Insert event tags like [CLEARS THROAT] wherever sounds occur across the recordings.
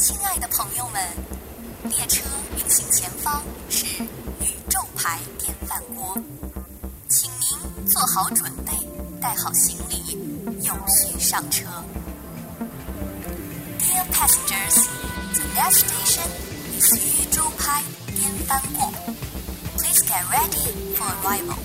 亲爱的朋友们，列车运行前方是宇宙牌电饭锅，请您做好准备，带好行李，有序上车。Dear passengers, the next station is 宇宙牌电饭锅。Please get ready for arrival.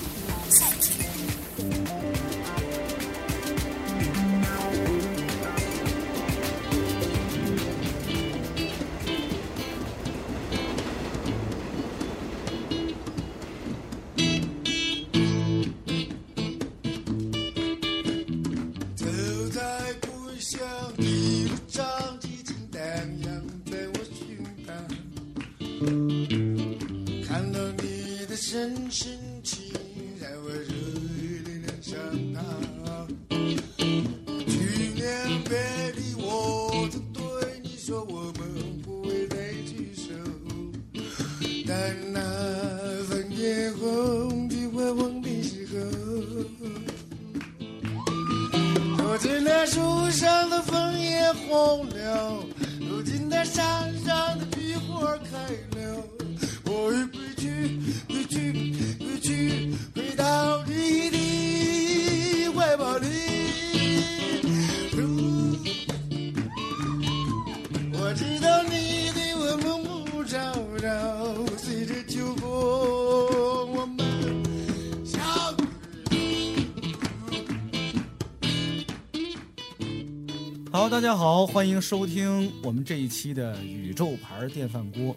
家好，欢迎收听我们这一期的宇宙牌电饭锅。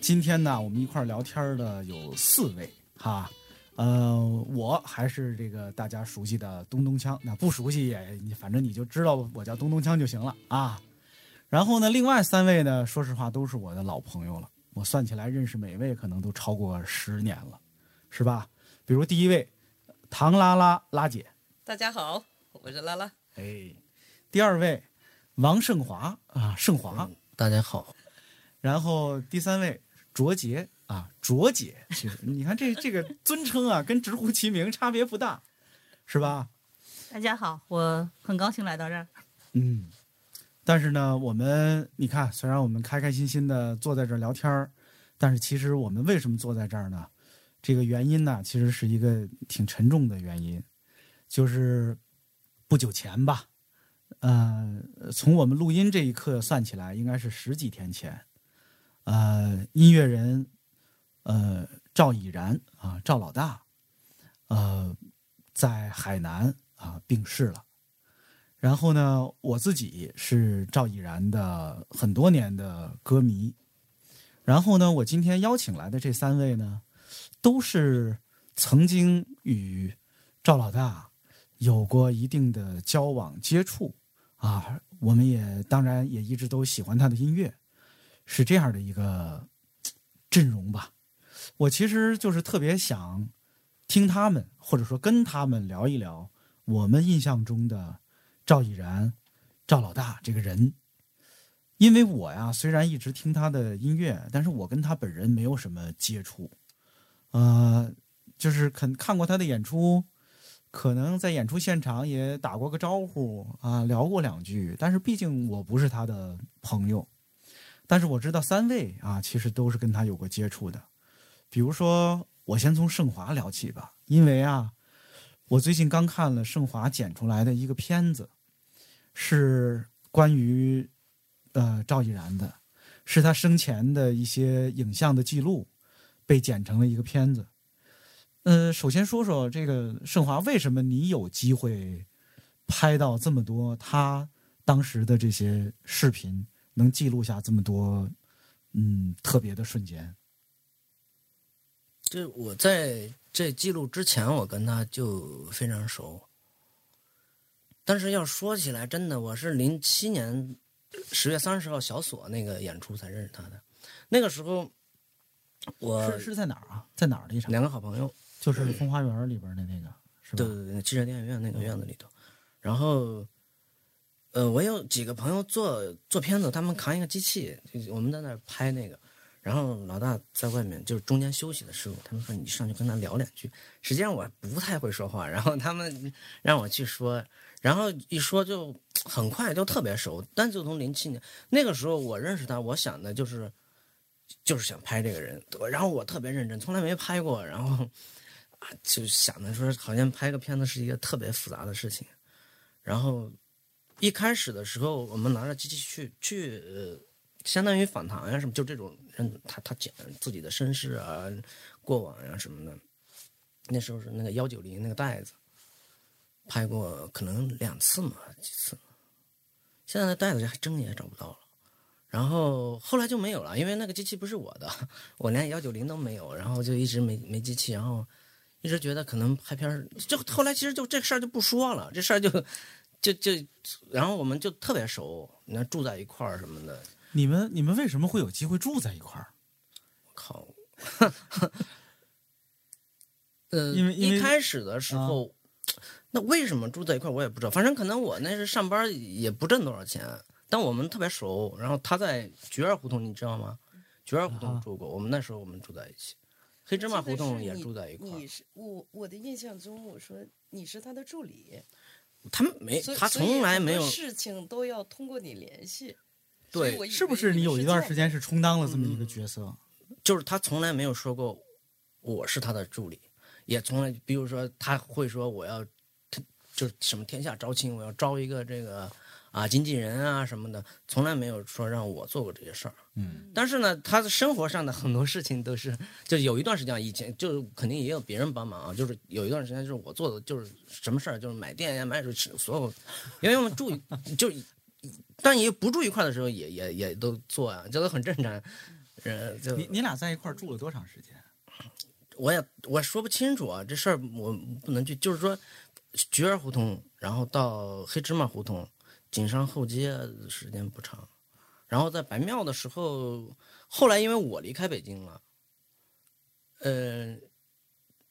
今天呢，我们一块儿聊天的有四位哈，呃，我还是这个大家熟悉的东东锵，那不熟悉也，你反正你就知道我叫东东锵就行了啊。然后呢，另外三位呢，说实话都是我的老朋友了，我算起来认识每位可能都超过十年了，是吧？比如第一位，唐拉拉拉姐，大家好，我是拉拉。哎，第二位王胜华啊，胜华，大家好，然后第三位卓杰啊，卓姐，其实你看这这个尊称啊，跟直呼其名差别不大，是吧？大家好，我很高兴来到这儿。嗯，但是呢，我们你看，虽然我们开开心心的坐在这儿聊天儿，但是其实我们为什么坐在这儿呢？这个原因呢，其实是一个挺沉重的原因，就是不久前吧，呃，从我们录音这一刻算起来，应该是十几天前，呃，音乐人呃赵已然啊，赵老大，呃，在海南啊病逝了。然后呢，我自己是赵已然的很多年的歌迷。然后呢，我今天邀请来的这三位呢，都是曾经与赵老大有过一定的交往接触啊。我们也当然也一直都喜欢他的音乐，是这样的一个阵容吧。我其实就是特别想听他们，或者说跟他们聊一聊我们印象中的。赵已然，赵老大这个人，因为我呀，虽然一直听他的音乐，但是我跟他本人没有什么接触，呃，就是肯看过他的演出，可能在演出现场也打过个招呼啊，聊过两句，但是毕竟我不是他的朋友，但是我知道三位啊，其实都是跟他有过接触的，比如说我先从盛华聊起吧，因为啊，我最近刚看了盛华剪出来的一个片子。是关于呃赵已然的，是他生前的一些影像的记录，被剪成了一个片子。呃，首先说说这个盛华，为什么你有机会拍到这么多他当时的这些视频，能记录下这么多嗯特别的瞬间？这我在这记录之前，我跟他就非常熟。但是要说起来，真的，我是零七年十月三十号小锁那个演出才认识他的。那个时候，我是是在哪儿啊？在哪儿的一场？两个好朋友，就是风花园里边的那个，是吧？对对对，汽车电影院那个院子里头。然后，呃，我有几个朋友做做片子，他们扛一个机器，我们在那儿拍那个。然后老大在外面就是中间休息的时候，他们说你上去跟他聊两句。实际上我不太会说话，然后他们让我去说，然后一说就很快就特别熟，但就从零七年那个时候我认识他，我想的就是就是想拍这个人，然后我特别认真，从来没拍过，然后啊就想着说好像拍个片子是一个特别复杂的事情，然后一开始的时候我们拿着机器去去呃，相当于访谈呀什么，就这种人他他讲自己的身世啊、过往呀什么的，那时候是那个幺九零那个袋子。拍过可能两次嘛，几次。现在那袋子还真也找不到了。然后后来就没有了，因为那个机器不是我的，我连幺九零都没有，然后就一直没没机器，然后一直觉得可能拍片儿，就后来其实就这事儿就不说了，这事儿就就就，然后我们就特别熟，你看住在一块儿什么的，你们你们为什么会有机会住在一块儿？我靠，呃，[LAUGHS] 因为一开始的时候。那为什么住在一块我也不知道，反正可能我那是上班也不挣多少钱，但我们特别熟。然后他在菊儿胡同，你知道吗？菊儿胡同住过，我们那时候我们住在一起，黑芝麻胡同也住在一块。你是我我的印象中，我说你是他的助理，他们没，他从来没有事情都要通过你联系。对，是不是你有一段时间是充当了这么一个角色？就是他从来没有说过我是他的助理，也从来，比如说他会说我要。就是什么天下招亲，我要招一个这个啊经纪人啊什么的，从来没有说让我做过这些事儿。嗯，但是呢，他的生活上的很多事情都是，就有一段时间以前就肯定也有别人帮忙啊，就是有一段时间就是我做的就是什么事儿就是买店呀买水所有，因为我们住就，但也不住一块的时候也也也都做啊，这都很正常。呃，就你你俩在一块住了多长时间？我也我说不清楚啊，这事儿我不能去，就是说。菊儿胡同，然后到黑芝麻胡同，锦上后街时间不长，然后在白庙的时候，后来因为我离开北京了，呃，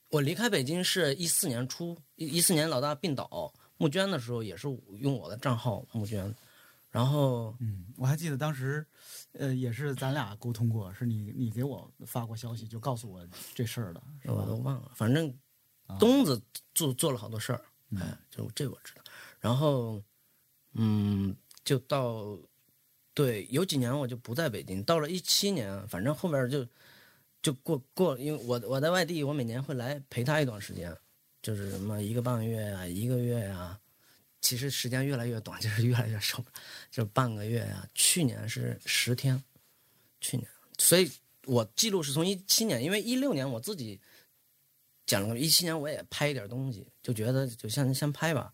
我离开北京是一四年初，一一四年老大病倒募捐的时候，也是用我的账号募捐，然后嗯，我还记得当时，呃，也是咱俩沟通过，是你你给我发过消息，就告诉我这事儿了，我都忘了，反正东子做做了好多事儿。哎，就这我知道，然后，嗯，就到，对，有几年我就不在北京，到了一七年，反正后边就，就过过，因为我我在外地，我每年会来陪他一段时间，就是什么一个半月呀，一个月呀，其实时间越来越短，[LAUGHS] 就是越来越少，就半个月呀。去年是十天，去年，所以我记录是从一七年，因为一六年我自己。讲了一七年，我也拍一点东西，就觉得就先先拍吧。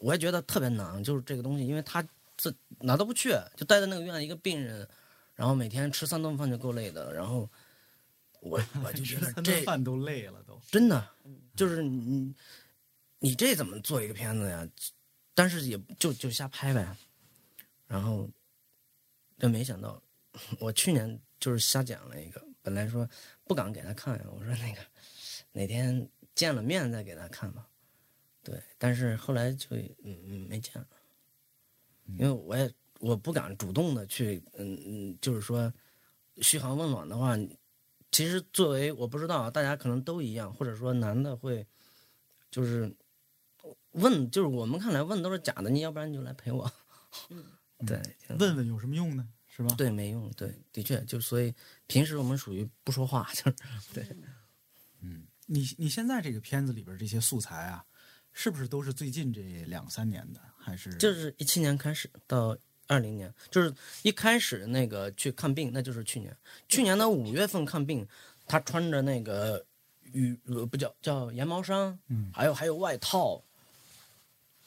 我也觉得特别难，就是这个东西，因为他这哪都不去，就待在那个院一个病人，然后每天吃三顿饭就够累的。然后我 [LAUGHS] 我就觉得三顿饭都累了，都真的就是你你这怎么做一个片子呀？但是也就就瞎拍呗。然后就没想到，我去年就是瞎剪了一个，本来说不敢给他看，我说那个。哪天见了面再给他看吧，对，但是后来就嗯嗯没见了，因为我也我不敢主动的去嗯嗯，就是说嘘寒问暖的话，其实作为我不知道大家可能都一样，或者说男的会就是问，就是我们看来问都是假的，你要不然你就来陪我，[LAUGHS] 对，问问有什么用呢？是吧？[LAUGHS] 对，没用，对，的确就所以平时我们属于不说话，就是对，嗯。你你现在这个片子里边这些素材啊，是不是都是最近这两三年的？还是就是一七年开始到二零年，就是一开始那个去看病，那就是去年。去年的五月份看病，他穿着那个羽不叫叫羊毛衫，嗯，还有还有外套，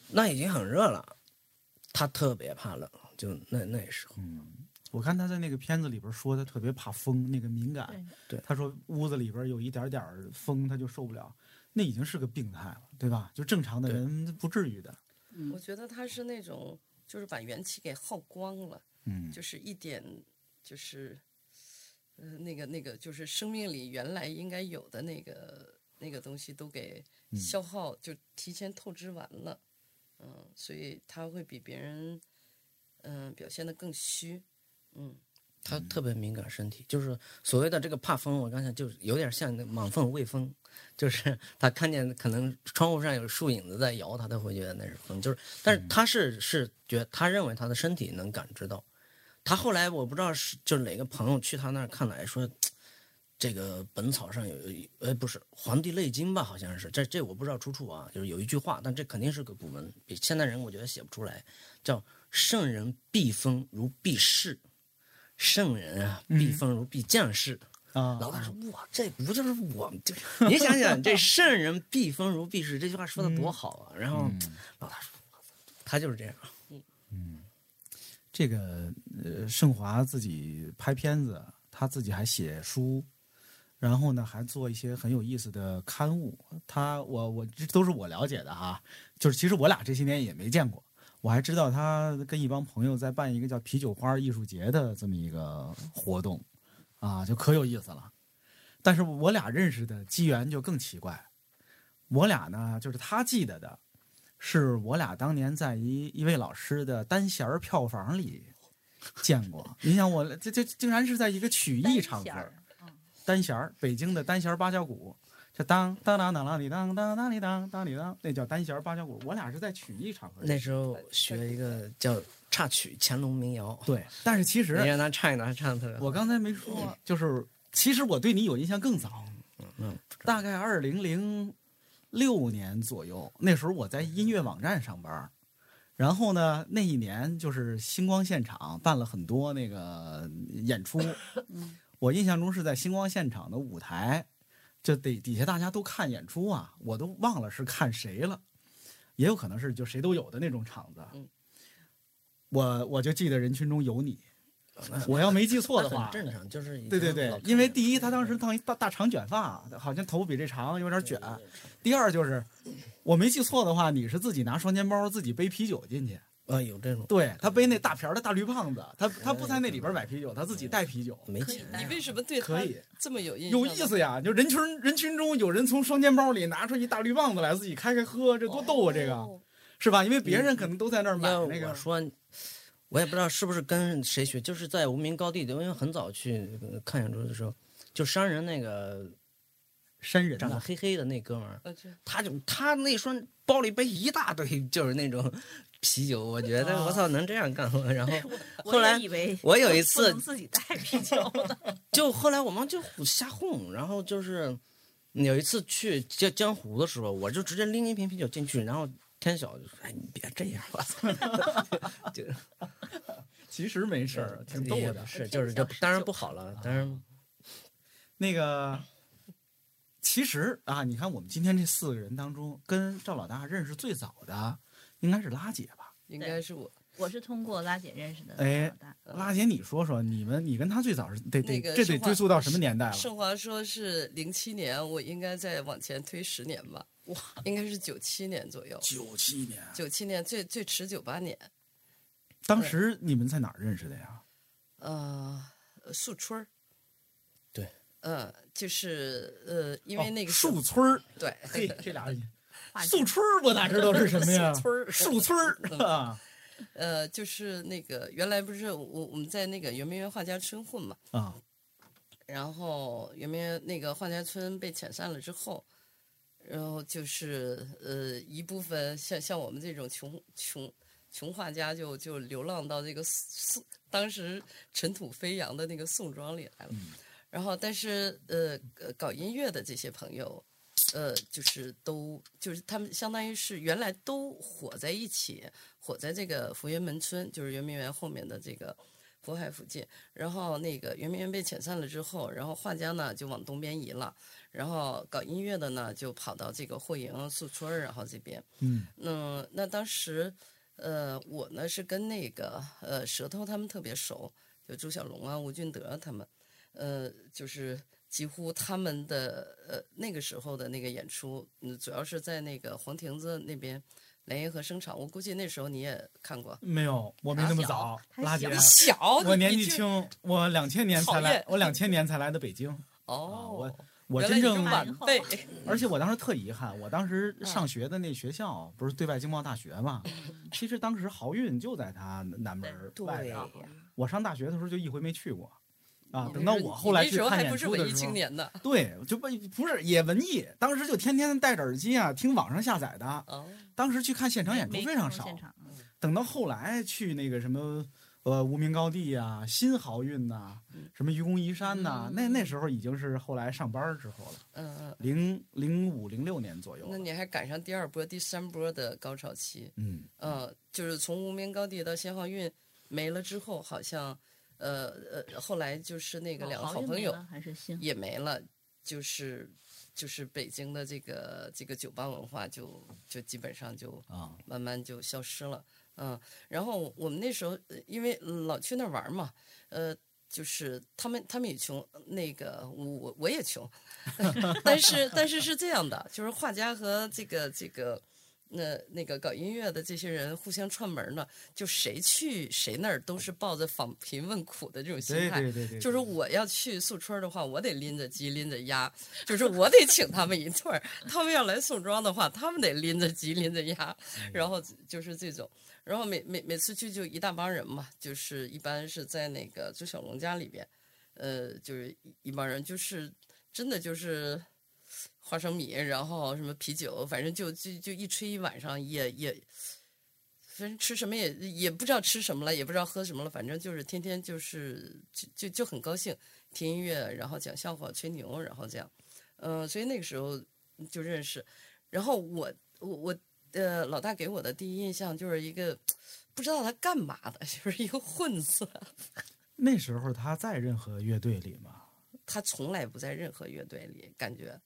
那已经很热了，他特别怕冷，就那那时候。嗯。我看他在那个片子里边说，他特别怕风，那个敏感。对，他说屋子里边有一点点风，他就受不了。那已经是个病态了，对吧？就正常的人不至于的。我觉得他是那种，就是把元气给耗光了。嗯，就是一点，就是，呃，那个那个，就是生命里原来应该有的那个那个东西都给消耗，就提前透支完了。嗯，所以他会比别人，嗯，表现的更虚。嗯，他特别敏感身体，就是所谓的这个怕风，我刚才就有点像那莽凤畏风，就是 [LAUGHS] 他看见可能窗户上有树影子在摇他，都会觉得那是风，就是，但是他是是觉他认为他的身体能感知到，他后来我不知道是就是哪个朋友去他那儿看来说，这个本草上有有呃不是《黄帝内经》吧，好像是这这我不知道出处啊，就是有一句话，但这肯定是个古文，比现代人我觉得写不出来，叫圣人避风如避世。圣人啊，避风如避将士。啊，老大说：“哇，这不就是我们？就你想想，这圣人避风如避世，这句话说的多好啊！”然后老大说：“他就是这样。”嗯这个呃，盛华自己拍片子，他自己还写书，然后呢还做一些很有意思的刊物。他我我这都是我了解的哈，就是其实我俩这些年也没见过，我还知道他跟一帮朋友在办一个叫啤酒花艺术节的这么一个活动，啊，就可有意思了。但是我俩认识的机缘就更奇怪，我俩呢就是他记得的。是我俩当年在一一位老师的单弦儿票房里见过。你想我这这竟然是在一个曲艺场合，单弦儿，北京的单弦儿八角鼓，这当当当当当里当当当里当当里当，那叫单弦儿八角鼓。我俩是在曲艺场合那时候学一个叫插曲乾隆民谣，对，但是其实你让他唱一段，他唱的特别好。我刚才没说，就是其实我对你有印象更早，嗯，大概二零零六年左右，那时候我在音乐网站上班，然后呢，那一年就是星光现场办了很多那个演出，我印象中是在星光现场的舞台，就得底下大家都看演出啊，我都忘了是看谁了，也有可能是就谁都有的那种场子，我我就记得人群中有你。我要没记错的话，正常，就是对对对，因为第一，他当时烫一大大长卷发，好像头比这长，有点卷。第二就是，我没记错的话，你是自己拿双肩包，自己背啤酒进去。啊，有这种。对他背那大瓶的大绿胖子，他他不在那里边买啤酒，他自己带啤酒。没钱。你为什么对他这么有印象？有意思呀！就人群人群中有人从双肩包里拿出一大绿棒子来，自己开开喝，这多逗啊！这个是吧？因为别人可能都在那儿买那个。说。我也不知道是不是跟谁学，就是在无名高地，因为很早去看演出的时候，就商人那个山人长得黑黑的那哥们儿，他就他那双包里背一大堆，就是那种啤酒。我觉得我操能这样干吗？然后 [LAUGHS] 后来以为我有一次自己带啤酒，[LAUGHS] 就后来我们就瞎混，然后就是有一次去江江湖的时候，我就直接拎一瓶啤酒进去，然后。天晓就说：“哎，你别这样，我操！”就 [LAUGHS] 其实没事儿，挺逗的。是，就是这当然不好了。当然，那个其实啊，你看我们今天这四个人当中，跟赵老大认识最早的应该是拉姐吧？应该是我，我是通过拉姐认识的。哎，拉姐，你说说，你们你跟他最早是得得这得追溯到什么年代了？盛华说是零七年，我应该再往前推十年吧。哇，应该是九七年左右。九七年，九七年最最迟九八年。当时你们在哪儿认识的呀？呃，树村儿。对。呃，就是呃，因为那个树村儿。对，嘿，这俩树村儿，我哪知道是什么呀？村儿，树村儿啊。呃，就是那个原来不是我我们在那个圆明园画家村混嘛啊，然后圆明园那个画家村被遣散了之后。然后就是呃一部分像像我们这种穷穷穷画家就就流浪到这个宋当时尘土飞扬的那个宋庄里来了，然后但是呃搞音乐的这些朋友，呃就是都就是他们相当于是原来都火在一起，火在这个福源门村，就是圆明园后面的这个渤海附近，然后那个圆明园被遣散了之后，然后画家呢就往东边移了。然后搞音乐的呢，就跑到这个霍营、宿村儿，然后这边。嗯，那那当时，呃，我呢是跟那个呃舌头他们特别熟，就朱小龙啊、吴俊德他们，呃，就是几乎他们的呃那个时候的那个演出，嗯，主要是在那个黄亭子那边联谊和声场。我估计那时候你也看过。没有，我没那么早。拉姐小，我年纪轻，我两千年才来，我两千年才来的北京。哦，我。我真正晚辈，[LAUGHS] 而且我当时特遗憾，我当时上学的那学校不是对外经贸大学嘛？其实当时豪运就在他南门外边，我上大学的时候就一回没去过啊。等到那时候你我后来那时候还去看演不是文艺出的时候，青年呢。对，就不不是也文艺，当时就天天戴着耳机啊，听网上下载的。哦，当时去看现场演出非常少等到后来去那个什么呃无名高地啊、新豪运呐、什么愚公移山呐、嗯那那时候已经是后来上班之后了，嗯嗯，零零五零六年左右那。你还赶上第二波、第三波的高潮期。嗯，嗯，就是从无名高地到新豪运没了之后，好像呃呃，后来就是那个两个好朋友还是新也没了，就是就是北京的这个这个酒吧文化就就基本上就啊，慢慢就消失了。嗯，然后我们那时候呃因为老去那儿玩嘛，呃，就是他们他们也穷，那个我我我也穷，[LAUGHS] 但是但是是这样的，就是画家和这个这个。那那个搞音乐的这些人互相串门呢，就谁去谁那儿都是抱着访 [LAUGHS] 贫问苦的这种心对态，对对对，就是我要去宿村的话，我得拎着鸡拎着鸭，就是我得请他们一顿儿；他们要来宋庄的话，他们得拎着鸡拎着鸭，然后就是这种。然后每每每次去就一大帮人嘛，就是一般是在那个朱小龙家里边，呃，就是一一帮人，就是真的就是花生米，然后什么啤酒，反正就就就一吹一晚上，也也。反正吃什么也也不知道吃什么了，也不知道喝什么了，反正就是天天就是就就就很高兴，听音乐，然后讲笑话、吹牛，然后这样，嗯、所以那个时候就认识。然后我我我呃，老大给我的第一印象就是一个不知道他干嘛的，[LAUGHS] 就是一个混子。[LAUGHS] 那时候他在任何乐队里吗？他从来不在任何乐队里，感觉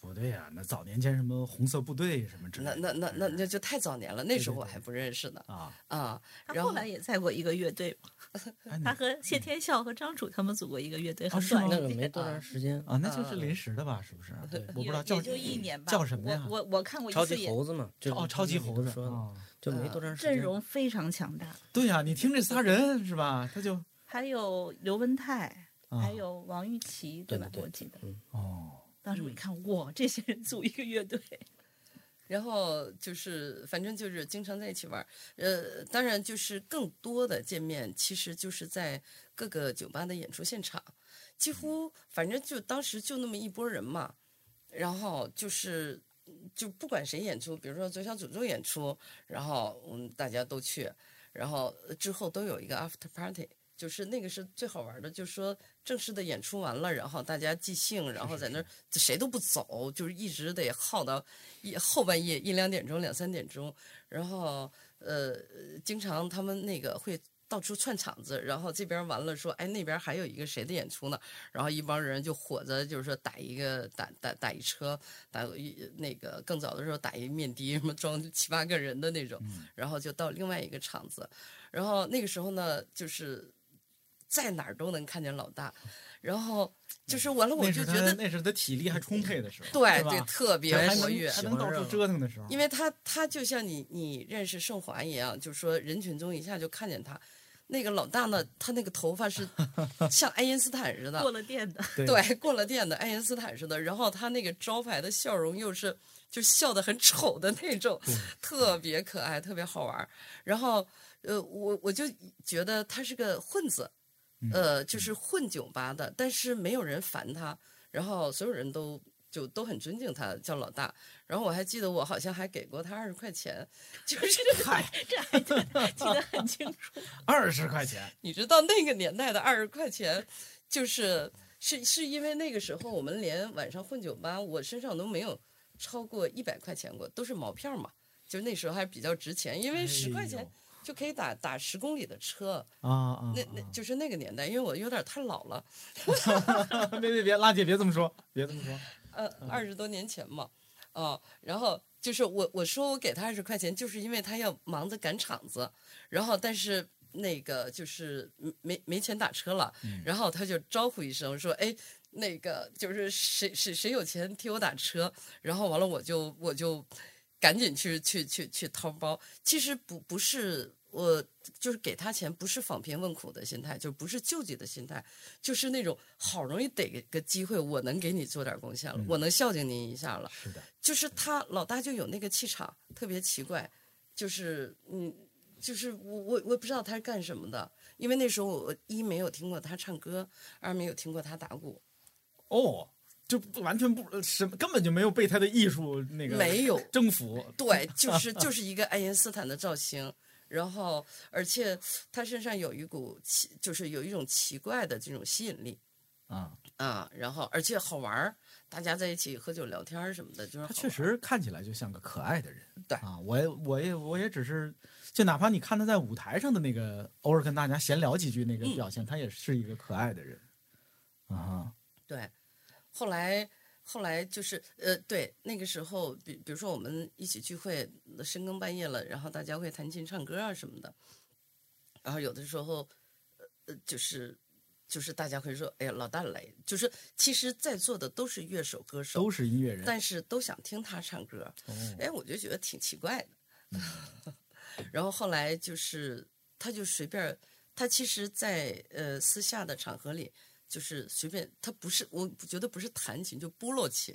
不对呀、那早年间什么红色部队什么之类那的，那那那那就太早年了，那时候我还不认识呢啊，啊。后他后来也在过一个乐队 [LAUGHS] 他和谢天笑和张楚他们组过一个乐队，很短那个没多长时间，啊，那就是临时的吧？是不是？[LAUGHS] 我不知道叫就一年吧。叫什么呀我我我看过一超级次演，猴子嘛，哦，超级猴子说的，啊，就没多长时间。阵容非常强大，对呀、你听这仨人是吧？他就还有刘文泰，啊还有王玉琪，对吧？我记得哦，当时我一看，哇，这些人组一个乐队，[LAUGHS] 然后就是，反正就是经常在一起玩儿。呃，当然就是更多的见面，其实就是在各个酒吧的演出现场，几乎反正就当时就那么一拨人嘛。然后就是，就不管谁演出，比如说左小诅咒演出，然后嗯大家都去，然后之后都有一个 after party。就是那个是最好玩的，就是说正式的演出完了，然后大家即兴，然后在那儿谁都不走，就是一直得耗到一后半夜一两点钟、两三点钟，然后呃，经常他们那个会到处串场子，然后这边完了说，哎，那边还有一个谁的演出呢？然后一帮人就伙着，就是说打一个打打打一车，打一那个更早的时候打一面的，什么装七八个人的那种，然后就到另外一个场子，然后那个时候呢，就是在哪儿都能看见老大，然后就是完了，我就觉得那是他体力还充沛的时候，对对，特别活跃还。能到处折腾的时候，因为他他就像你你认识盛华一样，就是说人群中一下就看见他，那个老大呢，他那个头发是 [LAUGHS] 像爱因斯坦似的过，了电的，[LAUGHS] 对对，过了电的爱因斯坦似的，然后他那个招牌的笑容又是就笑得很丑的那种，特别可爱，特别好玩儿。然后呃，我我就觉得他是个混子，呃，就是混酒吧的，但是没有人烦他，然后所有人都。就都很尊敬他，叫老大。然后我还记得，我好像还给过他二十块钱，就是 [LAUGHS] 嗨，这还记得记得很清楚。[LAUGHS] 二十块钱，你知道那个年代的二十块钱，就是是是因为那个时候我们连晚上混酒吧，我身上都没有超过一百块钱过，都是毛票嘛。就那时候还比较值钱，因为十块钱就可以打打十公里的车。啊啊！那那就是那个年代，因为我有点太老了，那 [LAUGHS] 别别别，拉姐别这么说，别这么说。呃，二十多年前嘛，哦、然后就是我我说我给他二十块钱，就是因为他要忙着赶场子，然后但是那个就是没没钱打车了，然后他就招呼一声说，哎，那个就是谁谁谁有钱替我打车，然后完了我就我就赶紧去去去去掏包，其实不不是。我就是给他钱，不是访贫问苦的心态，就不是救济的心态，就是那种好容易得个机会，我能给你做点贡献了，我能孝敬您一下了。是的，就是他老大就有那个气场，特别奇怪，就是嗯，就是我我我也不知道他是干什么的，因为那时候我一没有听过他唱歌，二没有听过他打鼓，哦，就不完全不什么，根本就没有被他的艺术那个没有征服。对，就是就是一个爱因斯坦的造型，然后而且他身上有一股奇，就是有一种奇怪的这种吸引力啊，啊，然后而且好玩儿，大家在一起喝酒聊天儿什么的，就是他确实看起来就像个可爱的人。对啊，我也我也我也只是，就哪怕你看他在舞台上的那个，偶尔跟大家闲聊几句那个嗯表现，他也是一个可爱的人。啊哈，对，后来后来就是呃，对，那个时候，比比如说我们一起聚会，深更半夜了，然后大家会弹琴唱歌啊什么的，然后有的时候，呃呃，就是就是大家会说，哎呀，老大来，就是其实在座的都是乐手歌手，都是音乐人。但是都想听他唱歌，哦哎，我就觉得挺奇怪的。[LAUGHS] 然后后来就是，他就随便，他其实在，呃私下的场合里，就是随便，他不是，我觉得不是弹琴，就拨落琴，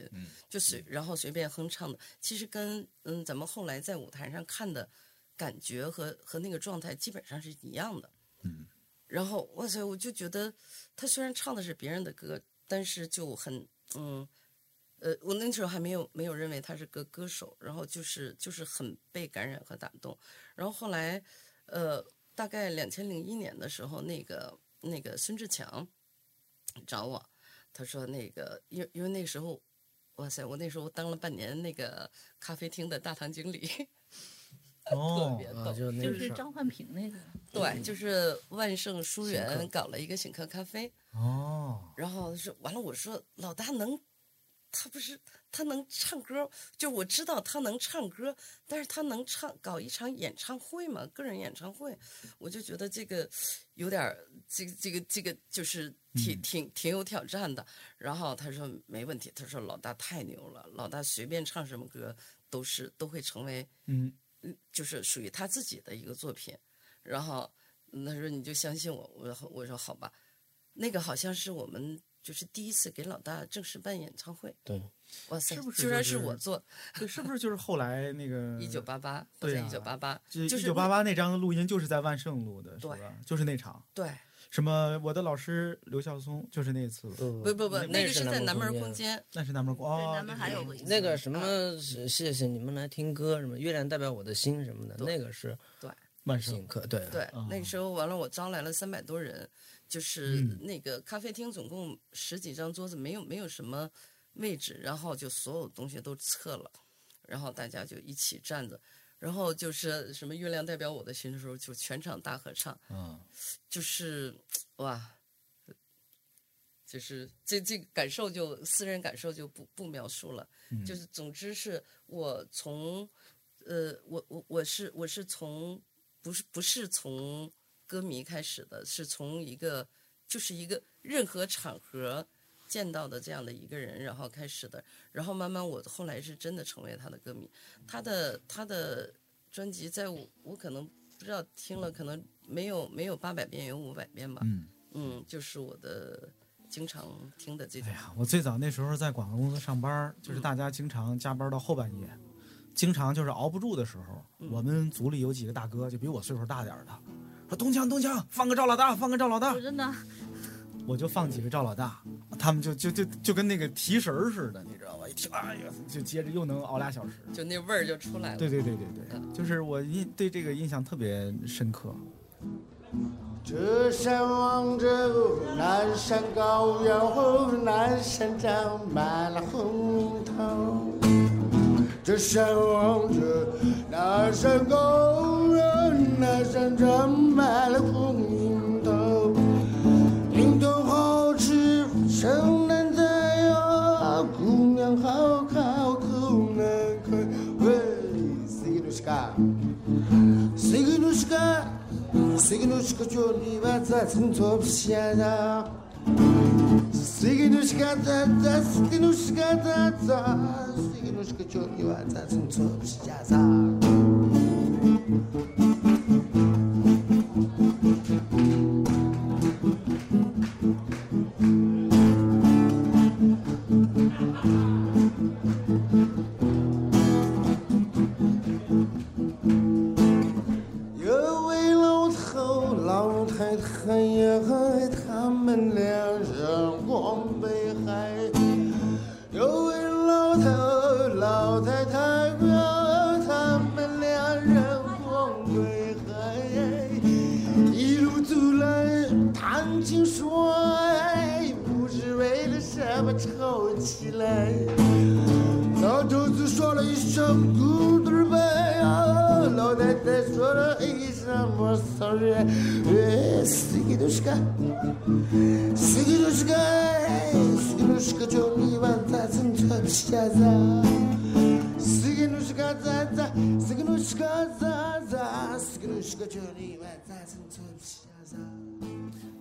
就随然后随便哼唱的，其实跟嗯咱们后来在舞台上看的感觉和和那个状态基本上是一样的。嗯，然后哇塞，我就觉得他虽然唱的是别人的歌，但是就很嗯。呃，我那时候还没有没有认为他是个歌手，然后就是就是很被感染和打动，然后后来，呃，大概两千零一年的时候，那个那个孙志强找我，他说那个因因为那时候，哇塞，我那时候当了半年那个咖啡厅的大堂经理，特哦别，啊，逗，就是张焕平那个，对，就是万盛书园搞了一个醒客咖啡，哦，然后是完了，我说老大能，他不是他能唱歌，就我知道他能唱歌，但是他能唱搞一场演唱会嘛，个人演唱会，我就觉得这个有点儿这个这个这个就是挺挺挺有挑战的。然后他说没问题，他说老大太牛了，老大随便唱什么歌都是都会成为嗯，嗯，就是属于他自己的一个作品。然后他说你就相信我，我说我说好吧，那个好像是我们就是第一次给老大正式办演唱会，对，哇塞，是不是居然是我做对，是不是就是后来那个 [LAUGHS] 一九八八，对啊一九八八，就就是一九八八那张录音就是在万盛录的，是对吧？就是那场，对，什么我的老师刘孝松，就是那次，不不不不，那那个是在南门空空。间，那是南门哦，对南门还有个那个什么，是谢谢你们来听歌，什么月亮代表我的心什么的，那个是对万盛请客，对对，哦那个时候完了，我招来了三百多人，[LAUGHS] 就是嗯。那个咖啡厅总共十几张桌子，没有没有什么位置，然后就所有东西都撤了，然后大家就一起站着，然后就是什么月亮代表我的心的时候，就全场大合唱，嗯，就是哇，就是这这个感受就私人感受就不不描述了，嗯。就是总之是我从呃我我我是我是从不是不是从歌迷开始的，是从一个就是一个任何场合见到的这样的一个人，然后开始的，然后慢慢我后来是真的成为他的歌迷，他的他的专辑在我我可能不知道听了可能没有没有八百遍有五百遍吧，嗯，嗯，就是我的经常听的这种哎，呀，我最早那时候在广告公司上班，就是大家经常加班到后半夜，经常就是熬不住的时候，我们组里有几个大哥，就比我岁数大点的，说东强东强，放个赵老大，放个赵老大我，真的我就放几个赵老大，他们就就就就跟那个提神儿似的，你知道吧？一听，哎呀，就接着又能熬俩小时。就那味儿就出来了。对对对对对，就是我印对这个印象特别深刻。这山望着南山高遥，南山长满了红樱桃。这山望着那山高遥，南山长满了红樱桃。樱桃好吃，生难摘呀，姑娘好好口难开。喂，谁个是个？谁个是个？谁个是个叫你娃子从错不下的？谁个是个哒哒？谁个是个哒 and.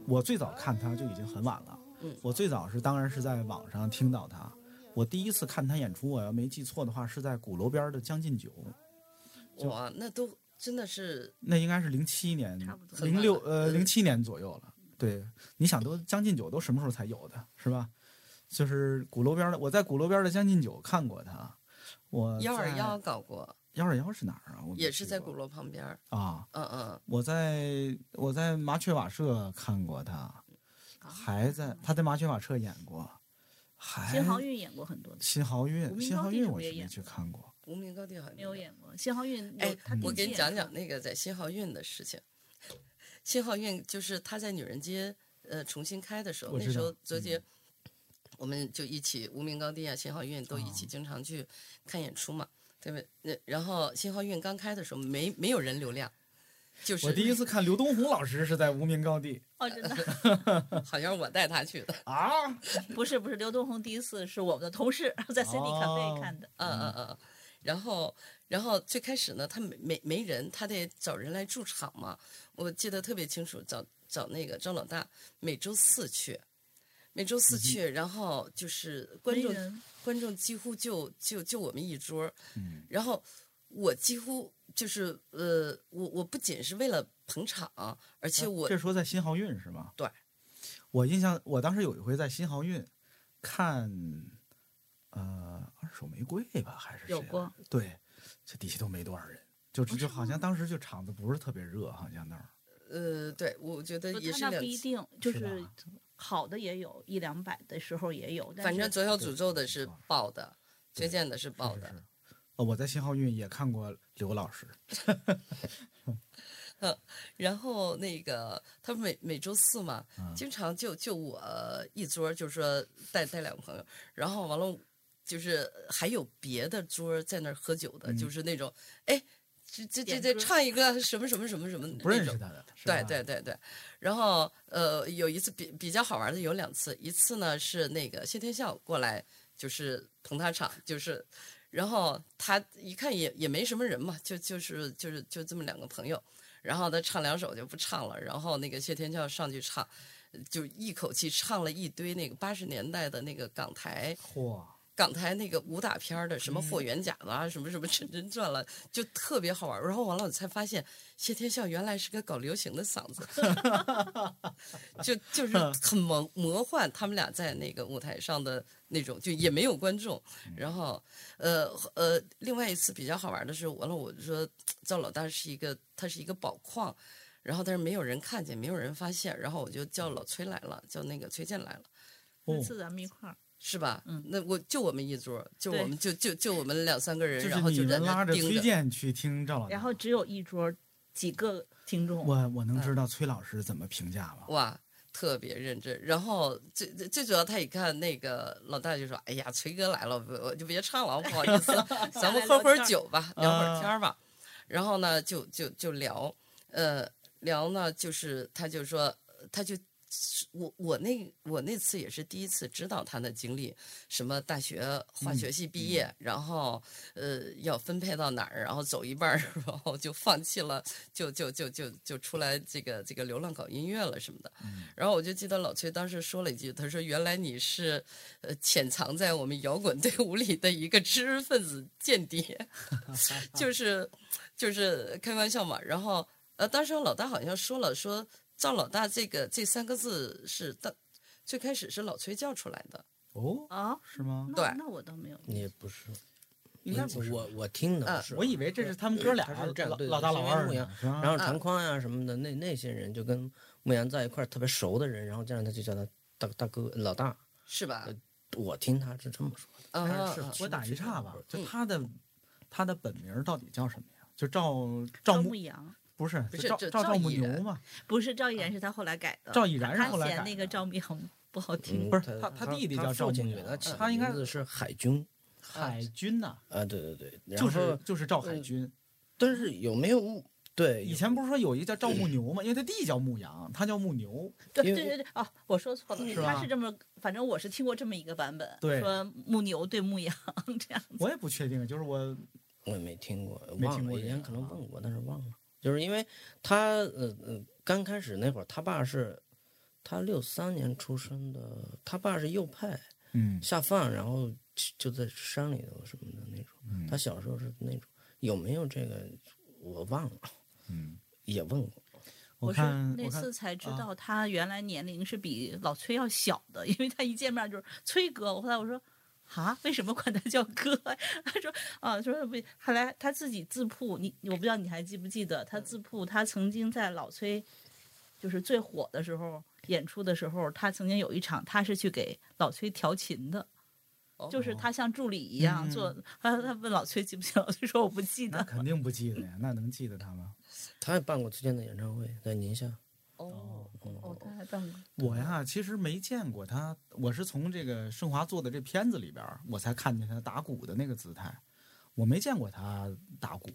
我最早看他就已经很晚了，我最早是当然是在网上听到他，我第一次看他演出，我要没记错的话是在鼓楼边的《将进酒》。哇，那都真的是那应该是零七年差不、多零六呃零七年左右了。对，你想都《将进酒》都什么时候才有的，是吧？就是鼓楼边的，我在鼓楼边的《将进酒》看过他。我幺二在幺搞过，幺二幺是哪儿啊？我也是在鼓楼旁边儿。啊。嗯嗯，我在我在麻雀瓦舍看过他，还在他在麻雀瓦舍演过，还新豪韵演过很多次，新豪韵无名新豪高地是不韵我是没去看过。无名高地好像没有演过。新豪韵有哎，我给你讲讲那个在新浩运的事情。新浩运就是他在女人街呃重新开的时候，那时候泽杰、我们就一起无名高地啊、新浩运都一起哦经常去看演出嘛，对不对？那然后新浩运刚开的时候没没有人流量，就是我第一次看刘东红老师是在无名高地 [LAUGHS] 哦，真的 [LAUGHS] 好像是我带他去的，啊，不是不是，刘东红第一次是我们的同事在 Cindy 哦 Cafe 看的。嗯嗯嗯，然后然后最开始呢，他没没没人，他得找人来驻场嘛。我记得特别清楚，找找那个张老大，每周四去，每周四去，然后就是观众观众几乎就就就我们一桌然后我几乎就是呃，我我不仅是为了捧场，而且我、这说在新豪运是吗？对，我印象我当时有一回在新豪运看，呃，二手玫瑰吧，还是有过？对，这底下都没多少人，就就好像当时就场子不是特别热，好像那儿。呃，对我觉得也是两次。不一定，就是好的也有一两百的时候也有，反正左小诅咒的是爆的，对推荐的是爆的。呃，我在新豪运也看过刘老师，[LAUGHS] 然后那个他每每周四嘛，嗯经常就就我一桌，就是说带带两个朋友，然后完了就是还有别的桌在那儿喝酒的，嗯就是那种哎，这这这这唱一个什么什么什么什么不认。识他的，对对对对，然后呃，有一次比比较好玩的有两次，一次呢是那个谢天笑过来，就是捧他场，就是，然后他一看也也没什么人嘛，就就是就是就这么两个朋友，然后他唱两首就不唱了，然后那个谢天笑上去唱，就一口气唱了一堆那个八十年代的那个港台嚯，港台那个武打片儿的，什么嗯霍元甲了啊，什么什么陈真传了，就特别好玩儿。然后完了，我才发现谢天笑原来是个搞流行的嗓子，[LAUGHS] 就就是很魔魔幻。他们俩在那个舞台上的那种，就也没有观众。然后，呃呃，另外一次比较好玩的是，完了我就说赵老大是一个，他是一个宝矿。然后，但是没有人看见，没有人发现，然后我就叫老崔来了，叫那个崔健来了。哦那次咱们一块儿，是吧？嗯那我就我们一桌，就我们就就就我们两三个人，然后就在是你们拉着崔。健去听赵老师，然后只有一桌几个听众，我我能知道崔老师怎么评价吗？哇，特别认真。然后最最最主要，他一看那个老大就说：“哎呀，崔哥来了，我我就别唱了，不好意思，[LAUGHS] 咱们喝会儿酒吧，聊会儿天儿吧。”然后呢，就就就聊，呃，聊呢，就是他就说，他就。我我那我那次也是第一次知道他的经历，什么大学化学系毕业，然后呃要分配到哪儿，然后走一半儿，[LAUGHS] 然后就放弃了，就就就就就出来这个这个流浪搞音乐了什么的。然后我就记得老崔当时说了一句，他说：“原来你是呃潜藏在我们摇滚队伍里的一个知识分子间谍，[LAUGHS] 就是就是开玩笑嘛。”然后呃，当时老大好像说了说。赵老大这个这三个字是当最开始是老崔叫出来的，哦，啊，是吗？对那那我倒没有。也不是，应该不是。我我听的不是，我以为这是他们哥俩他是这老老大老二牧羊？然后长宽呀什么的，那那些人就跟牧羊在一块儿特别熟的人，然后这样他就叫他大大哥老大。是吧？我听他是这么说的，啊是啊我打一岔吧，就嗯他的他的本名到底叫什么呀？就赵赵赵牧牧阳不是不是赵赵赵牧牛嘛？不是赵毅然，是他后来改的。赵毅然是他后来改嫌那个赵牧阳不好听。嗯不是他他他弟弟叫赵牧牛他他应该名字是海军海军呐，啊，对对对，就是就是赵海军。但是有没有对以前不是说有一个叫赵牧牛吗？因为他弟叫牧羊，他叫牧牛。对对对对，哦，我说错了，他是这么，反正我是听过这么一个版本，对说牧牛对牧羊这样子。我也不确定，就是我我也没听过，没忘了，以前听过这个啊可能问过，但是忘了。就是因为他呃呃刚开始那会儿，他爸是他六三年出生的，他爸是右派嗯下放，然后就就在山里头什么的那种。嗯他小时候是那种有没有这个我忘了，嗯，也问过。[LAUGHS] 我是那次才知啊道他原来年龄是比老崔要小的，因为他一见面就是崔哥。后来我说。啊，为什么管他叫哥？[LAUGHS] 他说啊，说不，后来他自己自曝，你我不知道你还记不记得，他自曝他曾经在老崔就是最火的时候演出的时候，他曾经有一场他是去给老崔调琴的，哦就是他像助理一样嗯做。他他问老崔记不记得，老崔说我不记得。那肯定不记得呀，那能记得他吗？[LAUGHS] 他也办过崔健的演唱会，在宁夏。哦哦，他还办过。我呀，其实没见过他，我是从这个盛华做的这片子里边，我才看见他打鼓的那个姿态，我没见过他打鼓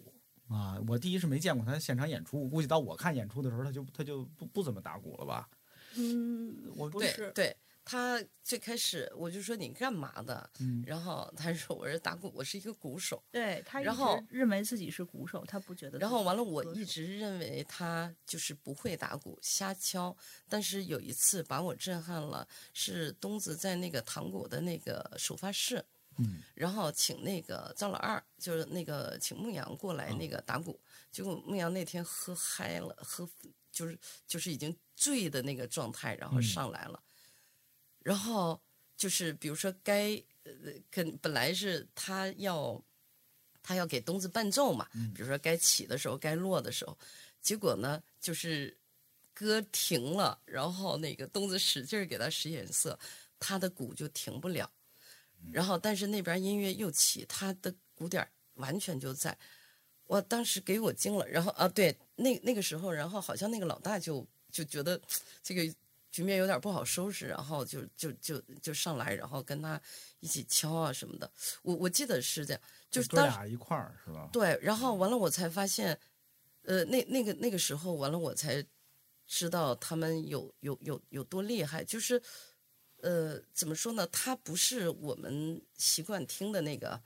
啊。我第一是没见过他现场演出，我估计到我看演出的时候，他就他就不不怎么打鼓了吧？嗯，我不是，对对，他最开始我就说你干嘛的，嗯然后他说我是打鼓，我是一个鼓手。对他一直然后认为自己是鼓手，他不觉得。然后完了，我一直认为他就是不会打鼓，瞎敲。但是有一次把我震撼了，是东子在那个糖果的那个首发室，嗯，然后请那个赵老二，就是那个请牧羊过来那个打鼓，结果牧羊那天喝嗨了，喝就是就是已经醉的那个状态，然后嗯上来了，然后就是比如说该呃跟本来是他要他要给东子伴奏嘛，比如说该起的时候，该落的时候，结果呢就是歌停了，然后那个东子使劲儿给他使眼色，他的鼓就停不了，然后但是那边音乐又起，他的鼓点完全就在。我当时给我惊了，然后啊，对，那那个时候，然后好像那个老大就就觉得这个局面有点不好收拾，然后就就就就上来，然后跟他一起敲啊什么的。我我记得是这样，就是哥当俩一块儿是吧？对，然后完了我才发现，呃，那那个那个时候完了我才知道他们有有有有多厉害，就是呃怎么说呢？他不是我们习惯听的那个。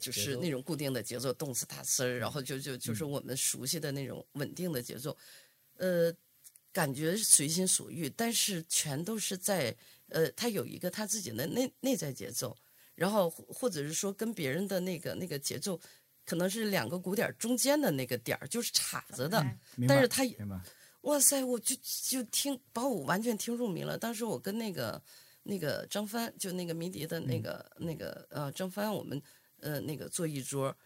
就是那种固定的节奏，动次打次儿，然后就就就是我们熟悉的那种稳定的节奏，呃，感觉随心所欲，但是全都是在呃，他有一个他自己的内内在节奏，然后或或者是说跟别人的那个那个节奏，可能是两个鼓点儿中间的那个点儿就是岔着的，但是他哇塞，我就就听把我完全听入迷了。当时我跟那个那个张帆，就那个迷笛的那个、那个呃张帆，我们呃那个坐一桌，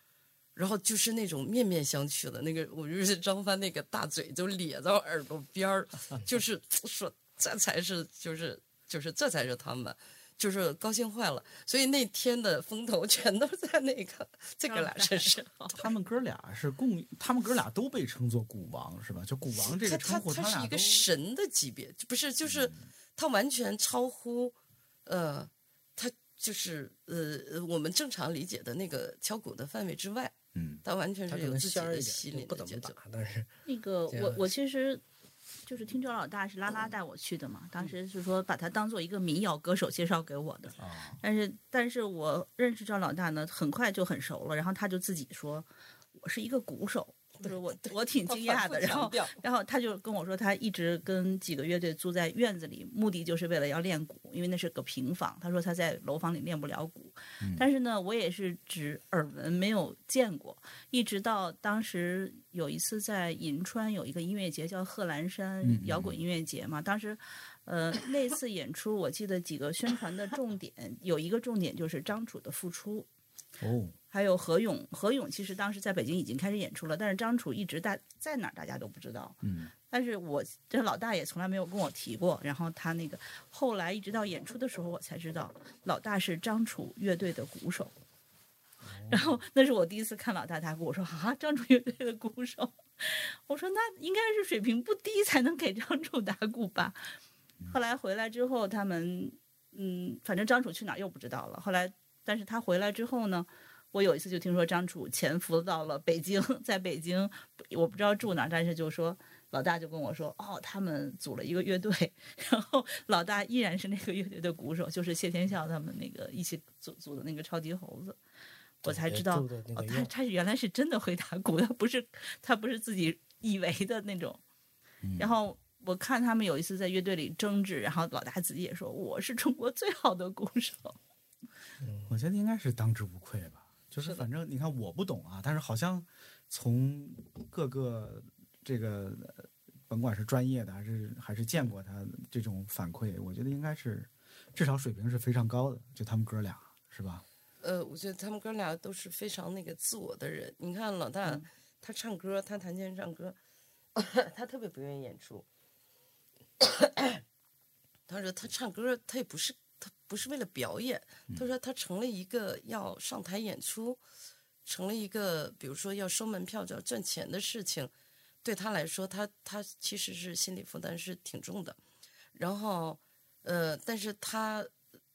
然后就是那种面面相觑的那个，我就是张帆那个大嘴就咧到耳朵边儿，就是 [LAUGHS] 说这才是就是就是这才是他们。就是高兴坏了，所以那天的风头全都在那个这个俩身上。他们哥俩是共，他们哥俩都被称作鼓王是吧？就鼓王这个称呼，他是一个神的级别，不是就是他完全超乎呃，他就是呃呃我们正常理解的那个敲鼓的范围之外，嗯。他完全是有自己的吸点，引的节奏不怎么打。，但是 [LAUGHS] 那个我我其实就是听周老大是拉拉带我去的嘛，当时是说把他当做一个民谣歌手介绍给我的，啊，但是但是我认识赵老大呢，很快就很熟了，然后他就自己说我是一个鼓手，就是我我挺惊讶的，然后然后他就跟我说，他一直跟几个乐队租在院子里，目的就是为了要练鼓，因为那是个平房。他说他在楼房里练不了鼓，但是呢，我也是只耳闻没有见过，一直到当时有一次在银川有一个音乐节叫贺兰山嗯摇滚音乐节嘛，当时。呃，那次演出，我记得几个宣传的重点，有一个重点就是张楚的复出，哦，还有何勇，何勇其实当时在北京已经开始演出了，但是张楚一直大在哪儿大家都不知道。嗯，但是我这老大也从来没有跟我提过。然后他那个后来一直到演出的时候，我才知道老大是张楚乐队的鼓手。[LAUGHS] 然后那是我第一次看老大打鼓，我说啊，张楚乐队的鼓手，我说那应该是水平不低才能给张楚打鼓吧。后来回来之后，他们嗯，反正张楚去哪儿又不知道了。后来，但是他回来之后呢，我有一次就听说张楚潜伏到了北京，[LAUGHS] 在北京我不知道住哪儿，但是就说老大就跟我说，哦，他们组了一个乐队，[LAUGHS] 然后老大依然是那个乐队的鼓手，就是谢天笑他们那个一起组组的那个超级猴子。我才知道，哦，他他原来是真的会打鼓，他不是他不是自己以为的那种。嗯然后我看他们有一次在乐队里争执，然后老大自己也说我是中国最好的鼓手。我觉得应该是当之无愧吧。就是反正你看我不懂啊，但是好像从各个这个呃甭管是专业的还是还是见过他这种反馈，我觉得应该是至少水平是非常高的。就他们哥俩是吧？呃，我觉得他们哥俩都是非常那个自我的人。你看老大，他唱歌，他弹琴唱歌，[LAUGHS] 他特别不愿意演出。[COUGHS] 他说他唱歌，他也不是他不是为了表演，他说他成了一个要上台演出，成了一个比如说要收门票就要赚钱的事情，对他来说，他他其实是心理负担是挺重的。然后，呃，但是他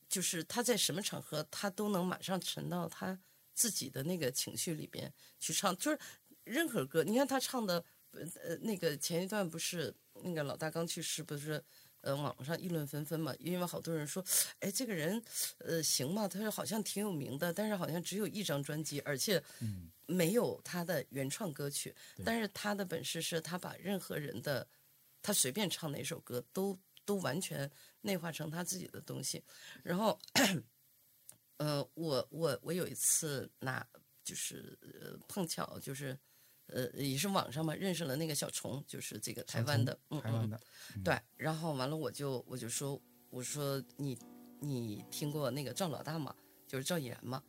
就是他在什么场合，他都能马上沉到他自己的那个情绪里边去唱，就是任何歌，你看他唱的，呃呃，那个前一段不是那个老大刚去世，不是。呃，网上议论纷纷嘛，因为好多人说，哎，这个人，呃，行吗？他说好像挺有名的，但是好像只有一张专辑，而且没有他的原创歌曲。但是他的本事是他把任何人的，他随便唱哪首歌都都完全内化成他自己的东西。然后，呃，我我我有一次拿就是呃碰巧就是呃也是网上嘛认识了那个小虫，就是这个台湾的，台湾的，对，然后完了我就我就说我说你你听过那个赵老大吗？就是赵以然吗？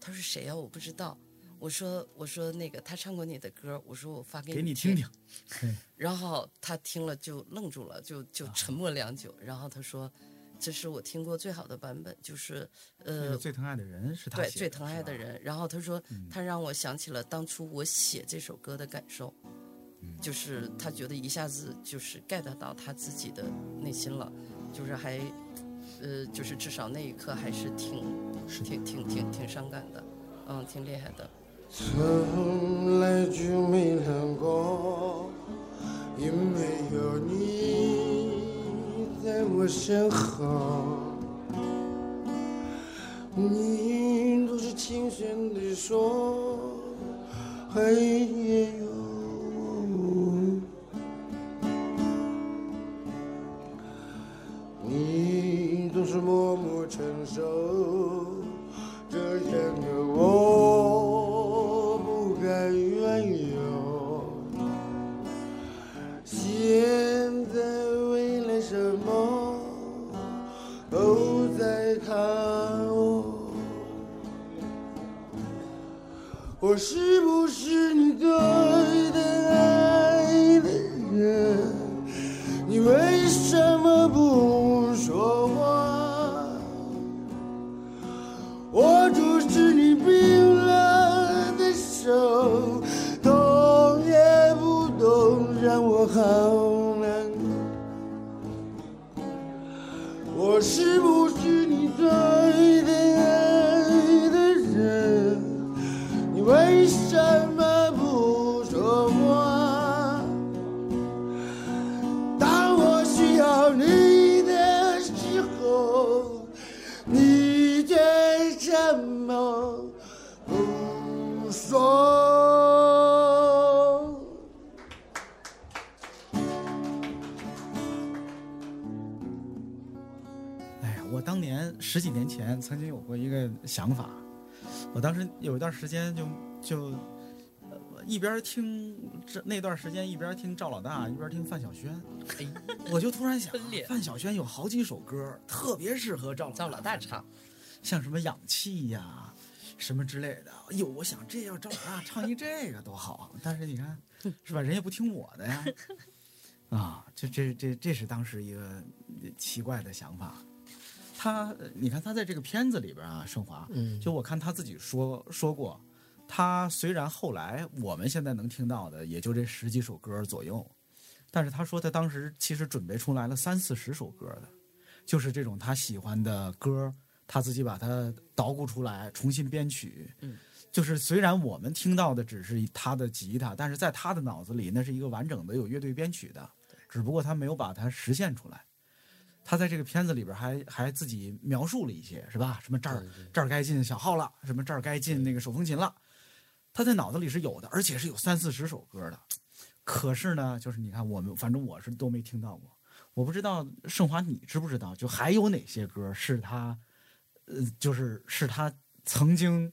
他说谁呀、我不知道。我说我说那个他唱过你的歌，我说我发给给你听听听。[LAUGHS] 然后他听了就愣住了，就就沉默良久。然后他说：“这是我听过最好的版本，就是呃，最疼爱的人是他写的对最疼爱的人。”然后他说，他让我想起了当初我写这首歌的感受，嗯就是他觉得一下子就是 get 到他自己的内心了，就是还呃，就是至少那一刻还是挺挺挺挺挺伤感的，嗯，挺厉害的。从来就没冷过，因为有你在在我身后。你总是轻声地说，黑夜有前曾经有过一个想法，我当时有一段时间就就呃一边听这那段时间一边听赵老大一边听范晓萱，哎，我就突然想，范晓萱有好几首歌特别适合赵赵老大唱，像什么氧气呀、什么之类的。哎呦，我想这要赵老大唱一这个多好，但是你看是吧，人家不听我的呀。[LAUGHS] 啊，这这这这是当时一个奇怪的想法。他，呃你看他在这个片子里边啊，盛华，嗯，就我看他自己说说过，他虽然后来我们现在能听到的也就这十几首歌左右，但是他说他当时其实准备出来了三四十首歌的，就是这种他喜欢的歌，他自己把它捣鼓出来，重新编曲。嗯，就是虽然我们听到的只是他的吉他，但是在他的脑子里那是一个完整的有乐队编曲的，只不过他没有把它实现出来。他在这个片子里边还还自己描述了一些，是吧？什么这儿这儿该进小号了，什么这儿该进那个手风琴了，他在脑子里是有的，而且是有三四十首歌的。可是呢，就是你看我们，反正我是都没听到过，我不知道盛华你知不知道？就还有哪些歌是他，呃，就是是他曾经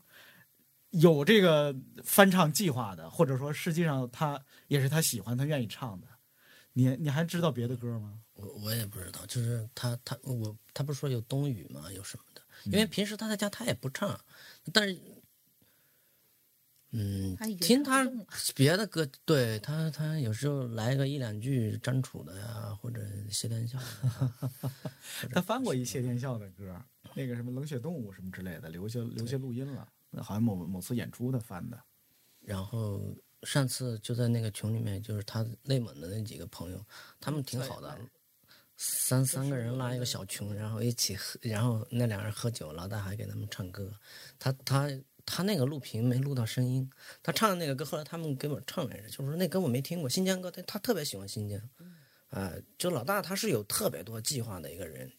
有这个翻唱计划的，或者说实际上他也是他喜欢他愿意唱的。你你还知道别的歌吗？我我也不知道，就是他他我他不是说有冬雨吗？有什么的？因为平时他在家他也不唱，但是，嗯他，听他 [LAUGHS] 别的歌，对他他有时候来个一两句张楚的呀，或者谢天笑，[LAUGHS] 他翻过一谢天笑的歌，那个什么冷血动物什么之类的，留下留下录音了，好像某某次演出他翻的。然后上次就在那个群里面，就是他内蒙的那几个朋友，他们挺好的对，三三个人拉一个小群，然后一起喝，然后那两人喝酒，老大还给他们唱歌。他他他那个录屏没录到声音，他唱的那个歌，后来他们给我唱来着，就是说那歌我没听过，新疆歌，他他特别喜欢新疆。啊、就老大他是有特别多计划的一个人，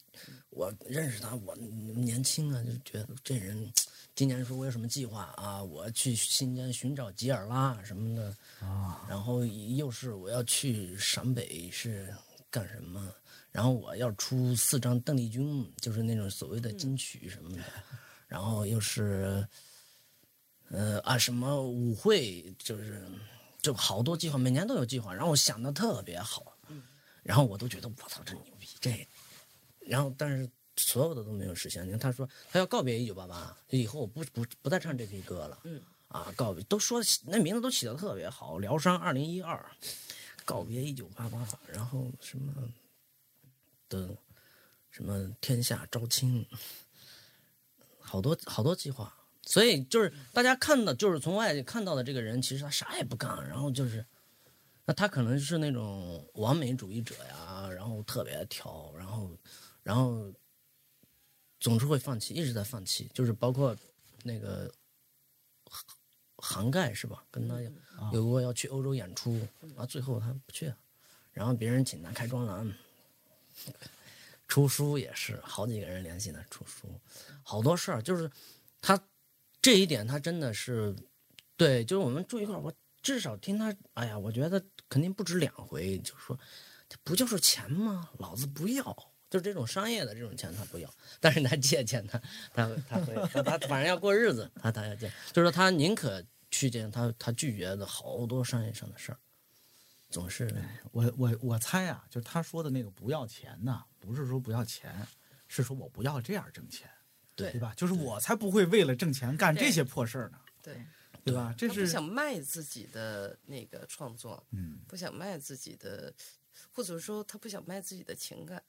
我认识他，我年轻啊，就觉得这人今年说我有什么计划啊？我去新疆寻找吉尔拉什么的啊，然后又是我要去陕北是干什么？然后我要出四张邓丽君，就是那种所谓的金曲什么的，然后又是呃啊什么舞会，就是就好多计划，每年都有计划，然后我想的特别好，然后我都觉得我操真牛逼这，然后但是所有的都没有实现。你看他说他要告别一九八八，以后我不不不再唱这批歌了，嗯啊告别都说那名字都起的特别好，疗伤二零一二，告别一九八八，然后什么的什么天下招亲，好多好多计划。所以就是大家看到，就是从外界看到的这个人，其实他啥也不干，然后就是，那他可能是那种完美主义者呀，然后特别挑，然后，然后总是会放弃，一直在放弃，就是包括那个杭杭盖是吧？跟他有有过要去欧洲演出，啊最后他不去，然后别人请他开专栏，出书也是好几个人联系呢出书，好多事儿，就是他这一点他真的是对，就是我们住一块儿，我至少听他，哎呀，我觉得肯定不止两回，就说，这不就是钱吗？老子不要，就是这种商业的这种钱他不要，但是他借钱他他他会他他反正要过日子，他他要借，就是说他宁可去见他他拒绝的好多商业上的事儿，总是我我我猜啊，就是他说的那个不要钱呐，不是说不要钱，是说我不要这样挣钱，对对吧？就是我才不会为了挣钱干这些破事儿呢，对，对吧？这是不想卖自己的那个创作，嗯，不想卖自己的，或者说他不想卖自己的情感，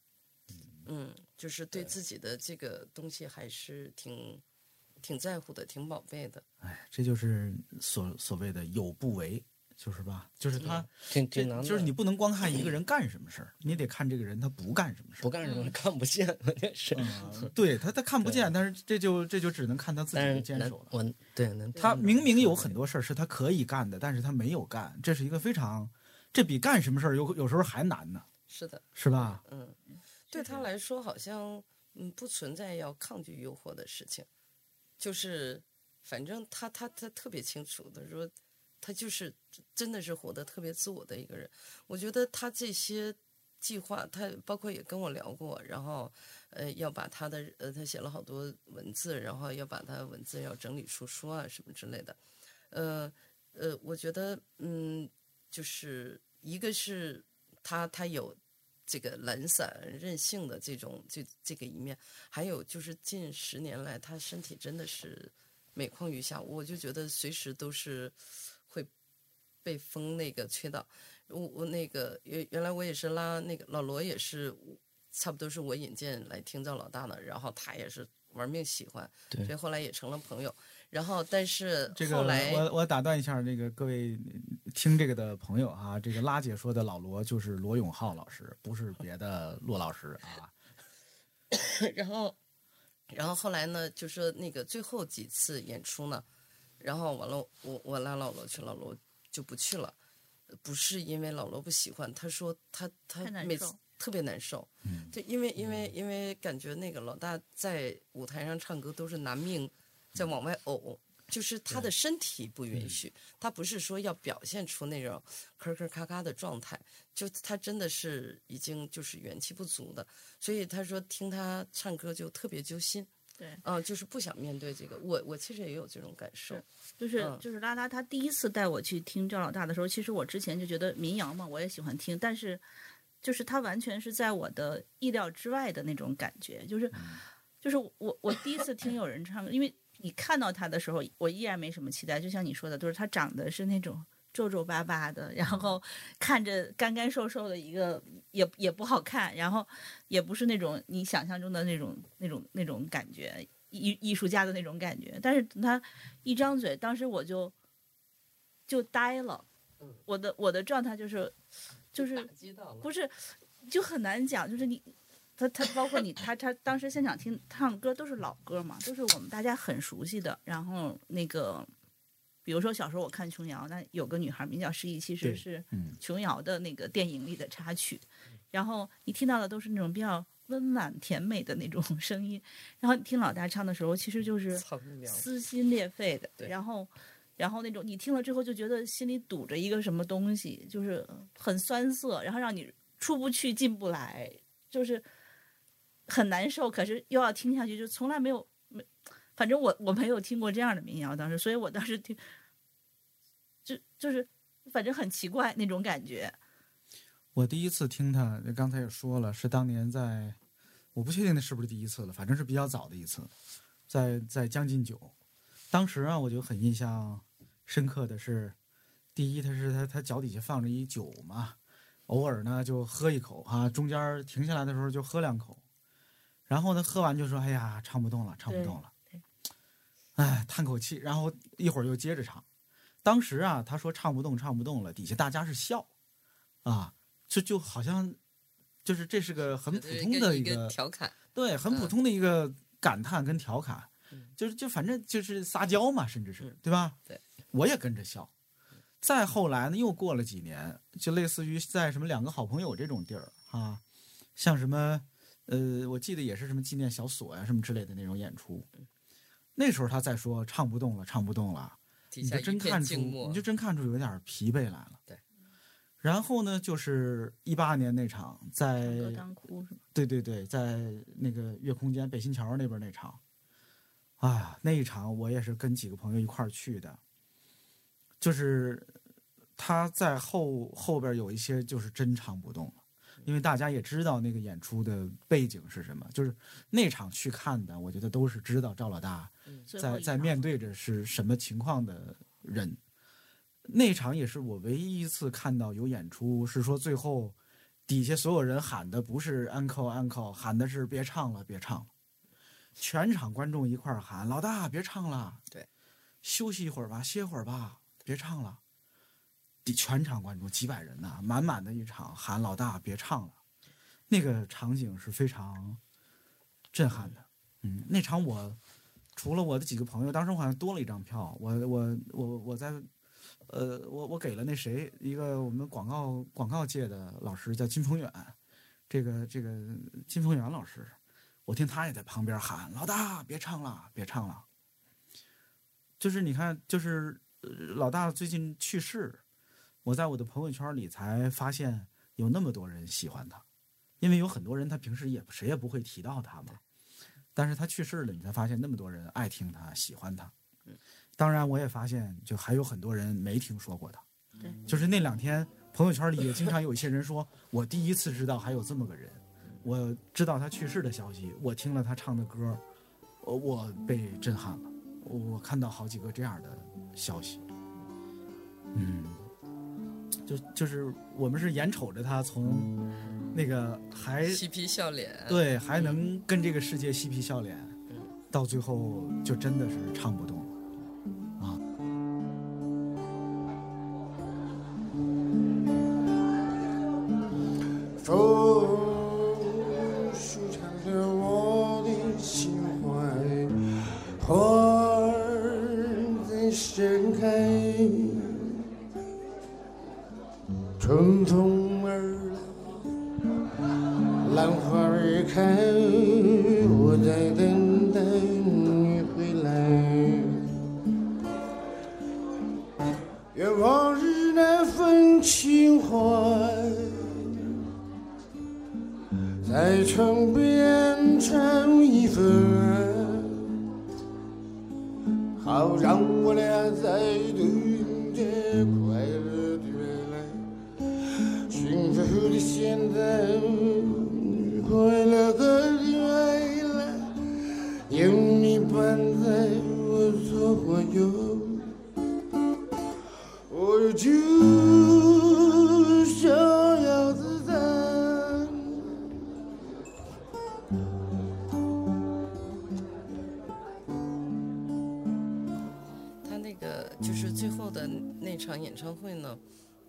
嗯，就是对自己的这个东西还是挺挺在乎的，挺宝贝的。哎，这就是所所谓的有不为，就是吧？就是他，这挺挺难的，就是你不能光看一个人干什么事儿，你得看这个人他不干什么事儿。不干什么看不见，关键是。嗯，对他他看不见，但是这就这就只能看他自己的坚守了。我对能他明明有很多事儿是他可以干的，但是他没有干，这是一个非常，这比干什么事儿有有时候还难呢，是的，是吧？嗯，对他来说好像嗯不存在要抗拒诱惑的事情，就是反正他他他特别清楚的说，他就是真的是活得特别自我的一个人。我觉得他这些计划，他包括也跟我聊过，然后呃要把他的呃他写了好多文字，然后要把他文字要整理出书啊什么之类的，呃呃，我觉得嗯就是一个是他他有。这个懒散任性的这种这这个一面，还有就是近十年来他身体真的是每况愈下，我就觉得随时都是被风那个吹倒。我我那个原原来我也是拉那个老罗也是差不多是我引荐来听赵老大的，然后他也是玩命喜欢，所以后来也成了朋友。然后，但是这个后来我我打断一下，那个各位听这个的朋友啊，这个拉姐说的老罗就是罗永浩老师，不是别的骆老师啊。[COUGHS] 然后，然后后来呢，就说那个最后几次演出呢，然后完了，我我拉老罗去，老罗就不去了，不是因为老罗不喜欢，他说他他每次特别难受，嗯。就因为因为因为感觉那个老大在舞台上唱歌都是拿命在往外呕。就是他的身体不允许，他不是说要表现出那种咳咳咔咔的状态，就他真的是已经就是元气不足的，所以他说听他唱歌就特别揪心，对，嗯、就是不想面对这个。我我其实也有这种感受，就是嗯就是拉拉他第一次带我去听赵老大的时候，其实我之前就觉得民谣嘛，我也喜欢听，但是就是他完全是在我的意料之外的那种感觉，就是就是我我第一次听有人唱歌，因为你看到他的时候，我依然没什么期待，就像你说的，就是他长得是那种。皱皱巴巴的，然后看着干干瘦瘦的一个，也也不好看，然后也不是那种你想象中的那种那种那种感觉，艺艺术家的那种感觉。但是他一张嘴，当时我就就呆了，我的我的状态就是就是不是就很难讲，就是你。他他包括你他他当时现场听唱歌都是老歌嘛，都是我们大家很熟悉的。然后那个，比如说小时候我看琼瑶，那有个女孩名叫诗意，其实是嗯琼瑶的那个电影里的插曲。然后你听到的都是那种比较温婉甜美的那种 [LAUGHS] 声音，然后你听老大唱的时候，其实就是撕心裂肺的，然后，然后那种你听了之后就觉得心里堵着一个什么东西，就是很酸涩，然后让你出不去进不来，就是很难受。可是又要听下去，就从来没有没，反正我我没有听过这样的民谣，当时，所以我当时听，就就是反正很奇怪那种感觉。我第一次听他，刚才也说了，是当年在，我不确定那是不是第一次了，反正是比较早的一次，在在将进酒。当时啊，我就很印象深刻的是，第一，他是他他脚底下放着一酒嘛，偶尔呢就喝一口啊，中间停下来的时候就喝两口，然后呢喝完就说：“哎呀，唱不动了，唱不动了。对”哎，叹口气，然后一会儿又接着唱。当时啊，他说唱不动，唱不动了，底下大家是笑，啊，就就好像，就是这是个很普通的一一个调侃，对，很普嗯通的一个感叹跟调侃，嗯就是就反正就是撒娇嘛，甚至是嗯对吧？对，我也跟着笑。再后来呢，又过了几年，就类似于在什么两个好朋友这种地儿啊，像什么呃，我记得也是什么纪念小锁呀、什么之类的那种演出。那时候他再说唱不动了，唱不动了，你就真看出，你就真看出有点疲惫来了。对。然后呢，就是一八年那场，在歌当哭是吧？对对对，在那个月空间北新桥那边那场，啊，那一场我也是跟几个朋友一块儿去的，就是他在后后边有一些就是真唱不动了，因为大家也知道那个演出的背景是什么，就是那场去看的，我觉得都是知道赵老大在在面对着是什么情况的人。那场也是我唯一一次看到有演出，是说最后底下所有人喊的不是 uncle uncle，喊的是别唱了，别唱了。全场观众一块儿喊：“老大，别唱了，对，休息一会儿吧，歇会儿吧，别唱了。”全场观众几百人呐、满满的一场喊：“老大，别唱了。”那个场景是非常震撼的。嗯，那场我除了我的几个朋友，当时我好像多了一张票，我我我我在呃，我我给了那谁一个我们广告广告界的老师叫金鹏远，这个这个金鹏远老师，我听他也在旁边喊：“老大，别唱了，别唱了。”就是你看，就是、老大最近去世，我在我的朋友圈里才发现有那么多人喜欢他，因为有很多人他平时也谁也不会提到他嘛，但是他去世了，你才发现那么多人爱听他，喜欢他。当然，我也发现，就还有很多人没听说过他。对，就是那两天朋友圈里也经常有一些人说，我第一次知道还有这么个人，我知道他去世的消息，我听了他唱的歌，我我被震撼了，我看到好几个这样的消息，嗯，就就是我们是眼瞅着他从那个还嬉皮笑脸，对还能跟这个世界嬉皮笑脸，到最后就真的是唱不动啊。风好让我俩再度迎接快乐的未来。幸福的现在，快乐的未来，有你伴在我左右，我就场演唱会呢，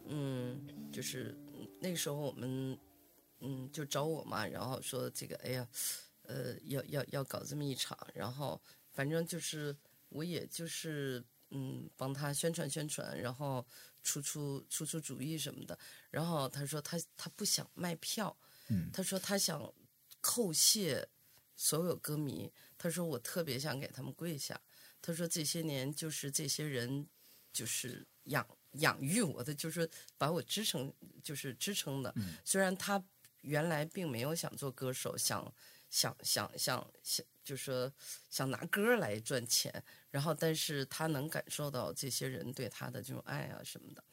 嗯，就是那个时候我们嗯就找我嘛，然后说这个哎呀，呃，要要要搞这么一场，然后反正就是我也就是嗯帮他宣传宣传，然后出出出出主意什么的，然后他说他他不想卖票，嗯他说他想叩谢所有歌迷，他说我特别想给他们跪下。他说这些年就是这些人，就是养养育我的，就是把我支撑，就是支撑的。虽然他原来并没有想做歌手，想想想想想，就说想拿歌来赚钱，然后但是他能感受到这些人对他的这种爱啊什么的，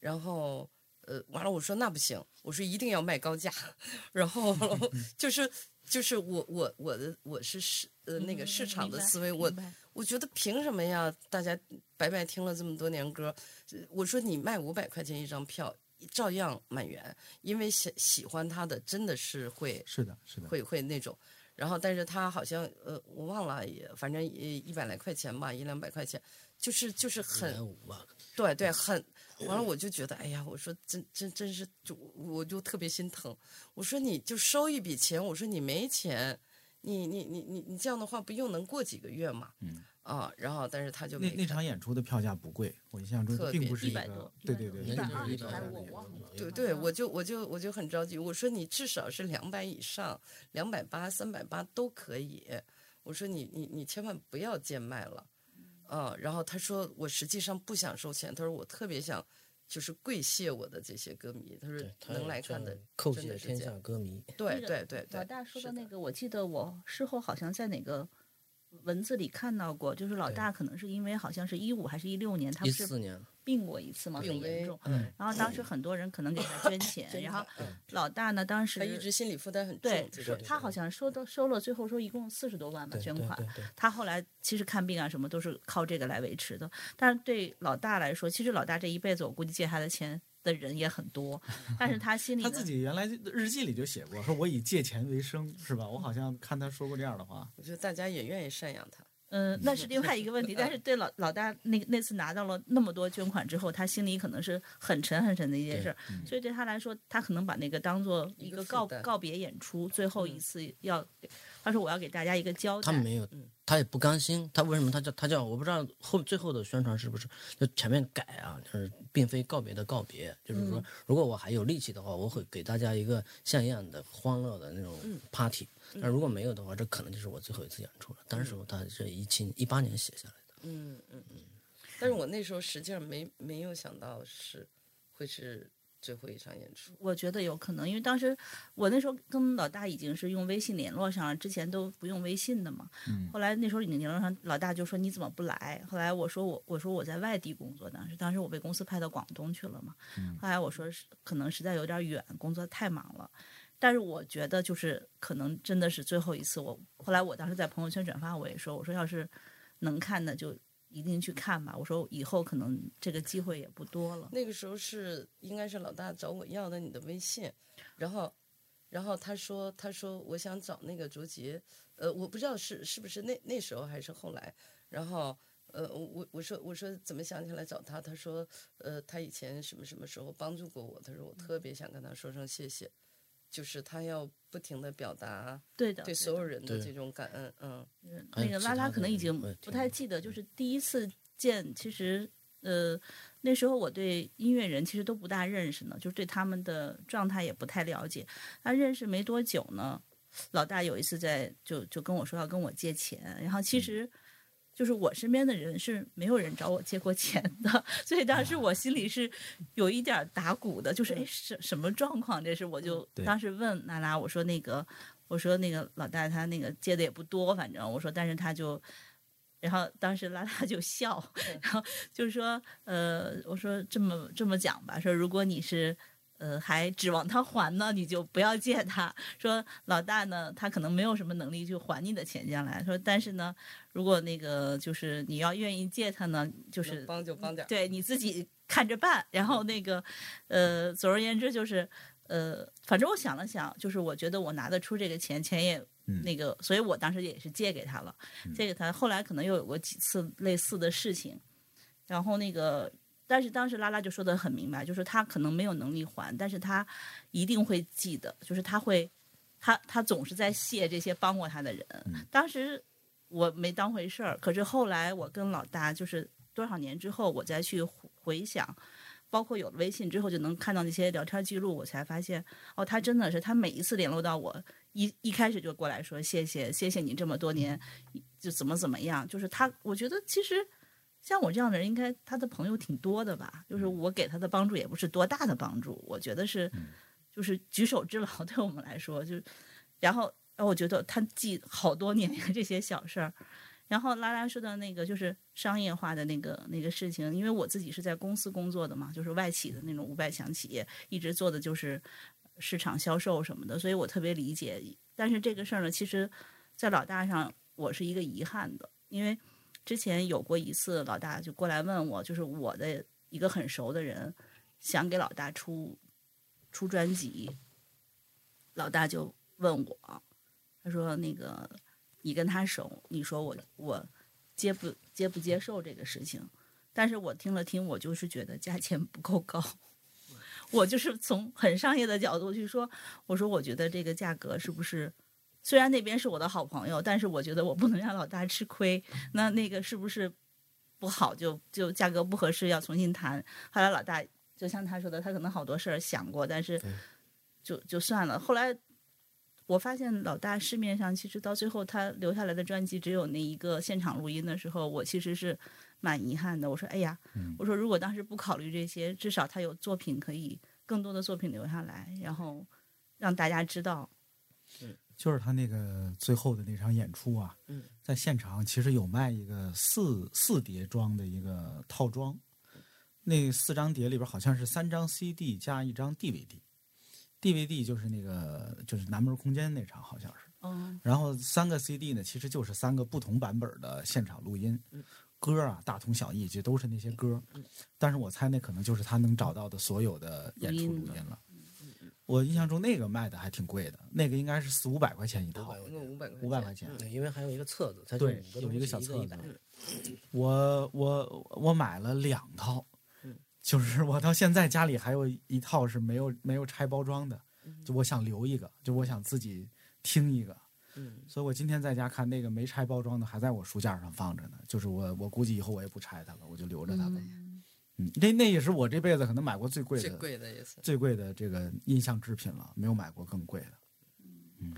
然后。呃，完了，我说那不行，我说一定要卖高价，[LAUGHS] 然后 [LAUGHS] 就是就是我我我的我是市呃那个市场的思维，我我觉得凭什么呀？大家白白听了这么多年歌，呃我说你卖五百块钱一张票，照样满员，因为喜喜欢他的真的是会是的，是的，会会那种。然后，但是他好像呃，我忘了，也反正一一百来块钱吧，一两百块钱，就是就是很对对，很完了，我就觉得，哎呀，我说真真真是，就我就特别心疼。我说你就收一笔钱，我说你没钱，你你你你你这样的话，不又能过几个月嘛？嗯啊，然后但是他就那那场演出的票价不贵，我印象中特别并不是一100个多，对对对，一百二一个十还是我忘了对对，我就我就我就很着急。我说你至少是两百以上，两百八、三百八都可以。我说你你你千万不要贱卖了，嗯。然后他说我实际上不想收钱，他说我特别想就是跪谢我的这些歌迷，他说能来看的叩谢天下歌迷。对对对对。老大说的那个，我记得我事后好像在哪个文字里看到过，就是老大可能是因为好像是一五还是一六年，他一不是四年，病过一次嘛，很严重。嗯，然后当时很多人可能给他捐钱，[LAUGHS] 然后老大呢，当时他一直心理负担很重对，他好像收到收了，最后说一共四十多万吧捐款。他后来其实看病啊什么都是靠这个来维持的。但是对老大来说，其实老大这一辈子我估计借他的钱的人也很多，[LAUGHS] 但是他心里他自己原来日记里就写过，说我以借钱为生，是吧？我好像看他说过这样的话。我觉得大家也愿意赡养他。嗯，那是另外一个问题。但是对老老大那那次拿到了那么多捐款之后，他心里可能是很沉很沉的一件事儿，所以对他来说，他可能把那个当做一一个个告告别演出，最后一嗯次要，他说我要给大家一个交代。他没有，他也不甘心。他为什么他叫他叫我不知道后最后的宣传是不是就前面改啊？就是并非告别的告别，就是说如果我还有力气的话，我会给大家一个像样的、欢乐的那种 party。但如果没有的话，这可能就是我最后一次演出了。当时他这一七一八年写下来的。嗯嗯嗯。但是我那时候实际上没没有想到是会是最后一场演出。我觉得有可能，因为当时我那时候跟老大已经是用微信联络上了，之前都不用微信的嘛。嗯后来那时候已经联络上，老大就说你怎么不来？后来我说我我说我在外地工作，当时当时我被公司派到广东去了嘛。后来我说是可能实在有点远，工作太忙了。但是我觉得就是可能真的是最后一次我。后来我当时在朋友圈转发，我也说我说要是能看的就一定去看吧。我说以后可能这个机会也不多了。那个时候是应该是老大找我要的你的微信，然后然后他说他说我想找那个卓杰，呃，我不知道是是不是那那时候还是后来，然后。呃，我我说我说怎么想起来找他？他说，呃，他以前什么什么时候帮助过我？他说我特别想跟他说声谢谢，就是他要不停的表达对的，对所有人的这种感恩，嗯，那个拉拉可能已经不太记得，就是第一次见，其实呃那时候我对音乐人其实都不大认识呢，就是对他们的状态也不太了解。他认识没多久呢，老大有一次在就就跟我说要跟我借钱，然后其实。就是我身边的人是没有人找我借过钱的，所以当时我心里是有一点打鼓的，就是哎什什么状况这是？我就当时问娜拉，我说那个我说那个老大他那个借的也不多，反正我说，但是他就，然后当时拉拉就笑，然后就是说，呃，我说这么这么讲吧，说如果你是。呃，还指望他还呢，你就不要借他。说老大呢，他可能没有什么能力去还你的钱将来。说但是呢，如果那个就是你要愿意借他呢，就是帮就帮点，对你自己看着办。然后那个，呃，总而言之就是，呃，反正我想了想，就是我觉得我拿得出这个钱，钱也嗯那个，所以我当时也是借给他了，借给他。后来可能又有过几次类似的事情，然后那个。但是当时拉拉就说的很明白，就是他可能没有能力还，但是他一定会记得，就是他会，他他总是在谢这些帮过他的人。当时我没当回事儿，可是后来我跟老大就是多少年之后，我再去回想，包括有了微信之后，就能看到那些聊天记录，我才发现，哦，他真的是他每一次联络到我，一一开始就过来说谢谢，谢谢你这么多年，就怎么怎么样，就是他，我觉得其实。像我这样的人，应该他的朋友挺多的吧？就是我给他的帮助也不是多大的帮助，我觉得是，就是举手之劳，[LAUGHS] 对我们来说，就，然后，然后我觉得他记好多年这些小事儿，然后拉拉说的那个就是商业化的那个那个事情，因为我自己是在公司工作的嘛，就是外企的那种五百强企业，一直做的就是市场销售什么的，所以我特别理解。但是这个事儿呢，其实，在老大上我是一个遗憾的，因为。之前有过一次，老大就过来问我，就是我的一个很熟的人，想给老大出出专辑，老大就问我，他说：“那个你跟他熟，你说我我接不接不接受这个事情？”但是我听了听，我就是觉得价钱不够高，[LAUGHS] 我就是从很商业的角度去说，我说我觉得这个价格是不是？虽然那边是我的好朋友，但是我觉得我不能让老大吃亏。那那个是不是不好？就就价格不合适，要重新谈。后来老大就像他说的，他可能好多事儿想过，但是就就算了。后来我发现老大市面上其实到最后他留下来的专辑只有那一个现场录音的时候，我其实是蛮遗憾的。我说，哎呀，我说如果当时不考虑这些，至少他有作品可以更多的作品留下来，然后让大家知道。就是他那个最后的那场演出啊，嗯。在现场其实有卖一个四四碟装的一个套装，那四张碟里边好像是三张 CD 加一张 DVD，DVD 就是那个就是南门空间那场好像是，嗯然后三个 CD 呢其实就是三个不同版本的现场录音，歌啊大同小异，就都是那些歌，但是我猜那可能就是他能找到的所有的演出录音了。我印象中那个卖的还挺贵的，那个应该是四五百块钱一套，五百块五百块钱。对因为还有一个册子，它对有一个小册子。我我我买了两套，嗯就是我到现在家里还有一套是没有没有拆包装的，嗯就我想留一个，就我想自己听一个，嗯所以我今天在家看那个没拆包装的还在我书架上放着呢，就是我我估计以后我也不拆它了，我就留着它吧。嗯，那那也是我这辈子可能买过最贵最的贵的也是。最贵的这个音像制品了，没有买过更贵的。嗯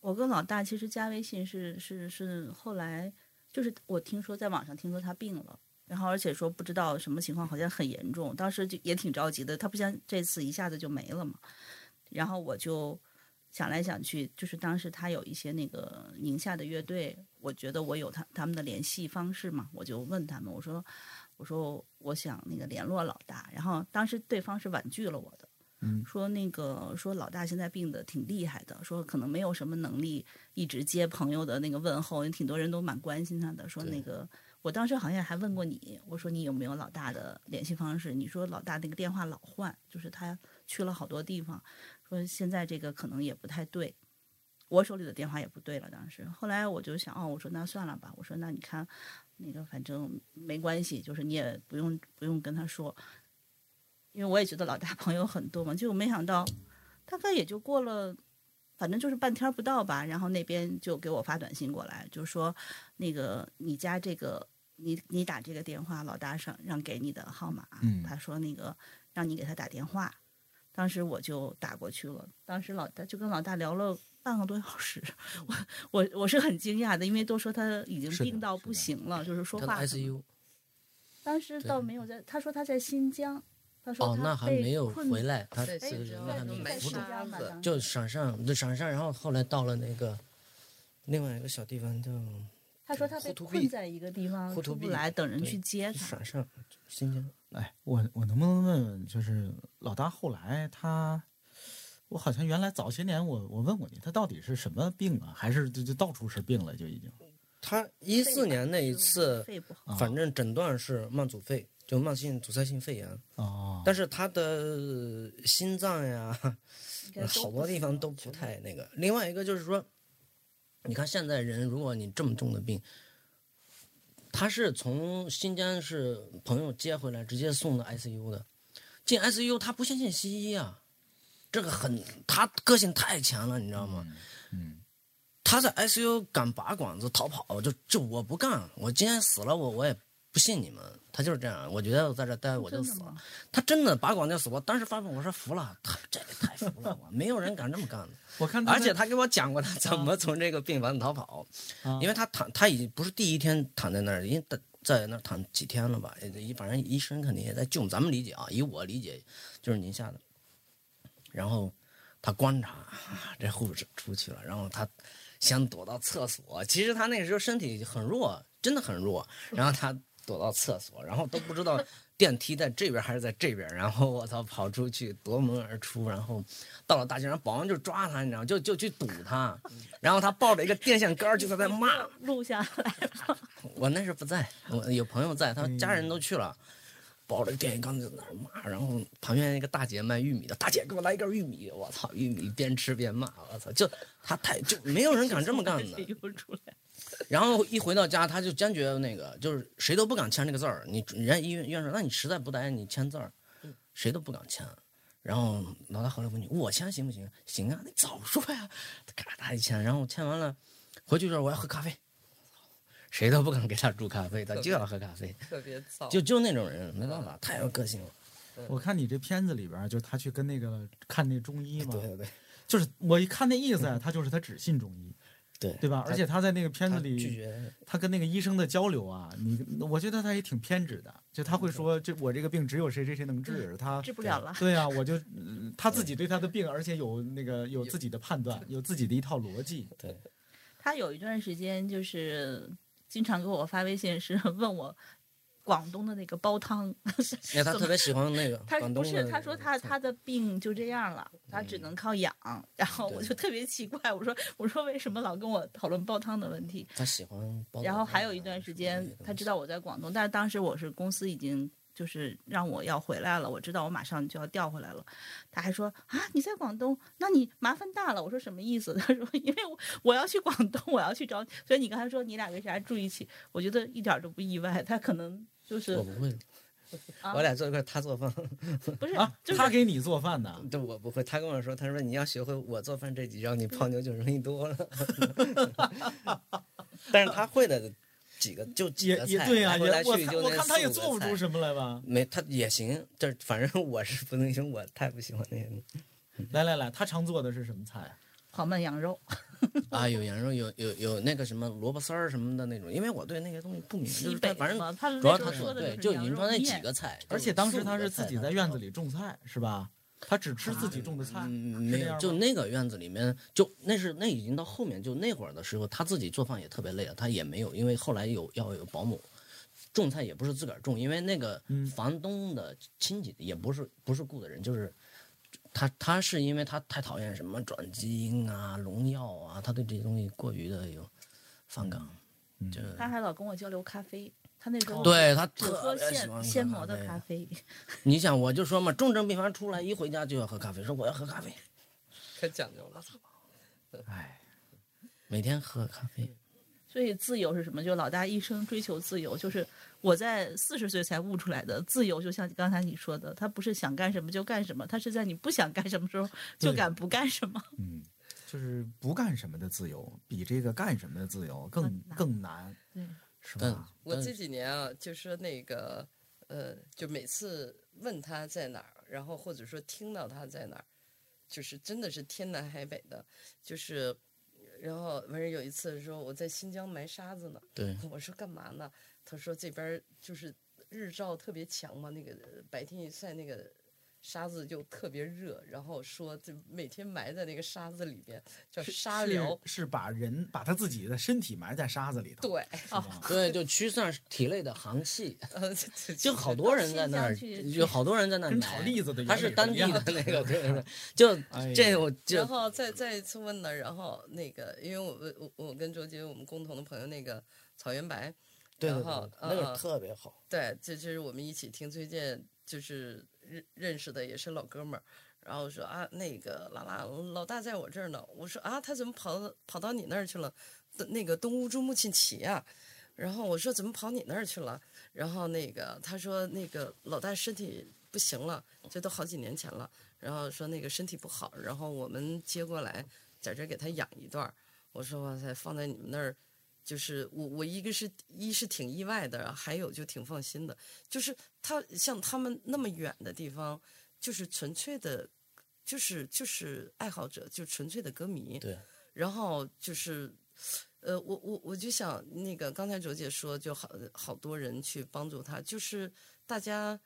我跟老大其实加微信是是是后来，就是我听说在网上听说他病了，然后而且说不知道什么情况，好像很严重，当时就也挺着急的。他不像这次一下子就没了嘛，然后我就想来想去，就是当时他有一些那个宁夏的乐队，我觉得我有他他们的联系方式嘛，我就问他们，我说我说我想那个联络老大，然后当时对方是婉拒了我的。嗯说那个说老大现在病的挺厉害的，说可能没有什么能力一直接朋友的那个问候，挺多人都蛮关心他的。说那个我当时好像还问过你，我说你有没有老大的联系方式？你说老大那个电话老换，就是他去了好多地方，说现在这个可能也不太对。我手里的电话也不对了，当时。后来我就想，哦，我说那算了吧，我说那你看，那个反正没关系，就是你也不用不用跟他说，因为我也觉得老大朋友很多嘛，结果没想到，大概也就过了，反正就是半天不到吧，然后那边就给我发短信过来，就说那个你家这个你你打这个电话，老大上让给你的号码，嗯他说那个让你给他打电话，当时我就打过去了，当时老大就跟老大聊了。半个多小时，我我我是很惊讶的，因为都说他已经病到不行了，就是说话 ICU 当时倒没有在，他说他在新疆，他说哦，那还没有回来，他在这个人还没都没扶住在新，疆吧沙子当时就闪上就闪上，然后后来到了那个另外一个小地方叫他说他被困在一个地方出不来，等人去接他。闪上新疆。哎，我我能不能问问，就是老大后来他，我好像原来早些年我我问过你，他到底是什么病啊？还是就就到处是病了就已经？他一四年那一次，肺不好，啊反正诊断是慢阻肺，就慢性阻塞性肺炎，哦，但是他的心脏呀，好多地方都不太那个。另外一个就是说，你看现在人，如果你这么重的病，他是从新疆是朋友接回来，直接送到 ICU 的。进 ICU 他不相信西医啊，这个很他个性太强了，你知道吗？嗯他在 ICU 敢拔管子逃跑，就就我不干，我今天死了我我也不信你们，他就是这样。我觉得我在这待我就死了真。他真的拔管就死，我当时发疯我说服了，他这个太服了，我没有人敢这么干的。我看他而且他给我讲过他怎么从这个病房逃跑，啊因为他躺他已经不是第一天躺在那儿，因为他在那儿躺几天了吧，反正医生肯定也在救。咱们理解啊，以我理解就是宁夏的，然后他观察啊这护士出去了，然后他先躲到厕所，其实他那时候身体很弱，真的很弱，然后他躲到厕所，然后都不知道电梯在这边还是在这边，然后我操跑出去夺门而出，然后到了大街上，保安就抓他，你知道吗，就就去堵他，然后他抱着一个电线杆就在那骂，[LAUGHS] 录下来了。我那时候不在，我有朋友在，他家人都去了，抱着电线杆子在那儿骂，然后旁边一个大姐卖玉米的，大姐给我来一根玉米，我操，玉米边吃边骂，我操，就他太就没有人敢这么干的。[LAUGHS] [LAUGHS] 然后一回到家，他就坚决那个，就是谁都不敢签这个字儿。你人家医院医院说，那你实在不待，你签字儿，谁都不敢签。然后老大后来问你，我签行不行？行啊，你早说呀！咔他一签，然后签完了，回去之后我要喝咖啡，谁都不敢给他煮咖啡，他就要喝咖啡，特别燥，就就那种人，没办法，太有个性了。我看你这片子里边，就是他去跟那个看那中医嘛，对对对，就是我一看那意思啊，他就是他只信中医，对对吧？而且他在那个片子里，绝，他跟那个医生的交流啊，你我觉得他也挺偏执的，就他会说，这我这个病只有谁谁谁能治，他治不了了。对啊，我就、[LAUGHS] 嗯他自己对他的病，而且有那个有自己的判断，有自己的一套逻辑。对，他有一段时间就是经常给我发微信，是 [LAUGHS] 问我广东的那个煲汤。[LAUGHS] 哎，他特别喜欢那个他不是，他说他他的病就这样了，他只能靠养。然后我就特别奇怪，我说我说为什么老跟我讨论煲汤的问题？他喜欢煲然后还有啊一段时间他知道我在广东，但是当时我是公司已经就是让我要回来了，我知道我马上就要调回来了。他还说啊，你在广东，那你麻烦大了。我说什么意思？[LAUGHS] 他说因为我我要去广东，我要去找你，所以你刚才说你俩为啥住一起，我觉得一点儿都不意外。他可能就是我不会，啊我俩坐一块，他做饭。[LAUGHS] 不是啊，就是他给你做饭呢？对，我不会。他跟我说，他说你要学会我做饭这几招，你泡妞就容易多了。[LAUGHS] 但是他会的几个就几也个菜，也对呀、来来也我去就那看我看他也做不出什么来吧。没，他也行，这反正我是不能行，我太不喜欢那个来来来，他常做的是什么菜啊？黄焖羊肉，[LAUGHS] 啊，有羊肉，有有有那个什么萝卜丝儿什么的那种，因为我对那些东西不明白，就西北是他反正嘛，他主要他说的对，就就是已羊肉经说那几个菜，而且当时他是自己在院子里种菜，是吧？他只吃自己种的菜，没有，就那个院子里面，就那是那已经到后面，就那会儿的时候，他自己做饭也特别累了，他也没有，因为后来有要有保姆，种菜也不是自个儿种，因为那个嗯。房东的亲戚也不是不是雇的人，就是他他是因为他太讨厌什么转基因啊、农药啊，他对这些东西过于的有反感，嗯就他还老跟我交流咖啡，他那时候对他只喝特别喜欢喝现现磨的咖啡，[LAUGHS] 你想，我就说嘛，重症病房出来一回家就要喝咖啡，说我要喝咖啡，[LAUGHS] 太讲究了。[LAUGHS] 哎，每天喝咖啡。所以自由是什么？就老大一生追求自由，就是我在四十岁才悟出来的自由。就像刚才你说的，他不是想干什么就干什么，他是在你不想干什么时候就敢不干什么。嗯，就是不干什么的自由，比这个干什么的自由更更难更难，对，是吧？我这几年啊，就说那个呃，就每次问他在哪儿，然后或者说听到他在哪儿，就是真的是天南海北的，就是。然后完事有一次说我在新疆埋沙子呢，对，[LAUGHS] 我说干嘛呢？他说这边就是日照特别强嘛，那个白天一晒那个沙子就特别热，然后说就每天埋在那个沙子里边叫沙疗，是是把人把他自己的身体埋在沙子里头，对，哦 [LAUGHS] 对，就驱散体内的寒气，[LAUGHS] 呃，就好多人在那儿，有好多人在那儿炒栗子的他是当地的那个，[LAUGHS] 对对对，就这我就然后再再一次问呢，然后那个，因为我我我我跟周杰我们共同的朋友那个草原白，对对然后对，那个呃特别好。对，这就是我们一起听崔健，就是认认识的，也是老哥们儿。然后说啊，那个拉拉老大在我这儿呢。我说啊，他怎么跑到跑到你那儿去了？那个东乌珠穆沁旗呀、然后我说怎么跑你那儿去了？然后那个他说那个老大身体不行了，这都好几年前了。然后说那个身体不好，然后我们接过来在这儿给他养一段儿。我说哇塞，放在你们那儿，就是我我一个是一是挺意外的，还有就挺放心的。就是他像他们那么远的地方，就是纯粹的，就是就是爱好者，就纯粹的歌迷。对，然后就是，呃，我我我就想那个刚才卓姐说，就好好多人去帮助他，就是大家。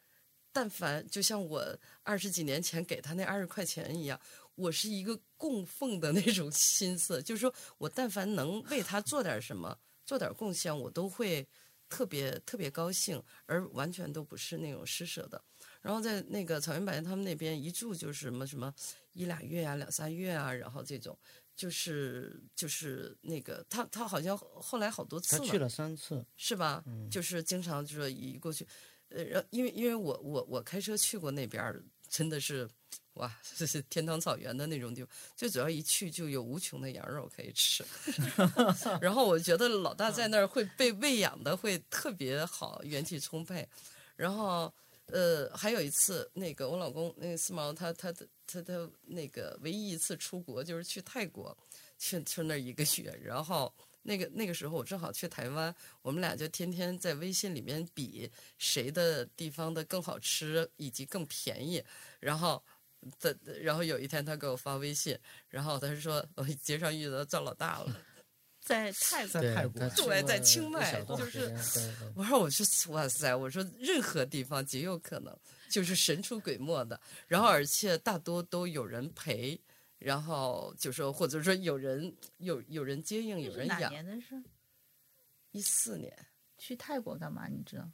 但凡就像我二十几年前给他那二十块钱一样，我是一个供奉的那种心思，就是说我但凡能为他做点什么，做点贡献，我都会特别特别高兴，而完全都不是那种施舍的。然后在那个草原白他们那边一住就是什么什么一俩月啊、两三月啊，然后这种就是就是那个他他好像后来好多次了，他去了三次，是吧？就是经常就是一过去，呃，然因为因为我我我开车去过那边儿，真的是哇，这是天堂草原的那种地方，最主要一去就有无穷的羊肉可以吃，[LAUGHS] 然后我觉得老大在那儿会被喂养的会特别好，元气充沛，然后。呃，还有一次，那个我老公那个四毛他，他他他他那个唯一一次出国就是去泰国，去去那儿一个月，然后那个那个时候我正好去台湾，我们俩就天天在微信里面比谁的地方的更好吃以及更便宜，然后。的，然后有一天他给我发微信，然后他就说我街上遇到赵老大了，[LAUGHS] 在泰国对在泰国他去对在清迈就是我说我说哇塞，我说任何地方极有可能就是神出鬼没的，然后而且大多都有人陪，然后就说或者说有人有有人接应，有人养。年的事？一四年，去泰国干嘛？你知道？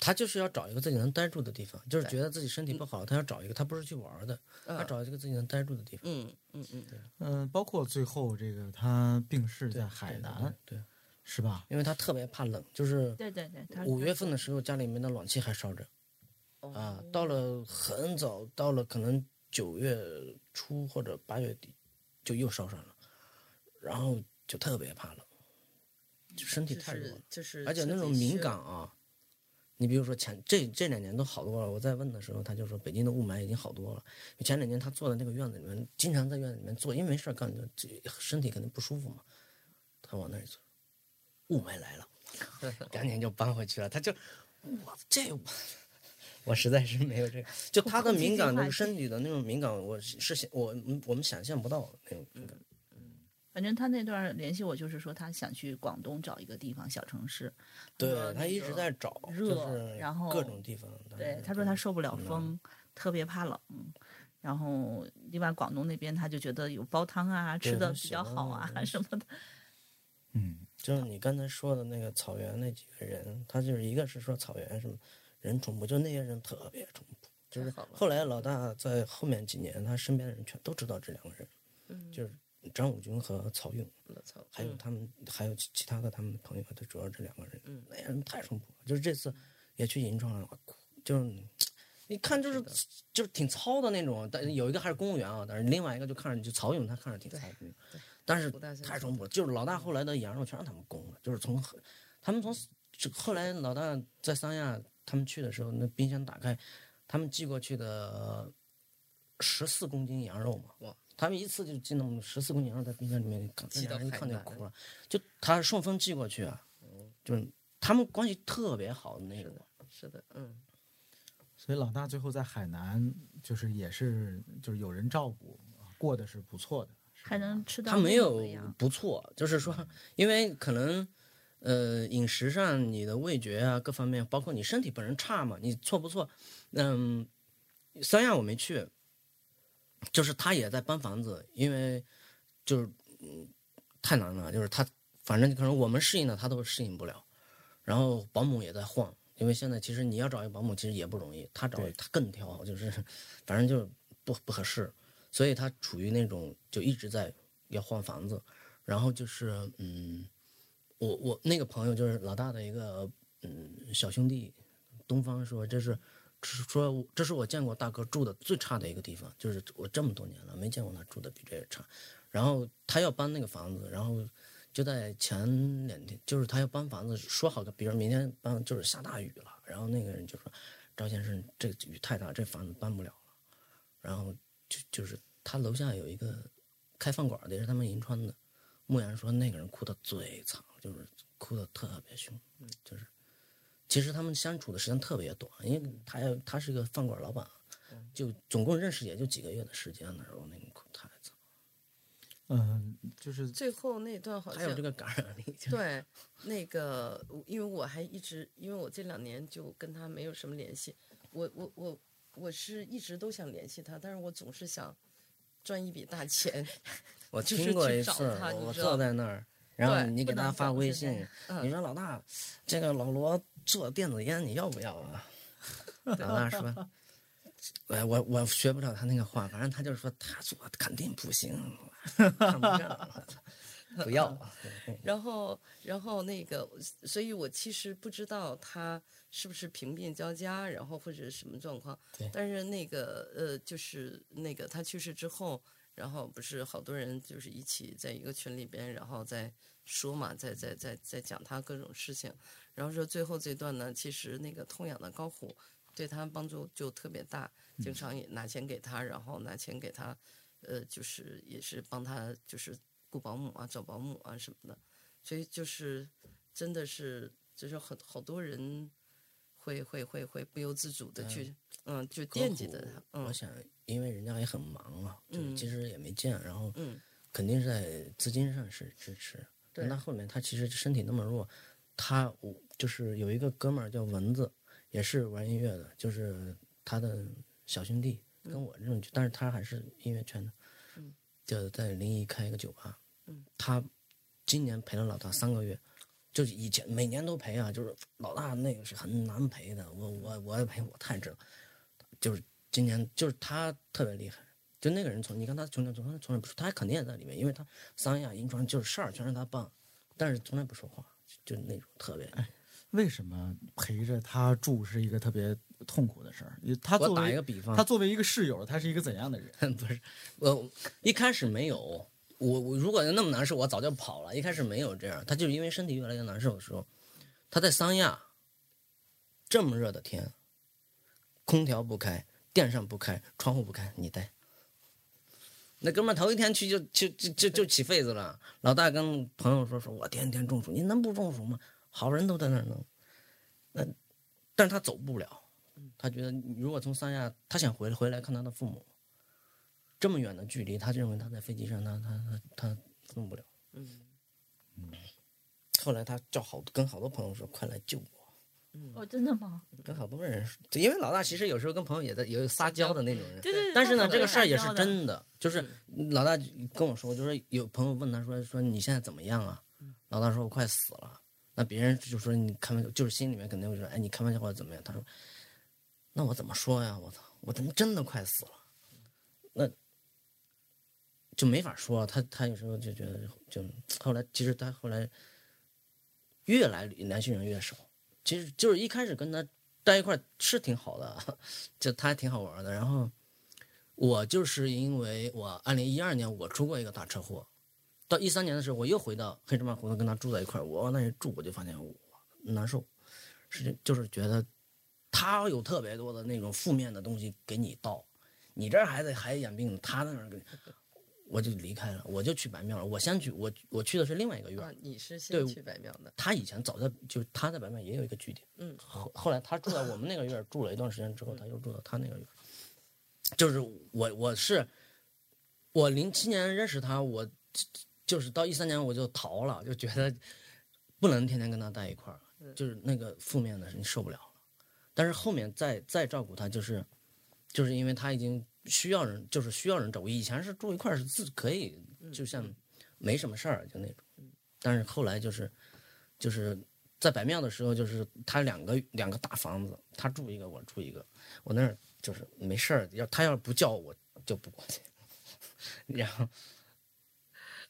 他就是要找一个自己能待住的地方，就是觉得自己身体不好，他要找一个，他不是去玩儿的，他嗯找一个自己能待住的地方。嗯嗯嗯，嗯，包括最后这个他病逝在海对南，对，对是吧？因为他特别怕冷，就是对对对，五月份的时候家里面的暖气还烧着哦啊，到了很早，到了可能九月初或者八月底就又烧上了，然后就特别怕冷，就身体太弱了。就是，而且那种敏感，啊，你比如说前这这两年都好多了。我在问的时候，他就说北京的雾霾已经好多了。前两年他坐在那个院子里面，经常在院子里面坐，因为没事干，就身体肯定不舒服嘛。他往那儿一坐，雾霾来了，赶紧就搬回去了。他就我这我我实在是没有这个，就他的敏感，就是身体的那种敏感，我是是想我我们想象不到那种敏感。反正他那段联系我，就是说他想去广东找一个地方小城市。对他一直在找，热就是然后各种地方。对，他说他受不了嗯风，特别怕冷。然后另外广东那边他就觉得有煲汤啊，吃的比较好啊什么的。嗯，就是你刚才说的那个草原那几个人，他就是一个是说草原什么人淳朴，就那些人特别淳朴。就是后来老大在后面几年，他身边的人全都知道这两个人，嗯就是张武军和曹勇。还有嗯他们，还有其其他的他们的朋友，就主要这两个人，嗯那人太淳朴了。就是这次也去银川了，就是你看就是就是挺糙的那种，但有一个还是公务员啊，但是另外一个就看着就曹勇，他看着挺糙的但是太淳朴了。就是老大后来的羊肉全让他们供了，就是从他们从后来老大在三亚他们去的时候，那冰箱打开，他们寄过去的十四公斤羊肉嘛，哇！他们一次就进那么十四公斤然后在冰箱里面，看那人一看就哭了。就他顺丰寄过去啊，嗯就是他们关系特别好的那种。是的，嗯，所以老大最后在海南就是也是就是有人照顾，过得是不错的。是还能吃到他没有不错，就是说，因为可能呃饮食上你的味觉啊各方面，包括你身体本身差嘛，你错不错？嗯，三亚我没去，就是他也在搬房子，因为就是嗯太难了，就是他反正可能我们适应的他都适应不了，然后保姆也在晃。因为现在其实你要找一个保姆，其实也不容易。他找对他更挑，就是反正就是不不合适。所以他处于那种就一直在要换房子，然后就是嗯，我我那个朋友就是老大的一个嗯小兄弟，东方说这是是说这是我见过大哥住的最差的一个地方，就是我这么多年了没见过他住的比这个差。然后他要搬那个房子，然后就在前两天，就是他要搬房子，说好的，比如明天搬，就是下大雨了，然后那个人就说赵先生，这雨太大，这房子搬不了了，然后。就就是他楼下有一个开饭馆的，也是他们银川的。牧羊说那个人哭的最惨，就是哭的特别凶，就是其实他们相处的时间特别短，因为他要他是一个饭馆老板，就总共认识也就几个月的时间的时候，那个哭太惨，嗯，就是最后那段好像还有这个感染力，对，那个因为我还一直，因为我这两年就跟他没有什么联系，我我我我是一直都想联系他，但是我总是想赚一笔大钱，[LAUGHS] 我就是听过去找一次，我我他你知道坐在那儿，然后你给他发微信你说老大，这个老罗做电子烟，你要不要啊？[LAUGHS] 老大说，我我我学不了他那个话，反正他就是说他做肯定不行，看不上，[LAUGHS] 不要。[LAUGHS] 然后然后那个，所以我其实不知道他是不是贫病交加，然后或者是什么状况对。但是那个呃，就是那个他去世之后，然后不是好多人就是一起在一个群里边，然后在说嘛，在在在在讲他各种事情，然后说最后这段呢，其实那个痛痒的高虎对他帮助就特别大，经常也拿钱给他，然后拿钱给他，呃，就是也是帮他就是雇保姆啊、找保姆啊什么的，所以就是真的是就是很好多人会会会会不由自主的去嗯就惦记着他，嗯。我想，因为人家也很忙啊，就嗯。其实也没见，然后嗯。肯定是在资金上是支持。对。那后面他其实身体那么弱，他我就是有一个哥们儿叫蚊子，也是玩音乐的，就是他的小兄弟，跟我这种，但是他还是音乐圈的，嗯，就在临沂开一个酒吧，嗯，他今年陪了老大三个月。就是以前每年都陪啊，就是老大那个是很难陪的，我我我也陪，我太知道，就是今年就是他特别厉害，就那个人从你看他从来从来从来不说，他肯定也在里面，因为他三亚银川就是事儿全是他办，但是从来不说话，就就那种特别。为什么陪着他住是一个特别痛苦的事儿？他作我打一个比方，他作为一个室友，他是一个怎样的人？[LAUGHS] 不是我一开始没有，我我如果那么难受，我早就跑了。一开始没有这样，他就是因为身体越来越难受的时候，他在三亚这么热的天，空调不开，电扇不开，窗户不开，你待。那哥们儿头一天去就就就就就起痱子了。老大跟朋友说说，我天天中暑，你能不中暑吗？好人都在那儿弄。那，但是他走不了，他觉得如果从三亚，他想回回来看他的父母，这么远的距离，他认为他在飞机上，他他他他弄不了。嗯后来他叫好跟好多朋友说，快来救我。哦，真的吗？跟好多人说，因为老大其实有时候跟朋友也在有撒娇的那种人。对对对。但是呢，这个事儿也是真的，就是老大跟我说，就说有朋友问他说说你现在怎么样啊？老大说我快死了。那别人就说你开玩笑，就是心里面肯定会说，哎，你开玩笑或者怎么样？他说，那我怎么说呀？我操，我他妈真的快死了。那就没法说。他他有时候就觉得就后来，其实他后来越来男性人越少。其实就是一开始跟他待一块是挺好的，[LAUGHS] 就他还挺好玩的。然后我就是因为我二零一二年我出过一个大车祸，到一三年的时候我又回到黑芝麻胡同跟他住在一块儿，我往那一住我就发现我难受，是就是觉得他有特别多的那种负面的东西给你倒，你这儿还得还养病，他那儿给，我就离开了，我就去白庙了。我先去，我我去的是另外一个院你是对先去白庙的，他以前早在就是他在白庙也有一个据点，嗯，后后来他住在我们那个院儿住了一段时间之后，他又住到他那个院儿。就是我我是我零七年认识他，我就是到一三年我就逃了，就觉得不能天天跟他在一块儿，就是那个负面的事情受不了了。但是后面再再照顾他，就是就是因为他已经需要人，就是需要人照顾。以前是住一块儿是自可以，就像没什么事儿就那种。但是后来就是就是在白庙的时候，就是他两个两个大房子，他住一个，我住一个，我那儿就是没事儿，要他要是不叫我就不过去。[LAUGHS] 然后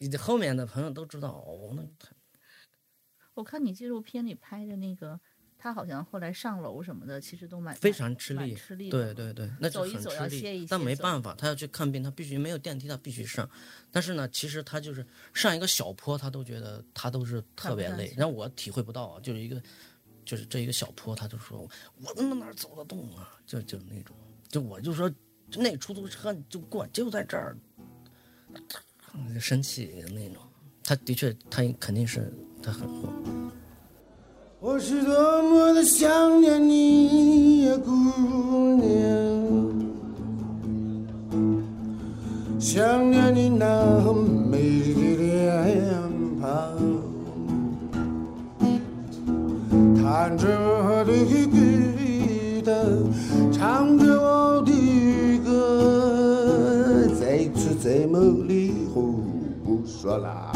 你的后面的朋友都知道，哦，那太我看你纪录片里拍的那个，他好像后来上楼什么的，其实都蛮非常吃力，吃力。对对对，那就走一走很吃力。要歇一但歇走没办法，他要去看病，他必须没有电梯，他必须上。但是呢，其实他就是上一个小坡，他都觉得他都是特别累看不上去，让我体会不到啊，就是一个就是这一个小坡，他就说我他妈哪儿走得动啊？就就那种，就我就说那出租车就过就在这儿，就生气的那种。他的确，他肯定是他很弱。我是多么的想念你呀，姑娘，想念你那美丽的脸庞，弹着我的吉他，唱着我的歌，在此在梦里说啦。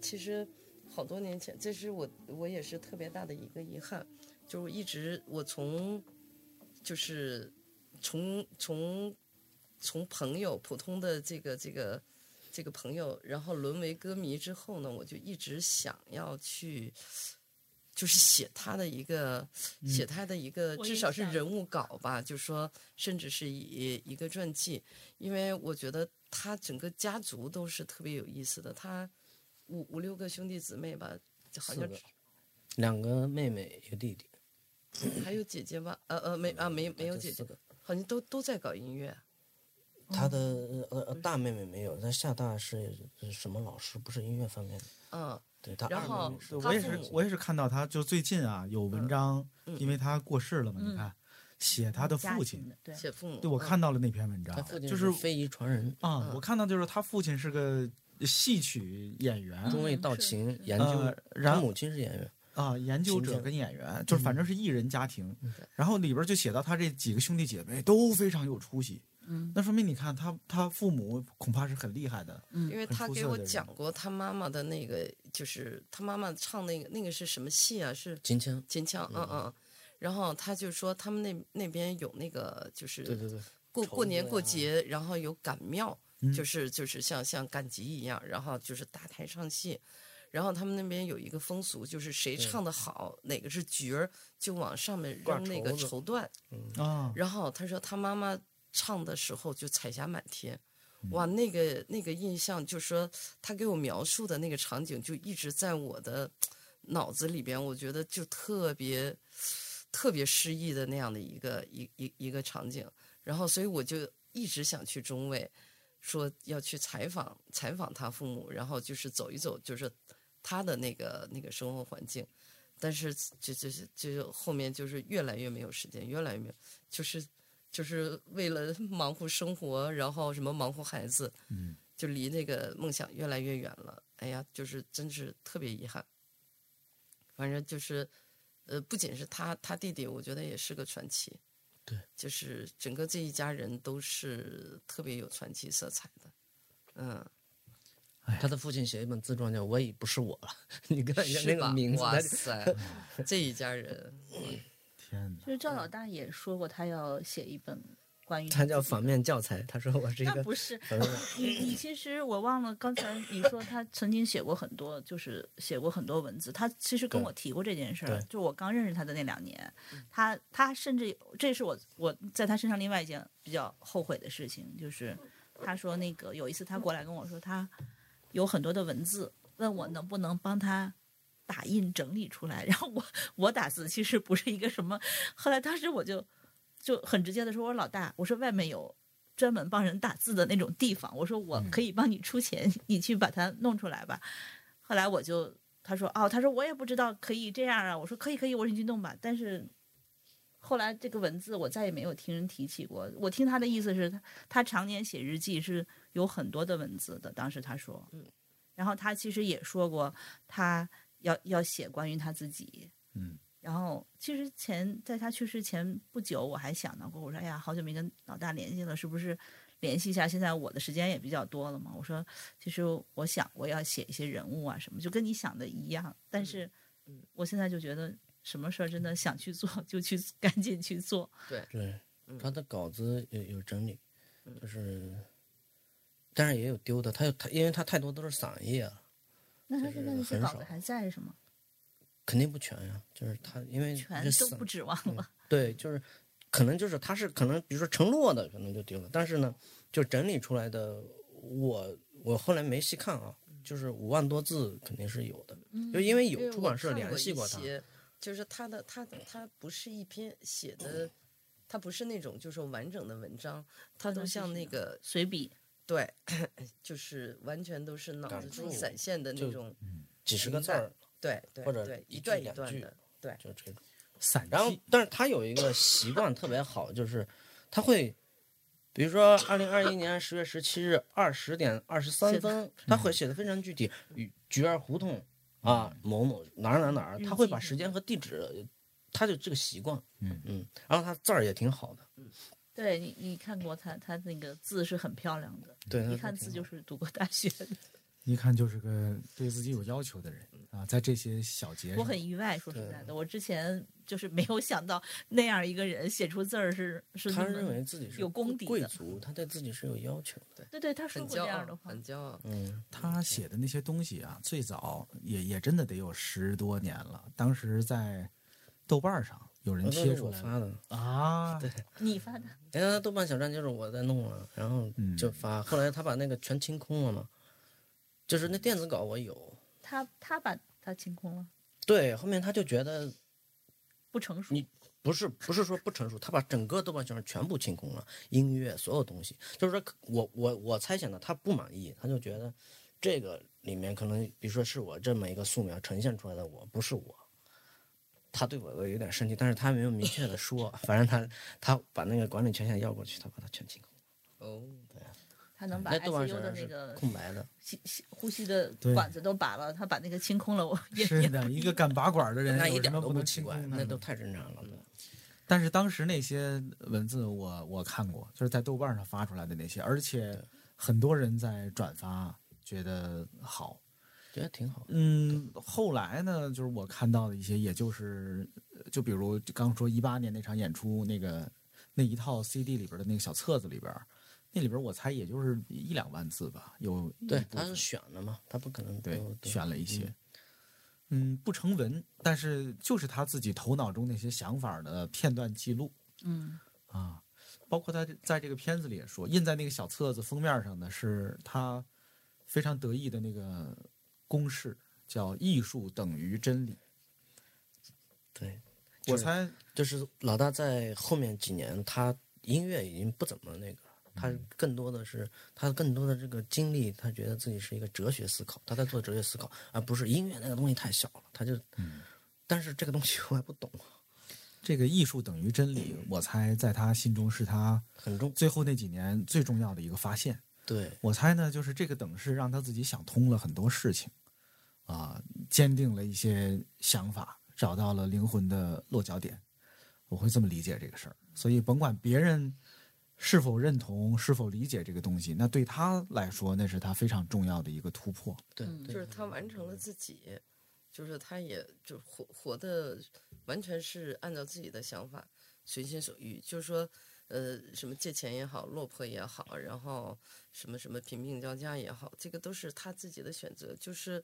其实好多年前，这是我我也是特别大的一个遗憾，就是我一直我从就是从从从朋友普通的这个这个这个朋友，然后沦为歌迷之后呢，我就一直想要去。就是写他的一个，写他的一个，至少是人物稿吧，就说甚至是以一个传记，因为我觉得他整个家族都是特别有意思的，他五五六个兄弟姊妹吧，就好像个两个妹妹，一个弟弟，[CLEARS THROAT] 还有姐姐吧，呃呃没啊没没有姐姐好像都都在搞音乐。他的呃呃大妹妹没有，他厦大是是什么老师？不是音乐方面的。嗯，对他二然后妹妹是我也是我也是看到他，就最近啊有文章，嗯因为他过世了嘛，你嗯看写他的父亲，对，写父母。对我嗯看到了那篇文章他父，亲就是非遗传人，啊，嗯我看到就是他父亲是个戏曲演员。中卫道是琴研究呃，然后他母亲是演员，啊，研究者跟演员，就是反正是艺人家庭嗯。然后里边就写到他这几个兄弟姐妹都非常有出息，嗯。那说明你看他他父母恐怕是很厉害的，嗯。因为他给我讲过他妈妈的那个，就是他妈妈唱那个那个是什么戏啊？是秦腔，秦腔，嗯嗯。然后他就说他们那那边有那个就是对对对，过过年过节，然后有赶庙，嗯。就是就是像像赶集一样，然后就是搭台唱戏，然后他们那边有一个风俗，就是谁唱的好，哪个是角儿，就往上面扔那个绸缎。啊，然后他说他妈妈唱的时候就彩霞满天，哇，那个那个印象，就说他给我描述的那个场景，就一直在我的脑子里边，我觉得就特别特别诗意的那样的一个一一一个场景。然后，所以我就一直想去中卫，说要去采访采访他父母，然后就是走一走，就是他的那个那个生活环境。但是就就是就后面就是越来越没有时间，越来越没有，就是就是为了忙活生活，然后什么忙活孩子，嗯，就离那个梦想越来越远了。哎呀，就是真是特别遗憾。反正就是，呃，不仅是他，他弟弟，我觉得也是个传奇。对，就是整个这一家人都是特别有传奇色彩的。嗯，他的父亲写一本自传叫《我已不是我了》，你跟他一下是吧那个名字，哇塞，[LAUGHS] 这一家人，天哪！就是赵老大也说过，他要写一本关于他叫反面教材。他说我是一个不是 [LAUGHS] 你，你其实我忘了，刚才你说他曾经写过很多，就是写过很多文字。他其实跟我提过这件事儿，就我刚认识他的那两年，他他甚至这是我我在他身上另外一件比较后悔的事情，就是他说那个有一次他过来跟我说，他有很多的文字，问我能不能帮他。打印整理出来，然后我我打字其实不是一个什么，后来当时我就就很直接的说，我说老大，我说外面有专门帮人打字的那种地方，我说我可以帮你出钱，你去把它弄出来吧。后来我就他说哦，他说我也不知道可以这样啊，我说可以可以，我说你去弄吧。但是后来这个文字我再也没有听人提起过。我听他的意思是他他常年写日记是有很多的文字的，当时他说，嗯，然后他其实也说过他要要写关于他自己，嗯。然后，其实前在他去世前不久，我还想到过，我说：“哎呀，好久没跟老大联系了，是不是联系一下？现在我的时间也比较多了嘛。”我说：“其实我想我要写一些人物啊什么，就跟你想的一样。但是嗯，我现在就觉得什么事儿真的想去做就去 [LAUGHS] 赶紧去做。对对他的稿子有有整理，嗯就是，但是也有丢的。他有他，因为他太多都是散页啊，那他现在那些稿子还在是吗？肯定不全呀。就是他，因为全都不指望了。对，就是可能就是他是可能，比如说承诺的可能就丢了，但是呢，就整理出来的，我我后来没细看啊，就是五万多字肯定是有的，就因为有出版社联系过他，些就是他的他的他不是一篇写的，他不是那种就是完整的文章，他都像那个随笔，对，[COUGHS] 就是完全都是脑子中闪现的那种，几十个字儿，对对或者对，一段一两句段的，对，就这种。散然后，但是他有一个习惯特别好，就是他会，比如说二零二一年十月十七日二十点二十三分，他会写的非常具体，与菊儿胡同啊某某哪儿哪儿哪儿，他会把时间和地址，他就这个习惯，嗯嗯，然后他字儿也挺好的，对你你看过他他那个字是很漂亮的，对，一看字就是读过大学的。一看就是个对自己有要求的人啊，在这些小节上，我很意外，说实在的，我之前就是没有想到那样一个人写出字儿是是他认为自己是有功底的贵族，他对自己是有要求的，对对，他说很骄傲过这样的，话，很骄傲，嗯，他写的那些东西啊，最早也也真的得有十多年了。当时在豆瓣上有人贴出来我发的。啊，[LAUGHS] 对，你发的，哎呀，豆瓣小站就是我在弄啊，然后嗯就发。后来他把那个全清空了嘛，就是那电子稿我有，他他把他清空了，对，后面他就觉得不成熟。你不是不是说不成熟，他把整个豆瓣小站全部清空了，音乐所有东西，就是说我我我猜想的，他不满意，他就觉得这个里面可能，比如说是我这么一个素描呈现出来的我，不是我。他对我有点生气，但是他没有明确的说，反正他他把那个管理权限要过去，他把它全清空了。哦，他能把那豆瓣 ICU 小站是的那个空白的，吸吸呼吸的管子都拔了，他把那个清空了，我也也是的，一个敢拔管的人，那一点都不奇怪，那都太正常了。但是当时那些文字我我看过，就是在豆瓣上发出来的那些，而且很多人在转发，觉得好。觉得挺好。嗯，后来呢，就是我看到的一些，也就是呃就比如刚说一八年那场演出，那个那一套 CD 里边的那个小册子里边，那里边我猜也就是一两万字吧，有对他是选的嘛，他不可能对选了一些。嗯，不成文，但是就是他自己头脑中那些想法的片段记录嗯啊。包括他在这个片子里也说，印在那个小册子封面上的是他非常得意的那个公式，叫“艺术等于真理对，”。我猜，就是老大在后面几年，他音乐已经不怎么那个了，他更多的是他更多的这个经历，他觉得自己是一个哲学思考，他在做哲学思考，而不是音乐那个东西太小了，他就，嗯但是这个东西 [LAUGHS] 我还不懂，这个“艺术等于真理”，我猜在他心中是他很重，最后那几年最重要的一个发现。对，我猜呢，就是这个等式让他自己想通了很多事情，啊，坚定了一些想法，找到了灵魂的落脚点。我会这么理解这个事儿。所以，甭管别人是否认同、是否理解这个东西，那对他来说，那是他非常重要的一个突破。对，就是他完成了自己，就是他也就活活的完全是按照自己的想法随心所欲，就是说。呃，什么借钱也好，落魄也好，然后什么什么贫病交加也好，这个都是他自己的选择。就是，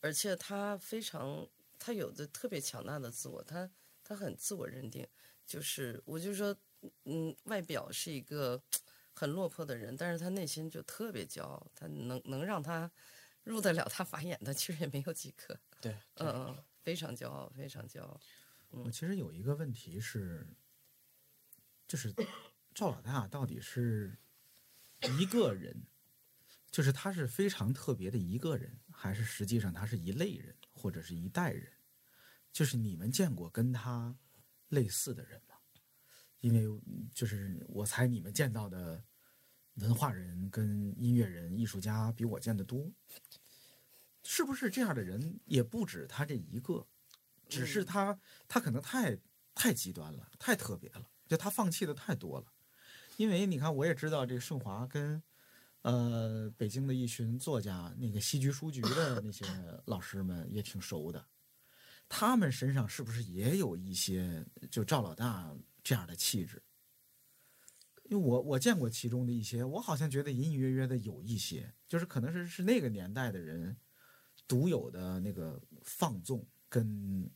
而且他非常，他有着特别强大的自我，他他很自我认定。就是，我就说，嗯，外表是一个很落魄的人，但是他内心就特别骄傲。他能能让他入得了他法眼的，其实也没有几个。对，嗯嗯，非常骄傲，非常骄傲。我其实有一个问题是，就是赵老大到底是一个人，就是他是非常特别的一个人，还是实际上他是一类人或者是一代人？就是你们见过跟他类似的人吗？因为就是我猜你们见到的文化人跟音乐人、艺术家比我见得多，是不是这样的人也不止他这一个？只是他他可能太太极端了，太特别了，就他放弃的太多了。因为你看，我也知道这个盛华跟呃北京的一群作家，那个戏剧书局的 [LAUGHS] 那些老师们也挺熟的。他们身上是不是也有一些就赵老大这样的气质？因为我我见过其中的一些，我好像觉得隐隐约约的有一些，就是可能是是那个年代的人独有的那个放纵跟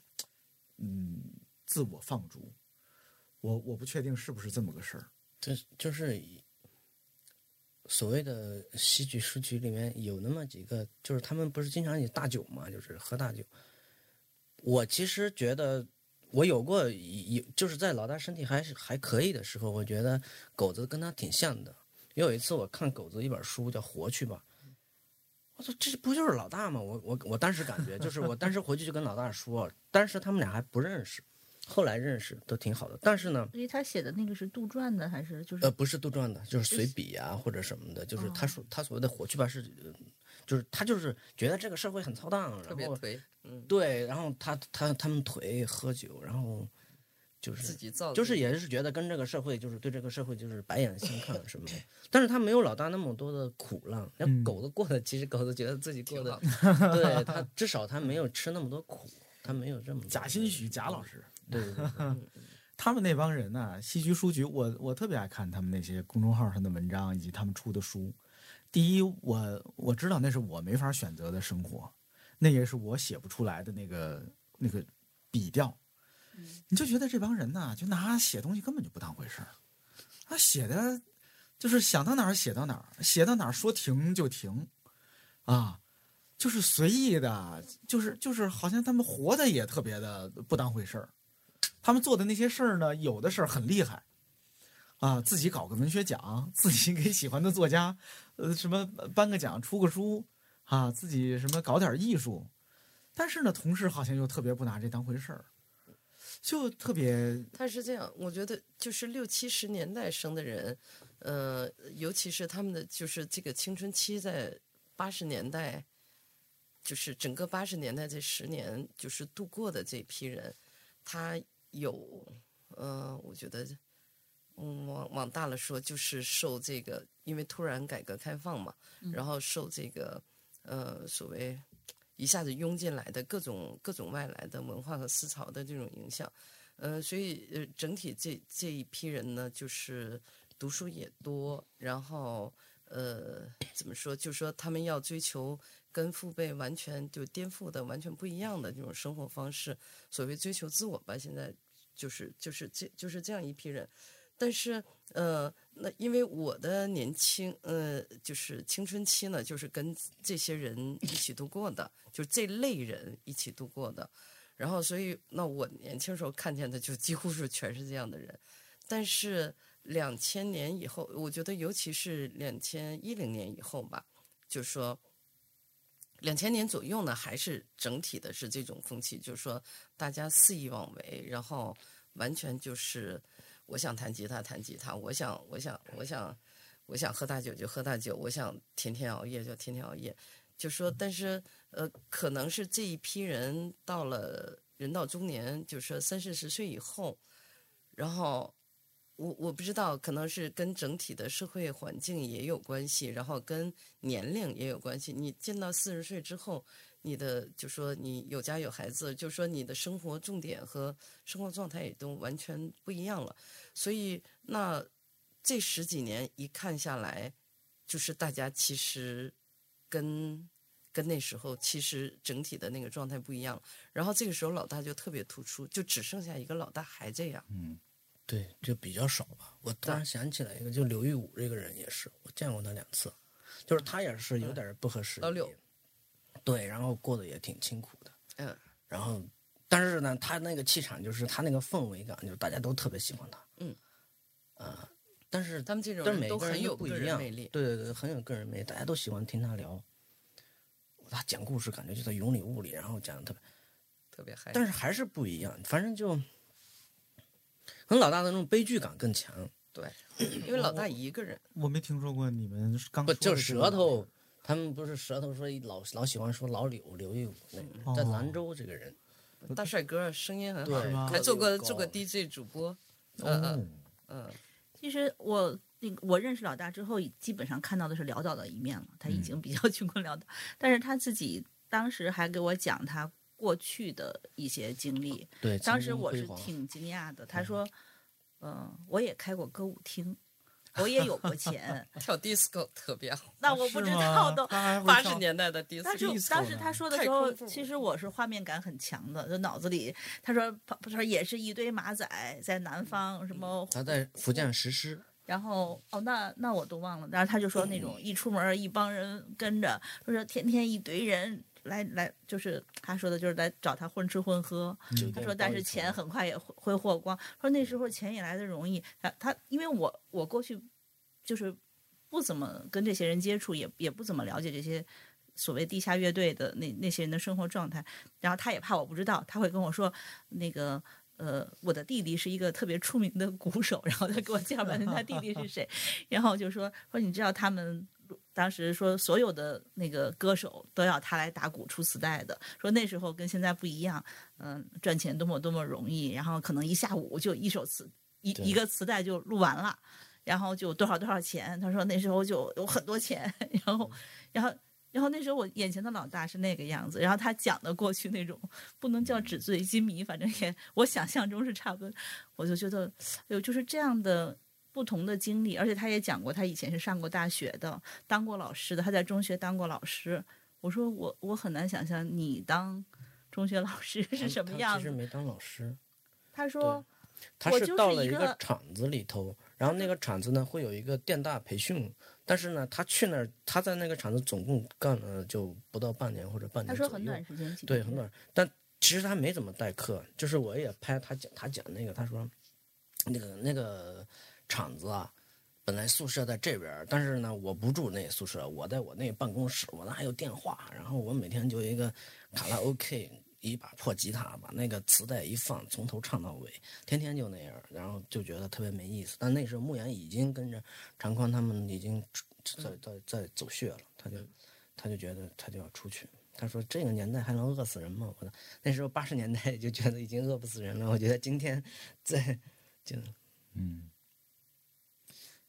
嗯自我放逐。我我不确定是不是这么个事儿。这就是所谓的戏剧书局里面有那么几个，就是他们不是经常以大酒嘛，就是喝大酒。我其实觉得我有过有就是在老大身体还是还可以的时候，我觉得狗子跟他挺像的。有一次我看狗子一本书叫《活去吧》，我说这不就是老大吗？我我我当时感觉就是我当时回去就跟老大说，当时他们俩还不认识，后来认识都挺好的。但是呢，因为他写的那个是杜撰的，还是就是呃，不是杜撰的，就是随笔啊或者什么的，就是他说他所谓的活去吧是，呃就是他就是觉得这个社会很操蛋，然后特别颓，嗯，对，然后他他他们颓喝酒，然后就是自己造，就是也是觉得跟这个社会就是对这个社会就是白眼相看什么的，但是他没有老大那么多的苦浪，那嗯。狗子过的其实狗子觉得自己过挺得，[LAUGHS] 对他至少他没有吃那么多苦，他没有这么多贾欣许贾老师，对对对。对 [LAUGHS] 他们那帮人呢、戏剧书局，我我特别爱看他们那些公众号上的文章以及他们出的书。第一，我我知道那是我没法选择的生活，那也是我写不出来的那个那个笔调。你就觉得这帮人呢，就拿写东西根本就不当回事儿，他写的就是想到哪儿写到哪儿，写到哪儿说停就停，啊，就是随意的，就是就是好像他们活的也特别的不当回事儿。他们做的那些事儿呢，有的事儿很厉害，啊，自己搞个文学奖，自己给喜欢的作家，呃，什么颁个奖、出个书，啊，自己什么搞点艺术，但是呢，同时好像又特别不拿这当回事儿，就特别他是这样，我觉得就是六七十年代生的人，呃，尤其是他们的就是这个青春期在八十年代，就是整个八十年代这十年就是度过的这批人，他有，呃，我觉得，嗯，往往大了说，就是受这个，因为突然改革开放嘛，然后受这个，呃，所谓一下子涌进来的各种各种外来的文化和思潮的这种影响。呃，所以呃，整体这这一批人呢，就是读书也多，然后呃，怎么说？就说他们要追求跟父辈完全就颠覆的完全不一样的这种生活方式，所谓追求自我吧，现在就是就是这就是这样一批人。但是，呃，那因为我的年轻，呃，就是青春期呢，就是跟这些人一起度过的，就这类人一起度过的。然后，所以，那我年轻时候看见的就几乎是全是这样的人。但是，两千年以后，我觉得尤其是两千一零年以后吧，就是说两千年左右呢，还是整体的是这种风气，就是说大家肆意妄为，然后完全就是。我想弹吉他，弹吉他；我想，我想，我想，我想喝大酒就喝大酒；我想天天熬夜就天天熬夜。就说，但是呃，可能是这一批人到了人到中年，就是说三四十岁以后，然后我我不知道，可能是跟整体的社会环境也有关系，然后跟年龄也有关系。你进到四十岁之后。你的就说你有家有孩子，就说你的生活重点和生活状态也都完全不一样了。所以那这十几年一看下来，就是大家其实跟跟那时候其实整体的那个状态不一样。然后这个时候老大就特别突出，就只剩下一个老大还这样。嗯，对，就比较少吧。我突然想起来一个，就刘玉武这个人也是，我见过他两次，就是他也是有点不合时宜。老柳。对，然后过得也挺清苦的，嗯，然后，但是呢，他那个气场就是他那个氛围感，就是大家都特别喜欢他，嗯，呃，但是他们这种但是每个人都很有不一样，魅力，对对对，很有个人魅力，大家都喜欢听他聊，他讲故事感觉就在云里雾里，然后讲的特别特别嗨，但是还是不一样，反正就，可能老大的那种悲剧感更强，对，因为老大一个人，我没听说过你们刚不就舌头。他们不是舌头说老老喜欢说老柳刘玉武那个，在兰州这个人，大帅哥，声音很好，对，还做过做过 DJ 主播，哦嗯嗯，其实我那个我认识老大之后，基本上看到的是潦倒的一面了。他已经比较 [LAUGHS] 穷困潦倒，但是他自己当时还给我讲他过去的一些经历。对，当时我是挺惊讶的。他说：“嗯、我也开过歌舞厅，我也有过钱。[LAUGHS] 跳 disco 特别好，那我不知道都。八十年代的但是 disco，当时他说的时候其实我是画面感很强的，就脑子里他说他他说也是一堆马仔在南方什么他在福建实施，然后哦，那那我都忘了。然后他就说那种一出门一帮人跟着，说是天天一堆人来来，就是他说的就是来找他混吃混喝。他说，但是钱很快也挥挥霍光。说那时候钱也来的容易。他他因为我我过去就是不怎么跟这些人接触，也也不怎么了解这些所谓地下乐队的那那些人的生活状态。然后他也怕我不知道，他会跟我说那个。呃，我的弟弟是一个特别出名的鼓手，然后他给我介绍半天他弟弟是谁，[LAUGHS] 然后就说说你知道他们当时说所有的那个歌手都要他来打鼓出磁带的，说那时候跟现在不一样，嗯、赚钱多么多么容易，然后可能一下午就一首磁一一个磁带就录完了，然后就多少多少钱，他说那时候就有很多钱，[LAUGHS] 然后然后。然后那时候我眼前的老大是那个样子，然后他讲的过去那种不能叫纸醉金迷，反正也我想象中是差不多，我就觉得，哎呦，就是这样的不同的经历，而且他也讲过，他以前是上过大学的，当过老师的，他在中学当过老师。我说我我很难想象你当中学老师是什么样子。其实没当老师，他说他是到了一一个个厂子里头，然后那个厂子呢会有一个电大培训，但是呢，他去那儿，他在那个厂子总共干了就不到半年或者半年左右说很短，时间，几对，很短。但其实他没怎么代课，就是我也拍他讲，他讲那个，他说那个那个厂子啊，本来宿舍在这边，但是呢，我不住那宿舍，我在我那办公室，我那还有电话，然后我每天就一个卡拉 OK。一把破吉他，把那个磁带一放，从头唱到尾，天天就那样，然后就觉得特别没意思。但那时候牧原已经跟着常宽他们已经在在在走穴了，他就他就觉得他就要出去。他说：“这个年代还能饿死人吗？”我说：“那时候八十年代就觉得已经饿不死人了。我觉得今天在就嗯，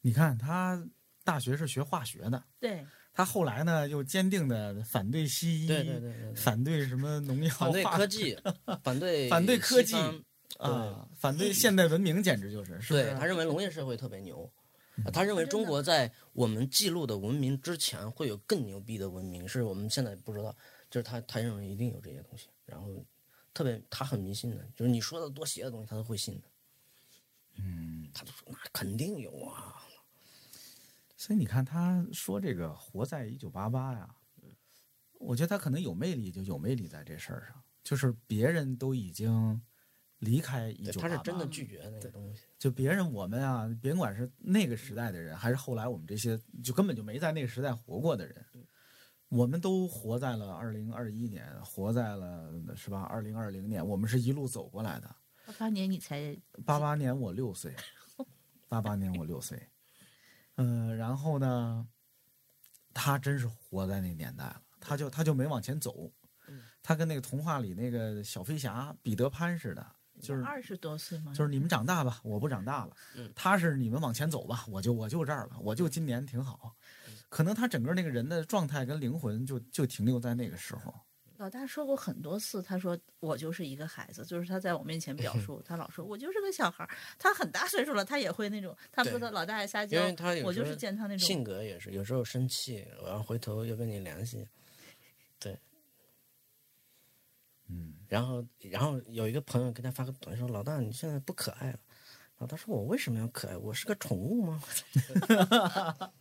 你看他大学是学化学的，对，他后来呢又坚定的反对西医，对对对对对反对什么农药，反对科技，[LAUGHS] 反对反对科技啊，反对现代文明，简直就是，是是对他认为农业社会特别牛。他认为中国在我们记录的文明之前会有更牛逼的文明，是我们现在不知道。就是他他认为一定有这些东西，然后特别他很迷信的，就是你说的多邪的东西他都会信的。嗯，他就说那肯定有啊。所以你看，他说这个活在一九八八呀，我觉得他可能有魅力，就有魅力在这事儿上，就是别人都已经离开一，九八八，他是真的拒绝那个东西。就别人我们啊，别管是那个时代的人，还是后来我们这些就根本就没在那个时代活过的人，我们都活在了二零二一年，活在了是吧？二零二零年，我们是一路走过来的。八八年你才八八年我六岁，八八年我六岁，嗯、然后呢，他真是活在那年代了，他就他就没往前走，他跟那个童话里那个小飞侠彼得潘似的，就是二十多岁嘛？就是你们长大吧，我不长大了。他是你们往前走吧，我就我就这儿了，我就今年挺好。可能他整个那个人的状态跟灵魂就就停留在那个时候。老大说过很多次，他说我就是一个孩子，就是他在我面前表述，他老说我就是个小孩儿。他很大岁数了，他也会那种，他说对他老大爱撒因娇为他，我就是见他那种性格也是，有时候生气，我要回头又跟你联系，对，嗯，然后然后有一个朋友给他发个短信说：“老大，你现在不可爱了。”老大说：“我为什么要可爱？我是个宠物吗？” [LAUGHS]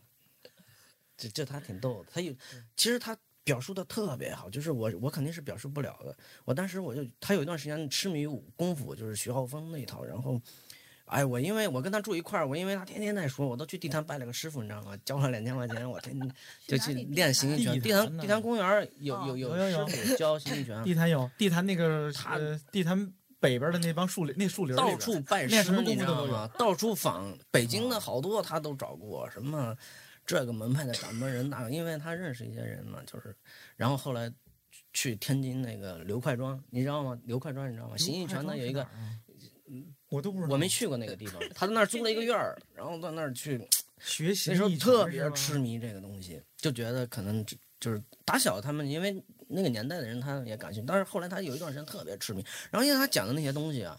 这这他挺逗的，他有 [LAUGHS] 其实他表述的特别好，就是我我肯定是表述不了的。我当时我就他有一段时间痴迷武功夫，就是徐浩峰那一套，然后。哎，我因为我跟他住一块儿，我因为他天天在说，我都去地坛拜了个师傅，你知道吗？交了两千块钱，我天天就去练形意拳。地地坛地坛公园有哦有有有有师傅教形意拳，地坛有地坛那个他呃地坛北边的那帮树林那树林到处拜师，练什么你知道功夫都有吗？到处访，北京的好多他都找过，什么这个门派的掌门人那个，因为他认识一些人嘛，就是，然后后来去天津那个刘快庄，你知道吗？刘快庄你知道吗？形意拳的有一个，我都不知道，我没去过那个地方，他在那儿租了一个院儿，然后到那儿去。[LAUGHS] 学习那时候特别痴迷这个东西，就觉得可能就就是打小他们因为那个年代的人他也感兴趣，但是后来他有一段时间特别痴迷，然后因为他讲的那些东西啊，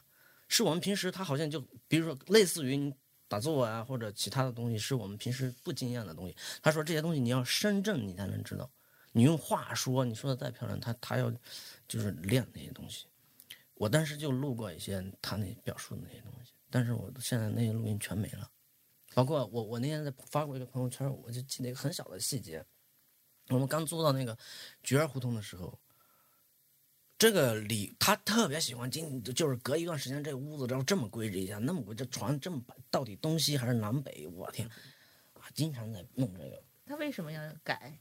是我们平时他好像就比如说类似于你打坐啊或者其他的东西，是我们平时不经验的东西。他说这些东西你要深圳你才能知道，你用话说你说的再漂亮，他他要就是练那些东西。我当时就录过一些他那表述的那些东西，但是我现在那些录音全没了。包括我，我那天在发过一个朋友圈，我就记得一个很小的细节。我们刚租到那个菊儿胡同的时候，这个里他特别喜欢今，就是隔一段时间这个屋子然后这么规制一下，那么规这床这么摆，到底东西还是南北？我天，啊，经常在弄这个，他为什么要改？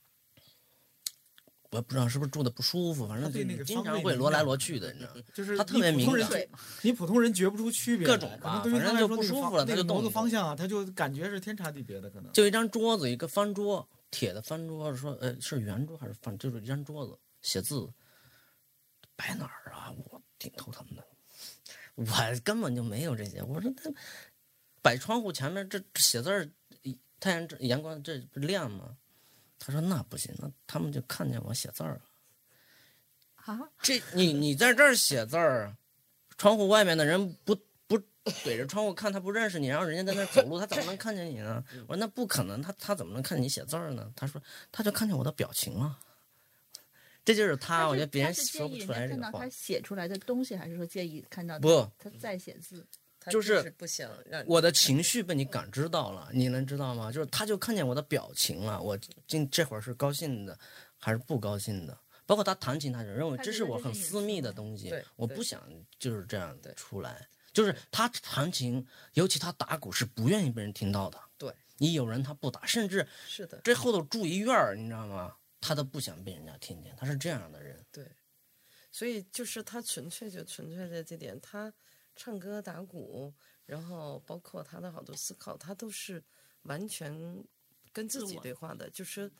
我也不知道是不是住的不舒服，反正对那个经常会挪来挪去的，你知道吗？就是他特别敏感你普通人觉不出区别，各种吧可能对于他反正就来说那个不舒服了他就动一动方向啊，他就感觉是天差地别的，可能。就一张桌子，一个方桌，铁的方桌，说呃是圆桌还是方，就是一张桌子写字，摆哪儿啊？我挺头疼的，我根本就没有这些。我说他摆窗户前面这这写字儿，太阳这阳光这不亮吗？他说那不行，那他们就看见我写字儿了。啊，这你你在这儿写字儿，窗户外面的人不不怼着窗户看，他不认识你，然后人家在那儿走路，他怎么能看见你呢？我说那不可能，他他怎么能看见你写字儿呢？他说他就看见我的表情了。这就是他，我觉得别人说不出来这个话看到他。写出来的东西，还是说介意看到不他在写字？就是是不想让我的情绪被你感知到了，你能知道吗？就是他就看见我的表情了，我今这会儿是高兴的还是不高兴的？包括他弹琴，他就认为这是我很私密的东西我不想就是这样对出来。就是他弹琴，尤其他打鼓是不愿意被人听到的。对你有人他不打，甚至是的，这后头住一院儿，你知道吗？他都不想被人家听见，他是这样的人。对，所以就是他纯粹就纯粹在这点，他唱歌打鼓，然后包括他的好多思考，他都是完全跟自己对话的，就是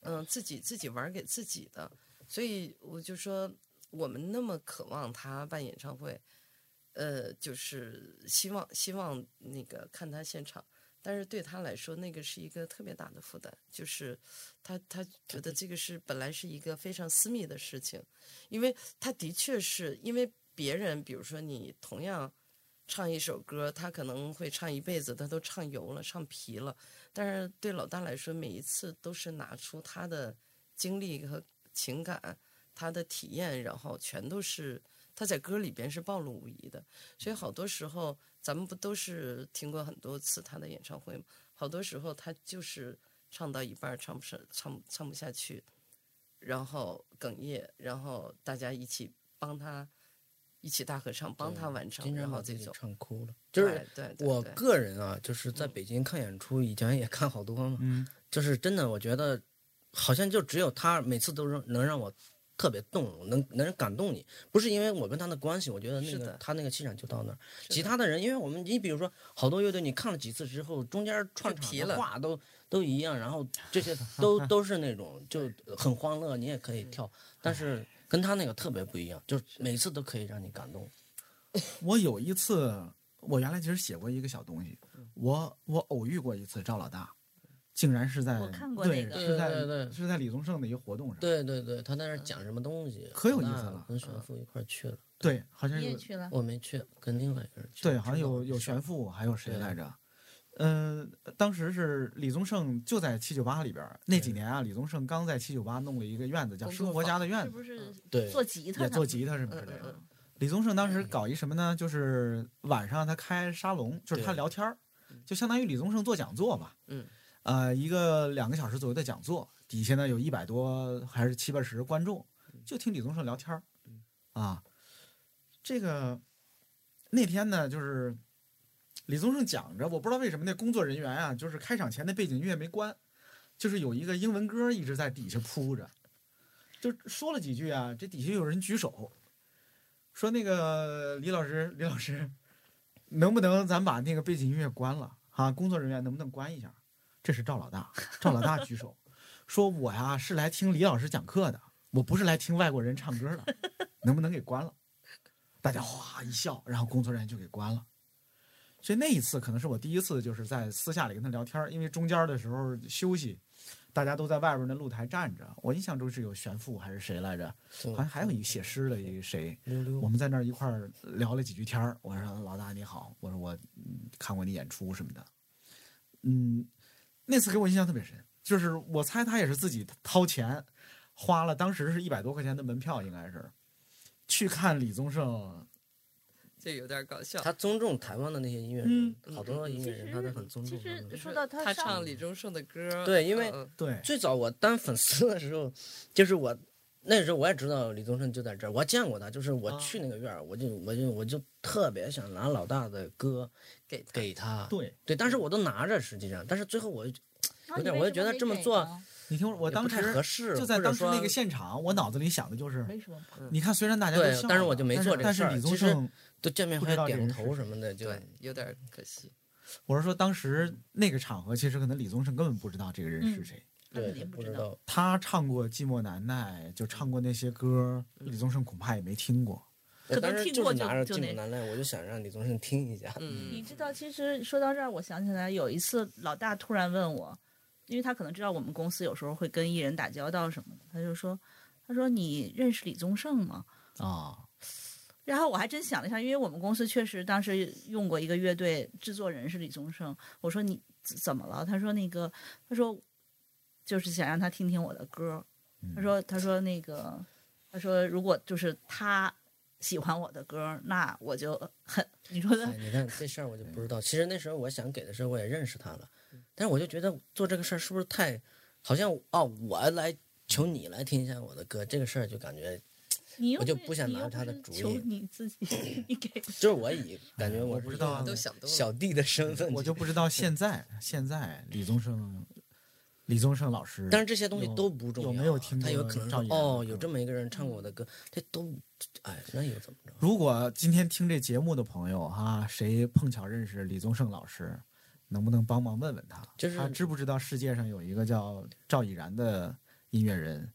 嗯、自己自己玩儿给自己的。所以我就说，我们那么渴望他办演唱会，呃，就是希望希望那个看他现场。但是对他来说，那个是一个特别大的负担，就是他他觉得这个是本来是一个非常私密的事情，因为他的确是因为别人，比如说你同样唱一首歌，他可能会唱一辈子，他都唱油了，唱疲了。但是对老大来说，每一次都是拿出他的经历和情感，他的体验，然后全都是他在歌里边是暴露无遗的。所以好多时候，咱们不都是听过很多次他的演唱会吗？好多时候他就是唱到一半唱不上，唱唱不下去，然后哽咽，然后大家一起帮他一起大合唱，帮他完成然后这种。唱哭了。就是对对对我个人啊，就是在北京看演出，以前也看好多嘛，嗯，就是真的，我觉得好像就只有他每次都让能让我特别动，能能感动你。不是因为我跟他的关系，我觉得那个他那个气场就到那儿。其他的人，因为我们你比如说好多乐队，你看了几次之后，中间串场的话都都一样，然后这些都 [LAUGHS] 都是那种就很欢乐，你也可以跳，但是跟他那个特别不一样，就是每次都可以让你感动。我有一次，我原来其实写过一个小东西，我我偶遇过一次赵老大，竟然是在我看过对那个是在对对对是在李宗盛的一个活动上，对对对，他在那儿讲什么东西，可有意思了跟玄父一块去了，对，好像有你也去了，我没去，跟另外一个人去。对，好像有有玄父，还有谁来着？嗯、当时是李宗盛就在七九八里边儿，那几年啊，李宗盛刚在七九八弄了一个院子，叫生活家的院子，是不是对做吉他呢？也做吉他什么之类的。嗯嗯嗯李宗盛当时搞一什么呢？就是晚上他开沙龙，就是他聊天儿，就相当于李宗盛做讲座吧。嗯，呃，一个两个小时左右的讲座，底下呢有一百多还是七八十观众，就听李宗盛聊天儿。啊，这个那天呢，就是李宗盛讲着，我不知道为什么那工作人员啊，就是开场前的背景音乐没关，就是有一个英文歌一直在底下铺着，就说了几句啊，这底下有人举手，说那个李老师，李老师，能不能咱把那个背景音乐关了啊？工作人员能不能关一下？这是赵老大，赵老大举手说：“我呀是来听李老师讲课的，我不是来听外国人唱歌的，能不能给关了？”大家哗一笑，然后工作人员就给关了。所以那一次可能是我第一次就是在私下里跟他聊天，因为中间的时候休息，大家都在外边的露台站着。我印象中是有玄父还是谁来着？好像还有一个写诗的一个谁，我们在那儿一块儿聊了几句天儿。我说老大你好，我说我嗯看过你演出什么的，嗯，那次给我印象特别深，就是我猜他也是自己掏钱花了，当时是一百多块钱的门票，应该是去看李宗盛。这有点搞笑。他尊重台湾的那些音乐嗯人，好多音乐人他都很尊其重其。实说到他上唱李宗盛的歌，对因为嗯对，最早我当粉丝的时候，就是我那时候我也知道李宗盛就在这儿，我还见过他，就是我啊去那个院儿，我就我就我就特别想拿老大的歌给他给他，对对，但是我都拿着，实际上，但是最后我就有点我就觉得这么做你听我，我当时合适，就在当时那个现场，我脑子里想的就是，为什么？你看虽然大家都笑，但是我就没做这个但是但是李宗事儿其实盛，都见面不会点头什么的，就，有点可惜。我是说当时那个场合，其实可能李宗盛根本不知道这个人是嗯谁。他肯对定不知道。他唱过《寂寞难耐》，就唱过那些歌，李宗盛恐怕也没听过。可能听过就就是拿着《寂寞难耐》，我就想让李宗盛听一下。嗯，你知道，其实说到这儿，我想起来有一次，老大突然问我，因为他可能知道我们公司有时候会跟艺人打交道什么的，他就说：“他说你认识李宗盛吗啊，？” [LAUGHS] 然后我还真想了一下，因为我们公司确实当时用过一个乐队，制作人是李宗盛。我说你怎怎么了？他说那个，他说就是想让他听听我的歌。他说他说那个，他说如果就是他喜欢我的歌，那我就很你说的哎，你看这事儿我就不知道。其实那时候我想给的时候，我也认识他了，但是我就觉得做这个事儿是不是太，好像哦，我来求你来听一下我的歌，这个事儿就感觉我就不想拿他的主意你自己，[LAUGHS] 你给就是我以 [LAUGHS] 感觉我我不知道都想多了。小弟的身份，我就不知道现在现在李宗盛，李宗盛老师，但是这些东西都不重要啊。有没有听过他有可能哦，有这么一个人唱过我的歌，这都哎，那又怎么着？如果今天听这节目的朋友哈、谁碰巧认识李宗盛老师，能不能帮忙问问他，就是他知不知道世界上有一个叫赵以然的音乐人，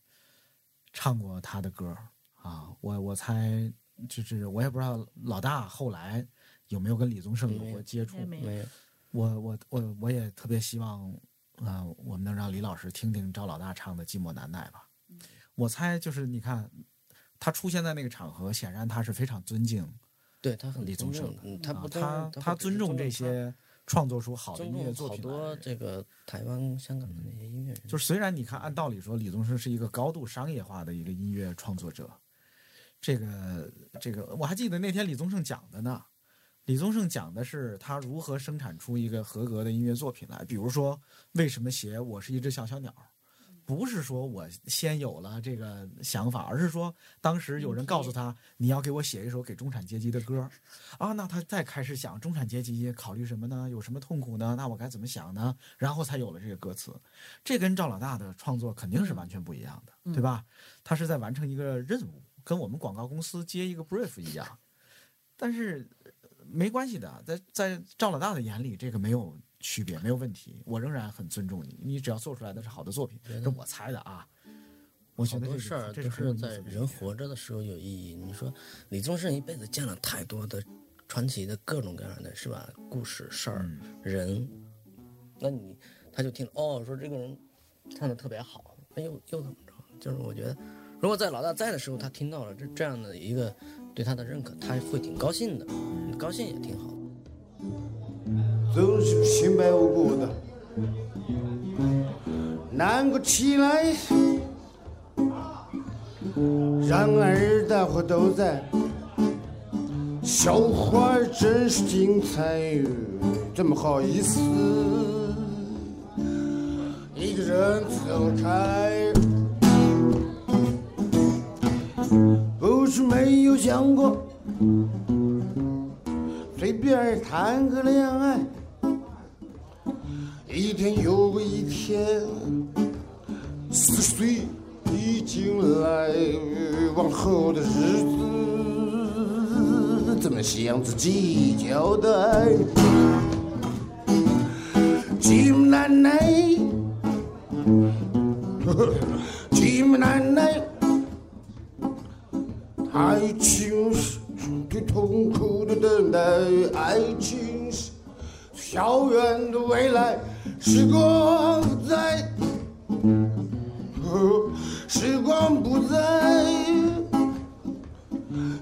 唱过他的歌啊？我我猜就是我也不知道老大后来有没有跟李宗盛有过接触没，没有没有，我我我我也特别希望，呃，我们能让李老师听听赵老大唱的《寂寞难耐》吧。我猜就是你看，他出现在那个场合，显然他是非常尊敬对他很李宗盛的，嗯他不他他尊重这些创作出好的音乐作品好。多这个台湾、香港的那些音乐人，就是虽然你看，按道理说，李宗盛是一个高度商业化的一个音乐创作者，这个这个我还记得那天李宗盛讲的呢。李宗盛讲的是他如何生产出一个合格的音乐作品来，比如说为什么写《我是一只小小鸟》，不是说我先有了这个想法，而是说当时有人告诉他你要给我写一首给中产阶级的歌，啊，那他再开始想中产阶级考虑什么呢？有什么痛苦呢？那我该怎么想呢？然后才有了这个歌词。这跟赵老大的创作肯定是完全不一样的，对吧？他是在完成一个任务，跟我们广告公司接一个 brief 一样。但是呃没关系的，在在赵老大的眼里，这个没有区别，没有问题。我仍然很尊重你，你只要做出来的是好的作品，这我猜的啊。我觉好得这多事儿都这是在人活着的时候有意义。你说李宗盛一辈子见了太多的传奇的各种各样的是吧？故事、事儿、嗯人，那你他就听哦，说这个人唱的特别好，那又又怎么着？就是我觉得，如果在老大在的时候，他听到了这这样的一个对他的认可，他会挺高兴的，高兴也挺好的。总是平白无故的难过起来。然而大伙都在，笑话真是精彩，怎么好意思一个人走开？不是没有想过。随便谈个恋爱，一天又一天，四十岁已经来，往后的日子怎么向自己交代？寂寞难耐，遥远的未来，时光不在，哦时光不在，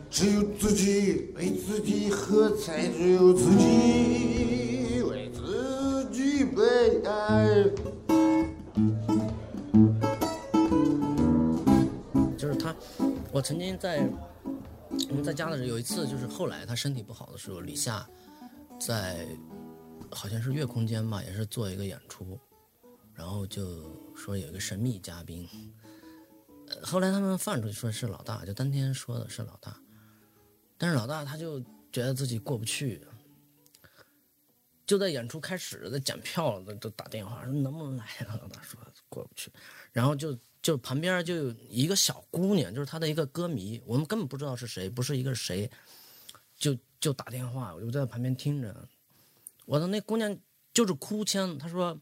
只有自己为自己喝彩，只有自己为自己悲哀。就是他，我曾经在我们在家的时候，有一次就是后来他身体不好的时候，李夏在好像是月空间吧，也是做一个演出，然后就说有一个神秘嘉宾，后来他们放出去说是老大，就当天说的是老大，但是老大他就觉得自己过不去。就在演出开始在检票，都打电话说能不能来啊？老大说过不去，然后就就旁边就有一个小姑娘，就是他的一个歌迷，我们根本不知道是谁，不是一个谁，就就打电话，我就在旁边听着。我的那姑娘就是哭腔，她说：“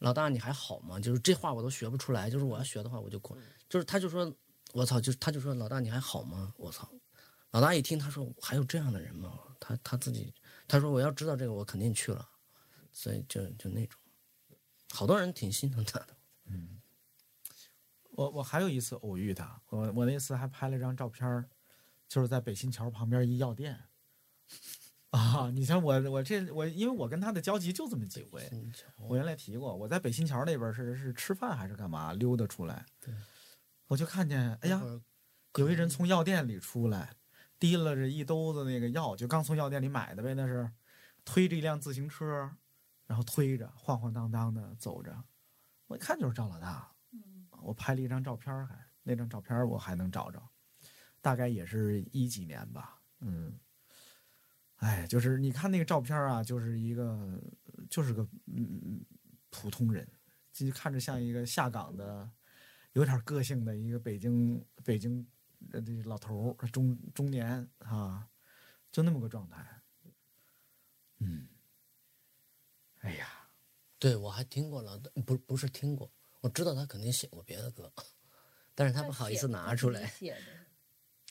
老大你还好吗？”就是这话我都学不出来，就是我要学的话我就哭，就是她就说：“我操！”就她就说：“老大你还好吗？”我操！老大一听，他说：“还有这样的人吗？”他他自己他说：“我要知道这个，我肯定去了。”所以就就那种，好多人挺心疼他的。嗯我我还有一次偶遇他，我我那次还拍了张照片儿就是在北新桥旁边一药店。[LAUGHS] 啊，你像我我这我因为我跟他的交集就这么几回，我原来提过，我在北新桥那边是是吃饭还是干嘛溜达出来，我就看见哎呀，有一人从药店里出来，提了着一兜子那个药，就刚从药店里买的呗，那是推着一辆自行车，然后推着晃晃荡荡的走着，我一看就是赵老大，我拍了一张照片儿还，那张照片我还能找着，大概也是一几年吧，嗯，哎，就是你看那个照片啊，就是一个就是个嗯普通人，就看着像一个下岗的，有点个性的一个北京北京呃这老头儿，中中年啊，就那么个状态，嗯，哎呀。对，我还听过了，不不是听过，我知道他肯定写过别的歌，[LAUGHS] 但是他不好意思拿出来。写的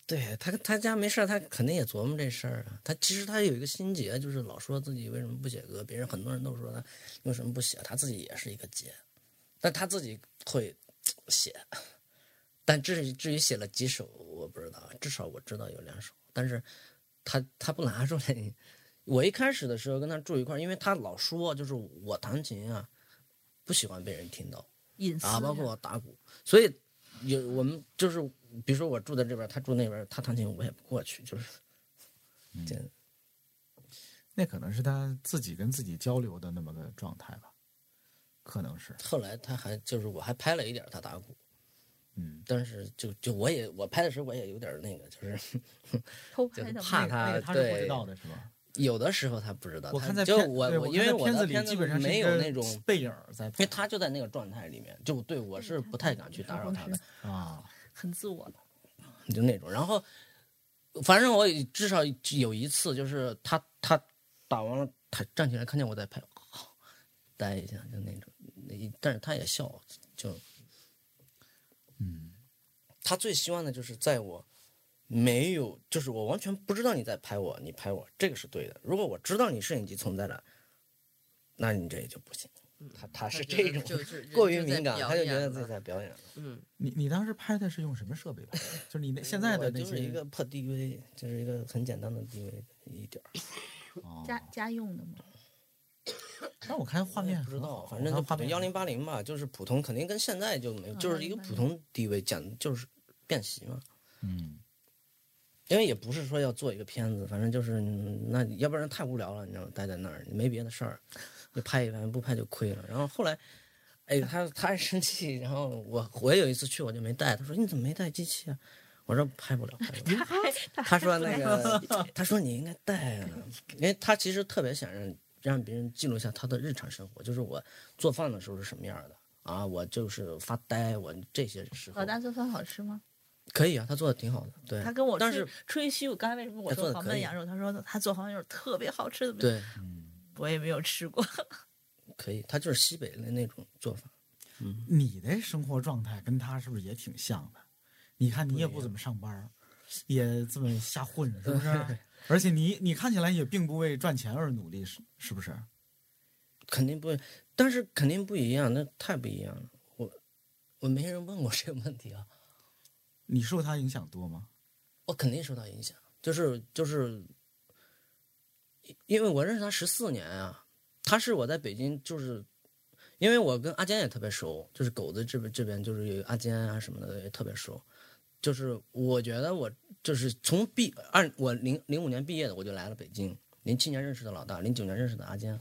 对他，他家没事儿，他肯定也琢磨这事儿啊。他其实他有一个心结，就是老说自己为什么不写歌，别人很多人都说他为什么不写，他自己也是一个结，但他自己会写。但至于至于写了几首，我不知道，至少我知道有两首，但是他他不拿出来。我一开始的时候跟他住一块儿，因为他老说就是我弹琴啊，不喜欢被人听到隐私啊，包括我打鼓，所以有我们就是比如说我住在这边，他住那边，他弹琴我也不过去，就是这样。那可能是他自己跟自己交流的那么个状态吧，可能是。后来他还就是我还拍了一点他打鼓，嗯，但是就就我也我拍的时候我也有点那个，就是就 [LAUGHS] 是偷拍的怕他那个他是不对知道的是吧？有的时候他不知道，我看在就我我因为我的片子里基本上没有那种，背影在因为他就在那个状态里面，就对我是不太敢去打扰他的，啊，很自我的。[LAUGHS] 就那种。然后反正我至少有一次，就是他他打完了，他站起来看见我在拍，呆一下就那种，那但是他也笑，就嗯，他最希望的就是在我没有，就是我完全不知道你在拍我，你拍我，这个是对的。如果我知道你摄影机存在了，那你这也就不行。他他是这种 [LAUGHS] 过于敏感，他就觉得自己在表演了。嗯，你你当时拍的是用什么设备拍的？就是你那现在的那些就是一个破 DV，就是一个很简单的 DV 一点儿。[LAUGHS] 哦家家用的吗？[LAUGHS] 但我看画面不知道，反正就画面普通幺零八零吧，就是普通，肯定跟现在就没有，嗯就是一个普通 DV 简就是便携嘛。嗯，因为也不是说要做一个片子，反正就是嗯那要不然太无聊了，你知道吗？待在那儿没别的事儿，就拍一拍，不拍就亏了。然后后来，哎，他他还生气，然后我我有一次去我就没带，他说你怎么没带机器啊？我说拍不了，拍不了。他说那个，他说你应该带啊，因为他其实特别想让让别人记录一下他的日常生活，就是我做饭的时候是什么样的啊，我就是发呆，我这些时候老大做饭好吃吗？可以啊，他做的挺好的，对他跟我吹但是吹嘘，我刚才为什么我做黄焖羊肉？他说他做黄焖羊肉特别好吃的，对，我也没有吃过。[LAUGHS] 可以，他就是西北的那种做法。嗯你的生活状态跟他是不是也挺像的？你看你也不怎么上班儿，也这么瞎混，是不是？而且你你看起来也并不为赚钱而努力，是是不是？肯定不会，但是肯定不一样，那太不一样了。我我没人问过这个问题啊，你受他影响多吗？我肯定受到影响，就是就是，因为我认识他十四年啊，他是我在北京就是，因为我跟阿坚也特别熟，就是狗子这边这边就是有阿坚啊什么的也特别熟，就是我觉得我就是从毕二我零零五年毕业的我就来了北京，零七年认识的老大，零九年认识的阿坚，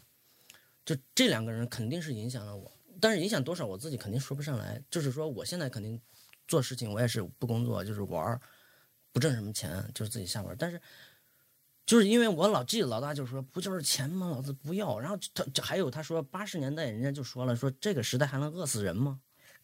就这两个人肯定是影响了我，但是影响多少我自己肯定说不上来，就是说我现在肯定做事情我也是不工作就是玩儿，不挣什么钱就是自己瞎玩，但是。就是因为我老记得老大就说不就是钱吗？老子不要。然后他还有他说八十年代人家就说了说这个时代还能饿死人吗？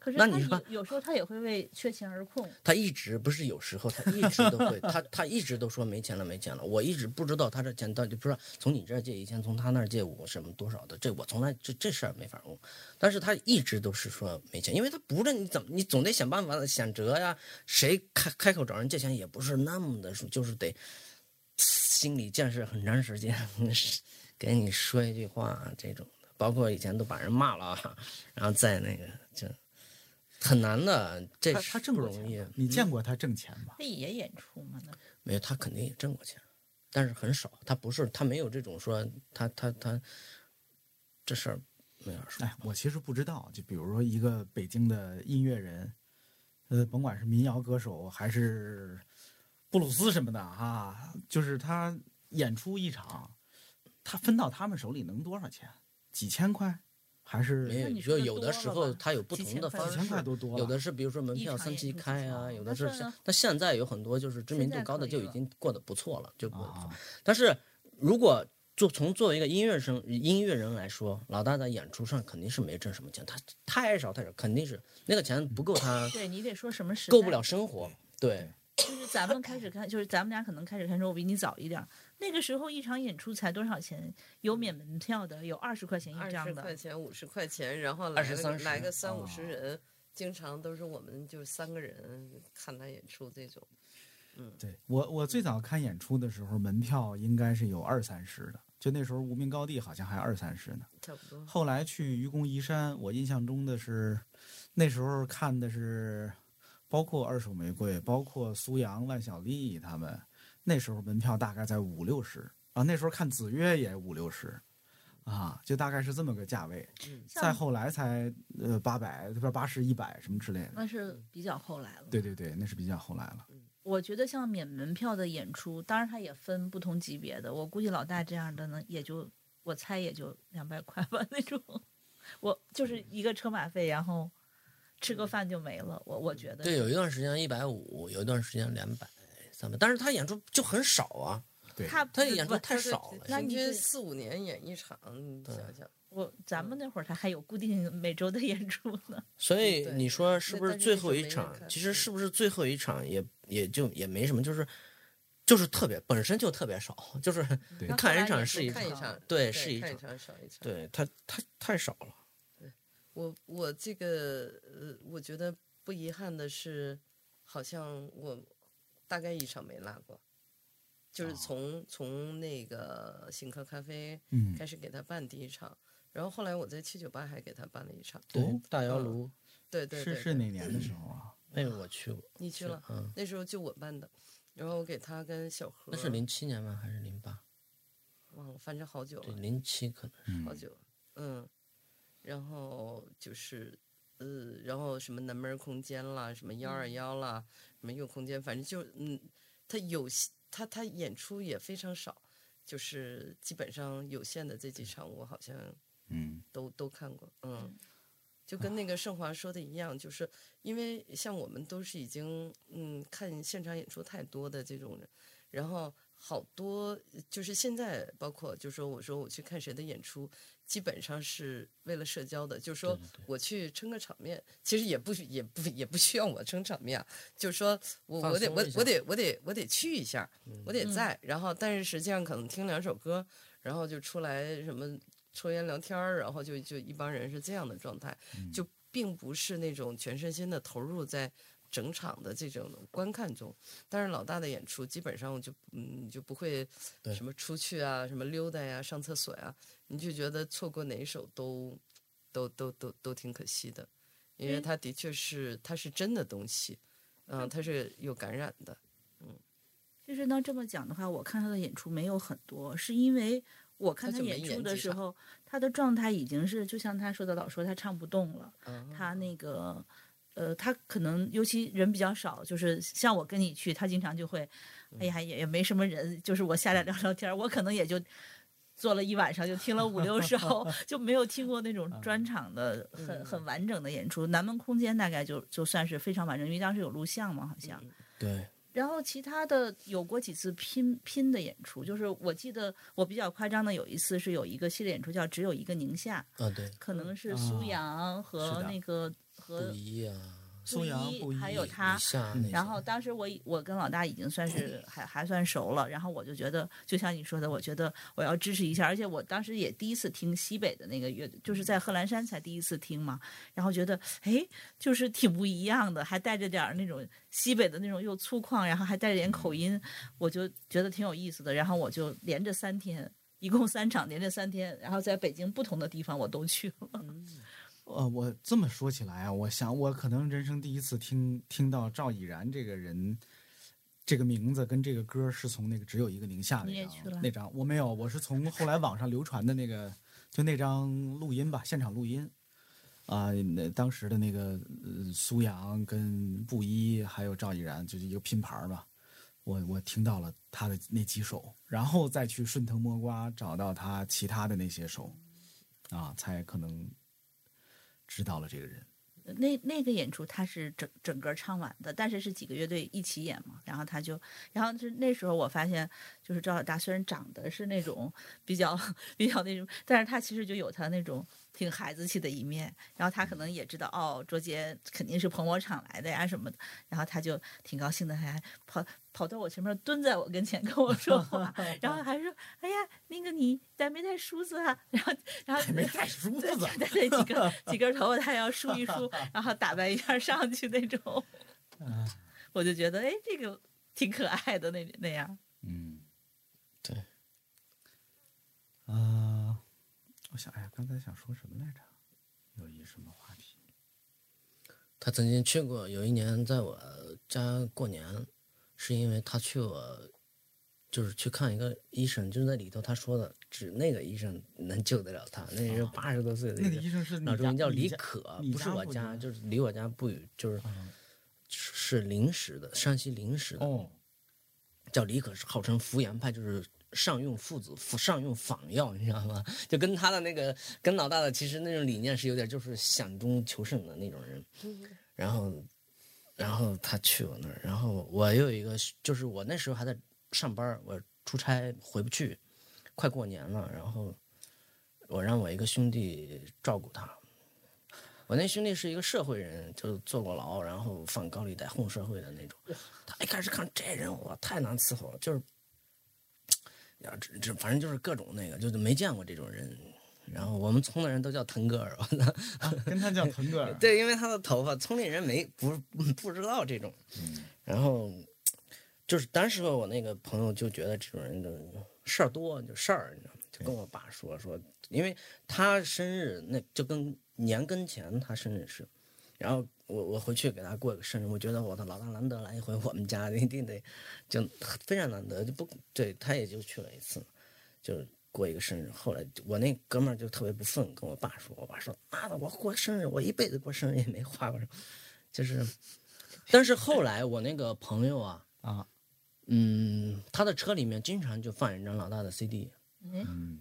可是那你说有有时候他也会为缺钱而困。他一直不是有时候，他一直都会，他他一直都说没钱了，没钱了。我一直不知道他这钱到底不是从你这儿借一千，从他那儿借五什么多少的，这我从来这这事儿没法问。但是他一直都是说没钱，因为他不是你怎么你总得想办法想辙呀。谁开开口找人借钱也不是那么的说，就是得心理建设很长时间，给你说一句话这种的，包括以前都把人骂了啊，然后再那个就很难的，这他是他挣过钱不容易。你见过他挣钱吗？他也演出吗？那没有，他肯定也挣过钱，但是很少。他不是，他没有这种说他他他这事儿没法说。哎，我其实不知道，就比如说一个北京的音乐人，呃，甭管是民谣歌手还是布鲁斯什么的啊，就是他演出一场，他分到他们手里能多少钱？几千块？还是没有，你说的就有的时候吧他有不同的方式，千块多多？有的是比如说门票三七开啊，有的是像那现在有很多就是知名度高的就已经过得不错了，就不错。啊，但是如果做从作为一个音乐生音乐人来说，老大在演出上肯定是没挣什么钱，他太少太少，肯定是那个钱不够他对你得说什么时够不了生活。对，就是咱们开始看，就是咱们俩可能开始看时候我比你早一点儿。那个时候一场演出才多少钱？有免门票的，有二十块钱一二张的。二十块钱、五十块钱，然后来个来个三五十哦人，经常都是我们就三个人看他演出这种。嗯对我我最早看演出的时候，门票应该是有二三十的，就那时候无名高地好像还二三十呢。差不多。后来去愚公移山，我印象中的是，那时候看的是，包括二手玫瑰，包括苏阳、万晓利他们，那时候门票大概在五六十啊，那时候看子曰也五六十，啊，就大概是这么个价位。再后来才呃八百，不是八十、一百什么之类的。那是比较后来了。对对对，那是比较后来了。我觉得像免门票的演出，当然它也分不同级别的。我估计老大这样的呢，也就我猜也就两百块吧那种。我就是一个车马费，然后吃个饭就没了。我我觉得对，有一段时间一百五，有一段时间两百、但是他演出就很少啊。对，他他演出太少了。平那你是均四五年演一场，你想想，我咱们那会儿他还有固定每周的演出呢。所以你说是不是最后一场？其实是不是最后一场也也就也没什么，就是就是特别本身就特别少，就是看一场是一场，对，是一场，看一场少一场。对，他他太少了。我我这个呃，我觉得不遗憾的是，好像我大概一场没落过，就是哦从、从那个醒客咖啡嗯，开始给他办第一场，然后后来我在七九八还给他办了一场。对哦，大窑炉对对对，是是哪年的时候啊？[CLEARS THROAT] 那个我去过，你去了，嗯，那时候就我办的，然后我给他跟小何，那是零七年吗？还是零八？忘了，反正好久对，了。零七可能。是好久，嗯，然后就是呃，然后什么南门空间啦，什么幺二幺啦，什么右空间，反正就嗯，他有他他演出也非常少，就是基本上有限的这几场，我好像嗯。都都看过，嗯。就跟那个盛华说的一样，就是因为像我们都是已经嗯看现场演出太多的这种人，然后好多就是现在包括就说我说我去看谁的演出，基本上是为了社交的，就是说我去撑个场面，其实也不也不也不需要我撑场面啊，就是说我我得我我得我得我得去一下，我得在，然后但是实际上可能听两首歌，然后就出来什么抽烟聊天儿，然后就就一帮人是这样的状态，就并不是那种全身心的投入在整场的这种观看中。但是老大的演出基本上我就嗯你就不会什么出去啊，什么溜达呀、上厕所呀，你就觉得错过哪一首都都都都都挺可惜的，因为嗯它的确是他是真的东西，嗯、他是有感染的。嗯其实呢，这么讲的话，我看他的演出没有很多，是因为我看他演出的时候，他的状态已经是就像他说的，老说他唱不动了，嗯，他那个。呃，他可能尤其人比较少，就是像我跟你去，他经常就会，哎呀，也也没什么人，就是我下来聊聊天儿，我可能也就坐了一晚上，就听了五六首，[LAUGHS] 就没有听过那种专场的很很完整的演出。南门空间大概就就算是非常完整，因为当时有录像嘛，好像。对，然后其他的有过几次拼拼的演出，就是我记得我比较夸张的有一次是有一个系列演出叫《只有一个宁夏》，啊对，可能是苏啊阳和那个不和一啊，苏阳一还有他然后当时我我跟老大已经算是 [CLEARS THROAT] 还还算熟了，然后我就觉得，就像你说的，我觉得我要支持一下，而且我当时也第一次听西北的那个乐队，就是在贺兰山才第一次听嘛，然后觉得哎，就是挺不一样的，还带着点儿那种西北的那种又粗犷，然后还带着点口音，我就觉得挺有意思的，然后我就连着三天。一共三场，连着三天，然后在北京不同的地方我都去了。呃，我这么说起来啊，我想我可能人生第一次听听到赵以然这个人，这个名字跟这个歌是从那个只有一个宁夏那张我没有，我是从后来网上流传的那个就那张录音吧，现场录音啊、那当时的那个呃苏阳跟布衣还有赵以然就是一个拼盘儿吧。我我听到了他的那几首，然后再去顺藤摸瓜找到他其他的那些首，啊，才可能知道了这个人。那那个演出他是整整个唱完的，但是是几个乐队一起演嘛，然后他就，然后是那时候我发现，就是赵老大虽然长得是那种比较比较那种，但是他其实就有他那种挺孩子气的一面，然后他可能也知道哦，卓杰肯定是捧我场来的呀什么的，然后他就挺高兴的，还跑跑到我前面蹲在我跟前跟我 [LAUGHS] 说话，然后还说，哎呀，那个你带没带梳子啊？然后然后没带梳子对对对，几根 [LAUGHS] 几根头发他要梳一梳，然后打扮一下上去那种。[LAUGHS] 我就觉得哎，这个挺可爱的那那样。嗯，对。啊、我想，哎呀，刚才想说什么来着？有一什么话题？他曾经去过，有一年在我家过年，是因为他去我就是去看一个医生，就是在里头他说的，只那个医生能救得了他，那是八十多岁的那一个个医生是你老中医叫李可，你不是我家，就是离我家不远，就是是临时的，山西临时的，哦，叫李可，是号称扶阳派，就是上用父子，上用仿药，你知道吗？[LAUGHS] 就跟他的那个跟老大的其实那种理念是有点就是想中求胜的那种人。然后，然后他去我那儿，然后我有一个，就是我那时候还在上班，我出差回不去，快过年了，然后我让我一个兄弟照顾他。我那兄弟是一个社会人，就坐过牢，然后放高利贷混社会的那种。他一开始看这人，我太难伺候了，就是，[TSK] 呀，这这反正就是各种那个，就是没见过这种人。然后我们村的人都叫腾格尔，我操啊跟他叫腾格尔，[LAUGHS] 对，因为他的头发，村里人没不 [LAUGHS] 不知道这种。然后就是当时我那个朋友就觉得这种人的事儿多，就事儿，你知道吗？就跟我爸说说，因为他生日那就跟年跟前他生日是，然后我我回去给他过个生日，我觉得我的老大难得来一回我们家，一定得就非常难得，就不对他也就去了一次，就是。过一个生日，后来我那哥们儿就特别不忿，跟我爸说，我爸说：“妈的，我过生日，我一辈子过生日也没花过，就是。”但是后来我那个朋友啊 [LAUGHS] 啊，嗯，他的车里面经常就放一张老大的 CD，嗯，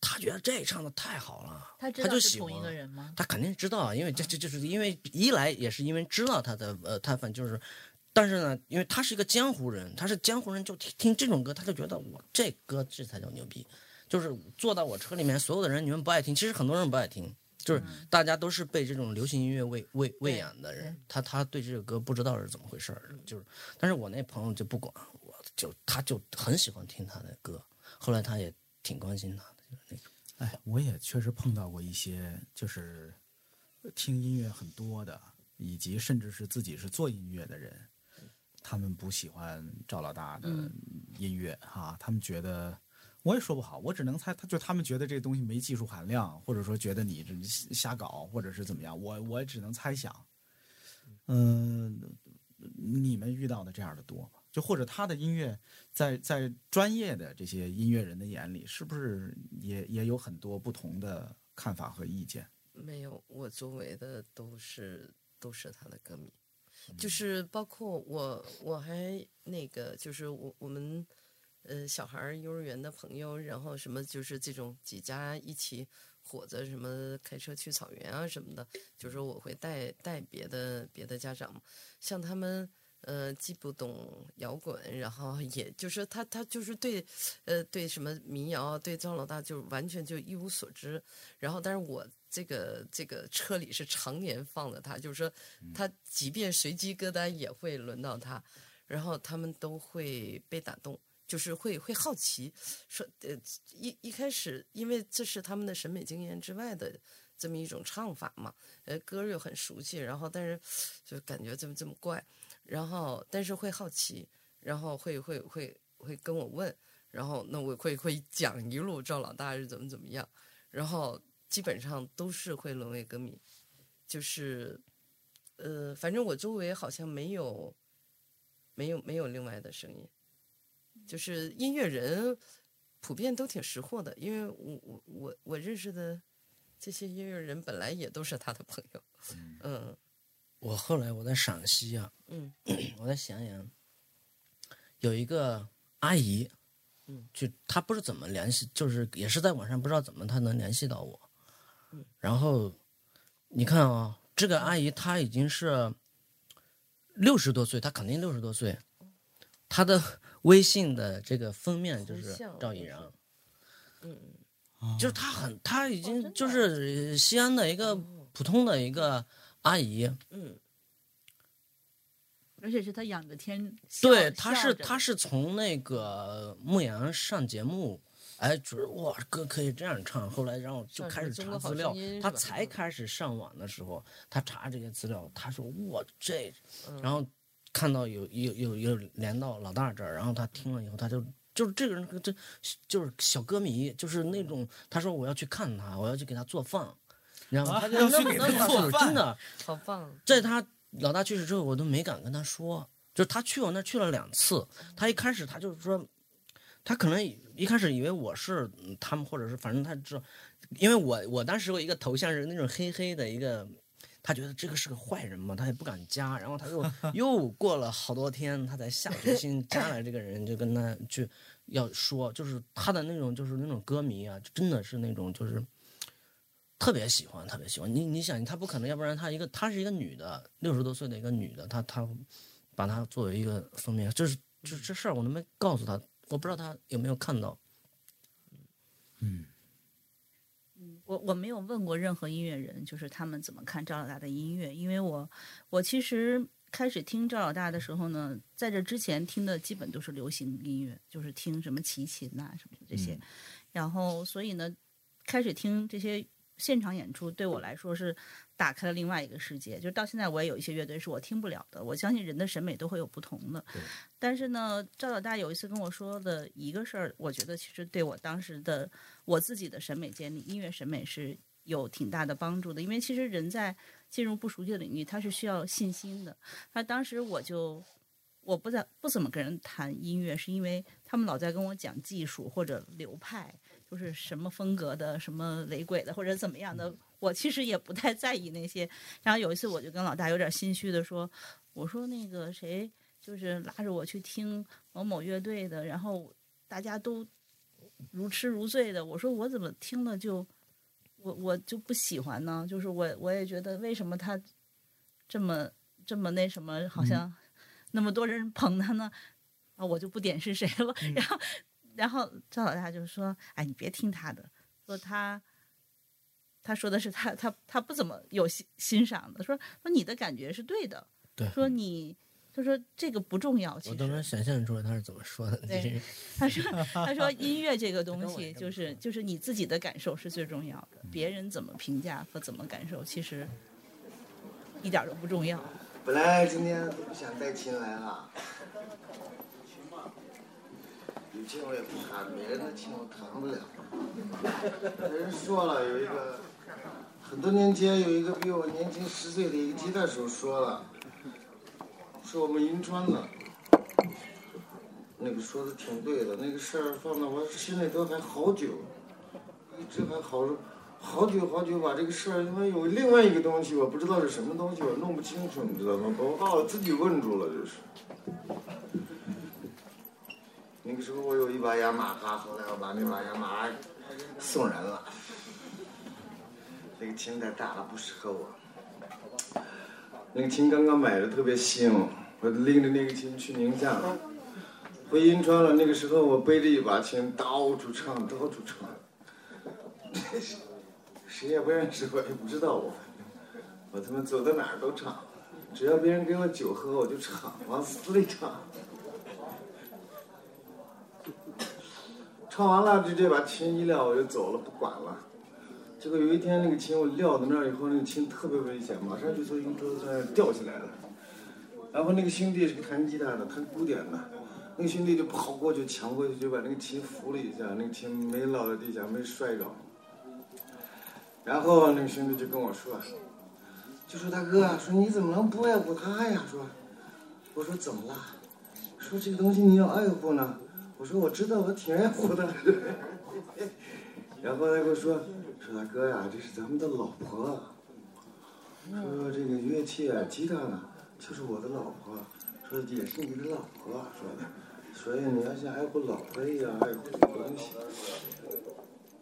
他觉得这唱的太好了，他他就是喜欢同一个人吗？他肯定知道，因为这这就是因为一来也是因为知道他的呃，他反正就是，但是呢，因为他是一个江湖人，他是江湖人，就听听这种歌，他就觉得我这歌这才叫牛逼。就是坐到我车里面，所有的人你们不爱听，其实很多人不爱听，就是大家都是被这种流行音乐喂喂喂养的人，他他对这个歌不知道是怎么回事儿，就是，但是我那朋友就不管，我就他就很喜欢听他的歌，后来他也挺关心他的，就是那种。哎，我也确实碰到过一些，就是听音乐很多的，以及甚至是自己是做音乐的人，他们不喜欢赵老大的音乐哈、他们觉得。我也说不好，我只能猜，他就他们觉得这东西没技术含量，或者说觉得你这瞎搞，或者是怎么样，我我只能猜想。嗯，你们遇到的这样的多吗？就或者他的音乐在在专业的这些音乐人的眼里，是不是也也有很多不同的看法和意见？没有，我周围的都是都是他的歌迷，就是包括我，我还那个就是我我们呃小孩儿幼儿园的朋友，然后什么就是这种几家一起伙着什么开车去草原啊什么的，就是我会带带别的别的家长嘛，像他们。呃，既不懂摇滚，然后也就是他，他就是对，呃，对什么民谣，对赵老大就完全就一无所知。然后，但是我这个这个车里是常年放的他，就是说他即便随机歌单也会轮到他，然后他们都会被打动，就是会会好奇，说呃一一开始，因为这是他们的审美经验之外的这么一种唱法嘛，呃，歌又很熟悉，然后但是就感觉这么这么怪。然后，但是会好奇，然后会会会会跟我问，然后那我会会讲一路赵老大是怎么怎么样，然后基本上都是会沦为歌迷，就是，呃，反正我周围好像没有，没有没有另外的声音，就是音乐人普遍都挺识货的，因为我我我我认识的这些音乐人本来也都是他的朋友，嗯我后来我在陕西啊，嗯我在咸阳有一个阿姨，嗯，就她不知怎么联系，就是也是在网上不知道怎么她能联系到我，嗯，然后你看啊、这个阿姨她已经是六十多岁，她肯定六十多岁，她的微信的这个封面就是赵以然，嗯。就是她很，她已经就是西安的一个普通的一个阿姨，嗯。而且是他养着天，对，笑他是他是从那个牧羊上节目，哎，觉得哇歌可以这样唱，后来然后就开始查资料他才开始上网的时候，他查这些资料，他说哇这，嗯。然后看到有有有有连到老大这儿，然后他听了以后，他就就是这个人这就是小歌迷，就是那种他说我要去看他，我要去给他做饭，然后啊他就要去给他做饭就是真的。好棒！在他老大去世之后，我都没敢跟他说，就是他去我那儿去了两次，他一开始他就是说，他可能一开始以为我是嗯他们，或者是反正他知道，因为我我当时有一个头像是那种黑黑的一个，他觉得这个是个坏人嘛，他也不敢加，然后他又又过了好多天，他才下决心加了这个人，就跟他去要说，就是他的那种就是那种歌迷啊，就真的是那种就是特别喜欢，特别喜欢。你你想，他不可能，要不然他一个她是一个女的，六十多岁的一个女的，她她把她作为一个封面，就是这这事儿我都没告诉他，我不知道他有没有看到。嗯我我没有问过任何音乐人，就是他们怎么看赵老大的音乐，因为我我其实开始听赵老大的时候呢，在这之前听的基本都是流行音乐，就是听什么齐秦呐、什么这些，然后所以呢，开始听这些现场演出，对我来说是打开了另外一个世界。就到现在，我也有一些乐队是我听不了的。我相信人的审美都会有不同的，但是呢，赵老大有一次跟我说的一个事儿，我觉得其实对我当时的我自己的审美建立、音乐审美是有挺大的帮助的。因为其实人在进入不熟悉的领域，他是需要信心的。那当时我就我不在不怎么跟人谈音乐，是因为他们老在跟我讲技术或者流派，就是什么风格的、什么雷鬼的或者怎么样的。[LAUGHS] 我其实也不太在意那些。然后有一次，我就跟老大有点心虚的说：“我说那个谁，就是拉着我去听某某乐队的，然后大家都如痴如醉的。我说我怎么听了就我我就不喜欢呢？就是我我也觉得为什么他这么这么那什么，好像那么多人捧他呢？啊，我就不点是谁了。[LAUGHS] 然后然后赵老大就说：“哎，你别听他的，说他。”他说的是他他他不怎么有欣欣赏的，说说你的感觉是对的，对说你他说这个不重要，其我都能实想象出来他是怎么说的。对 [LAUGHS] 他说他说音乐这个 [LAUGHS] 东西就是就是你自己的感受是最重要的，别人怎么评价和怎么感受其实一点都不重要。本来今天都不想带琴来了，有琴我也不弹，别人的琴我弹不了。人说了，有一个很多年前有一个比我年轻十岁的一个吉他手说了，是我们银川的，那个说的挺对的，那个事儿放到我心里头还好久，一直还好好久好久把这个事儿，因为有另外一个东西我不知道是什么东西，我弄不清楚，你知道吗？把我把我自己问住了，这是。那个时候我有一把雅马哈，后来我把那把雅马哈送人了。那个琴太大了，不适合我。那个琴刚刚买的特别新，我拎着那个琴去宁夏了，回银川了。那个时候我背着一把琴到处唱，到处唱。[LAUGHS] 谁也不认识我，也不知道我，我他妈走到哪儿都唱，只要别人给我酒喝，我就唱，往死里唱。唱完了就这把琴一撂我就走了，不管了。结果有一天那个琴我撂在那儿以后，那个琴特别危险，马上就从一个桌子上掉下来了。然后那个兄弟是个弹吉他的，弹古典的，那个兄弟就跑过去抢过去，就把那个琴扶了一下，那个琴没落在地下，没摔着。然后那个兄弟就跟我说，就说大哥，说你怎么能不爱护它呀？说，我说怎么了？说这个东西你要爱护呢。我说我知道，我挺爱护的。[LAUGHS] 然后他跟我说，说大哥呀，这是咱们的老婆。说这个乐器啊，吉他呢，就是我的老婆。说也是你的老婆，说的。所以你要像爱护老婆一样爱护这个东西。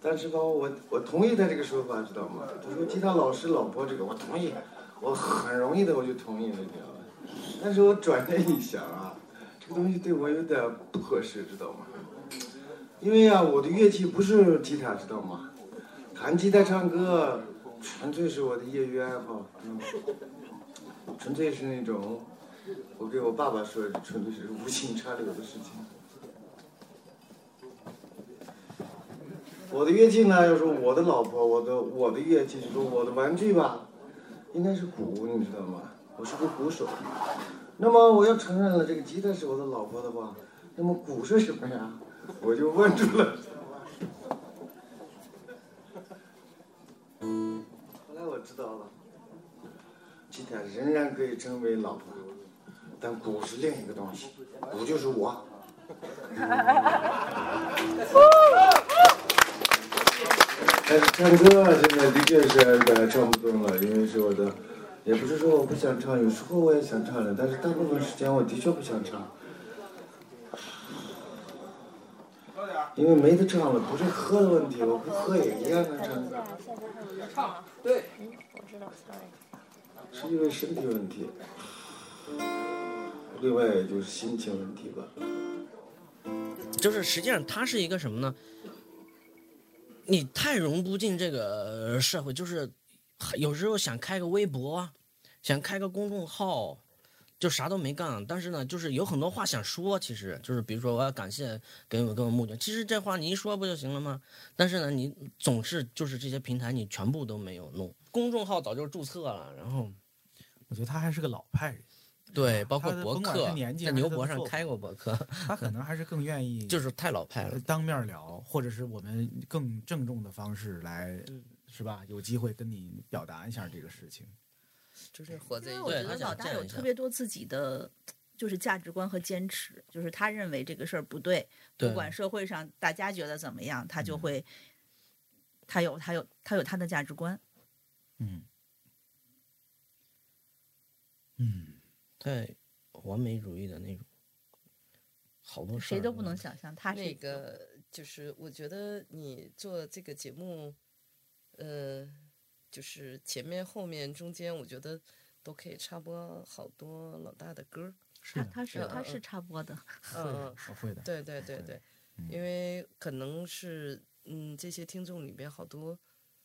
但是吧，我我同意他这个说法，知道吗？他说吉他老师老婆这个我同意，我很容易的我就同意了，你知道吗？但是我转念一想啊，这东西对我有点不合适，知道吗？因为啊，我的乐器不是吉他，知道吗？弹吉他唱歌纯粹是我的业余爱好，嗯，纯粹是那种，我给我爸爸说，纯粹是无心插柳的事情。我的乐器呢，要说我的老婆，我的我的乐器，就说我的玩具吧，应该是鼓，你知道吗？我是个鼓手。那么我要承认了这个吉他是我的老婆的话，那么鼓是什么呀？我就问住了。后来我知道了，吉他仍然可以称为老婆，但鼓是另一个东西，鼓就是我，[LAUGHS] 但是唱歌现在的确是呃唱不动了，因为是我的，也不是说我不想唱，有时候我也想唱的，但是大部分时间我的确不想唱，因为没得唱了，不是喝的问题，我不喝也一样能唱歌，对，是因为身体问题，另外就是心情问题吧。就是实际上它是一个什么呢？你太融不进这个社会，就是有时候想开个微博，想开个公众号，就啥都没干。但是呢，就是有很多话想说，其实就是比如说我要感谢给我给我募捐，其实这话你一说不就行了吗？但是呢，你总是就是这些平台你全部都没有弄，公众号早就注册了，然后我觉得他还是个老派人，对，包括博客在牛博上开过博客，他可能还是更愿意 [LAUGHS] 就是太老派了呃。当面聊，或者是我们更郑重的方式来，嗯是吧？有机会跟你表达一下这个事情。就是活在因为我觉得老大有特别多自己的。就是价值观和坚持，就是他认为这个事儿不对，对不管社会上大家觉得怎么样，他就嗯会，他有他有他有他的价值观。嗯嗯，太完美主义的那种，好多事谁都不能想象他是那个就是我觉得你做这个节目，呃，就是前面、后面、中间，我觉得都可以插播好多老大的歌是的，他是他是插播的，嗯，我会的。对对对对，嗯因为可能是嗯，这些听众里边好多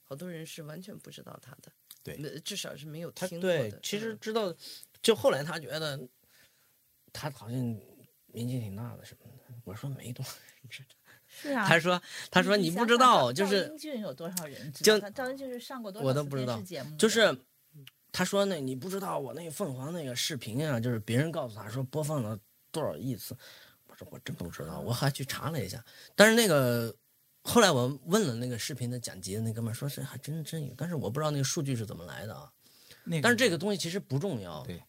好多人是完全不知道他的，对没至少是没有听过的。，对其实嗯知道，就后来他觉得他好像年纪挺大的什么的。我说没多少人知道。是啊。他说他说你不知道，就是赵英俊有多少人知就道他？赵英俊是上过多少次我都不知道电视节目？就是他说那你不知道我那个凤凰那个视频啊，就是别人告诉他说播放了多少亿次。我说我真不知道，我还去查了一下，但是那个。后来我问了那个视频的剪辑的那哥们儿，说是还真真有，但是我不知道那个数据是怎么来的啊。那个，但是这个东西其实不重要。对。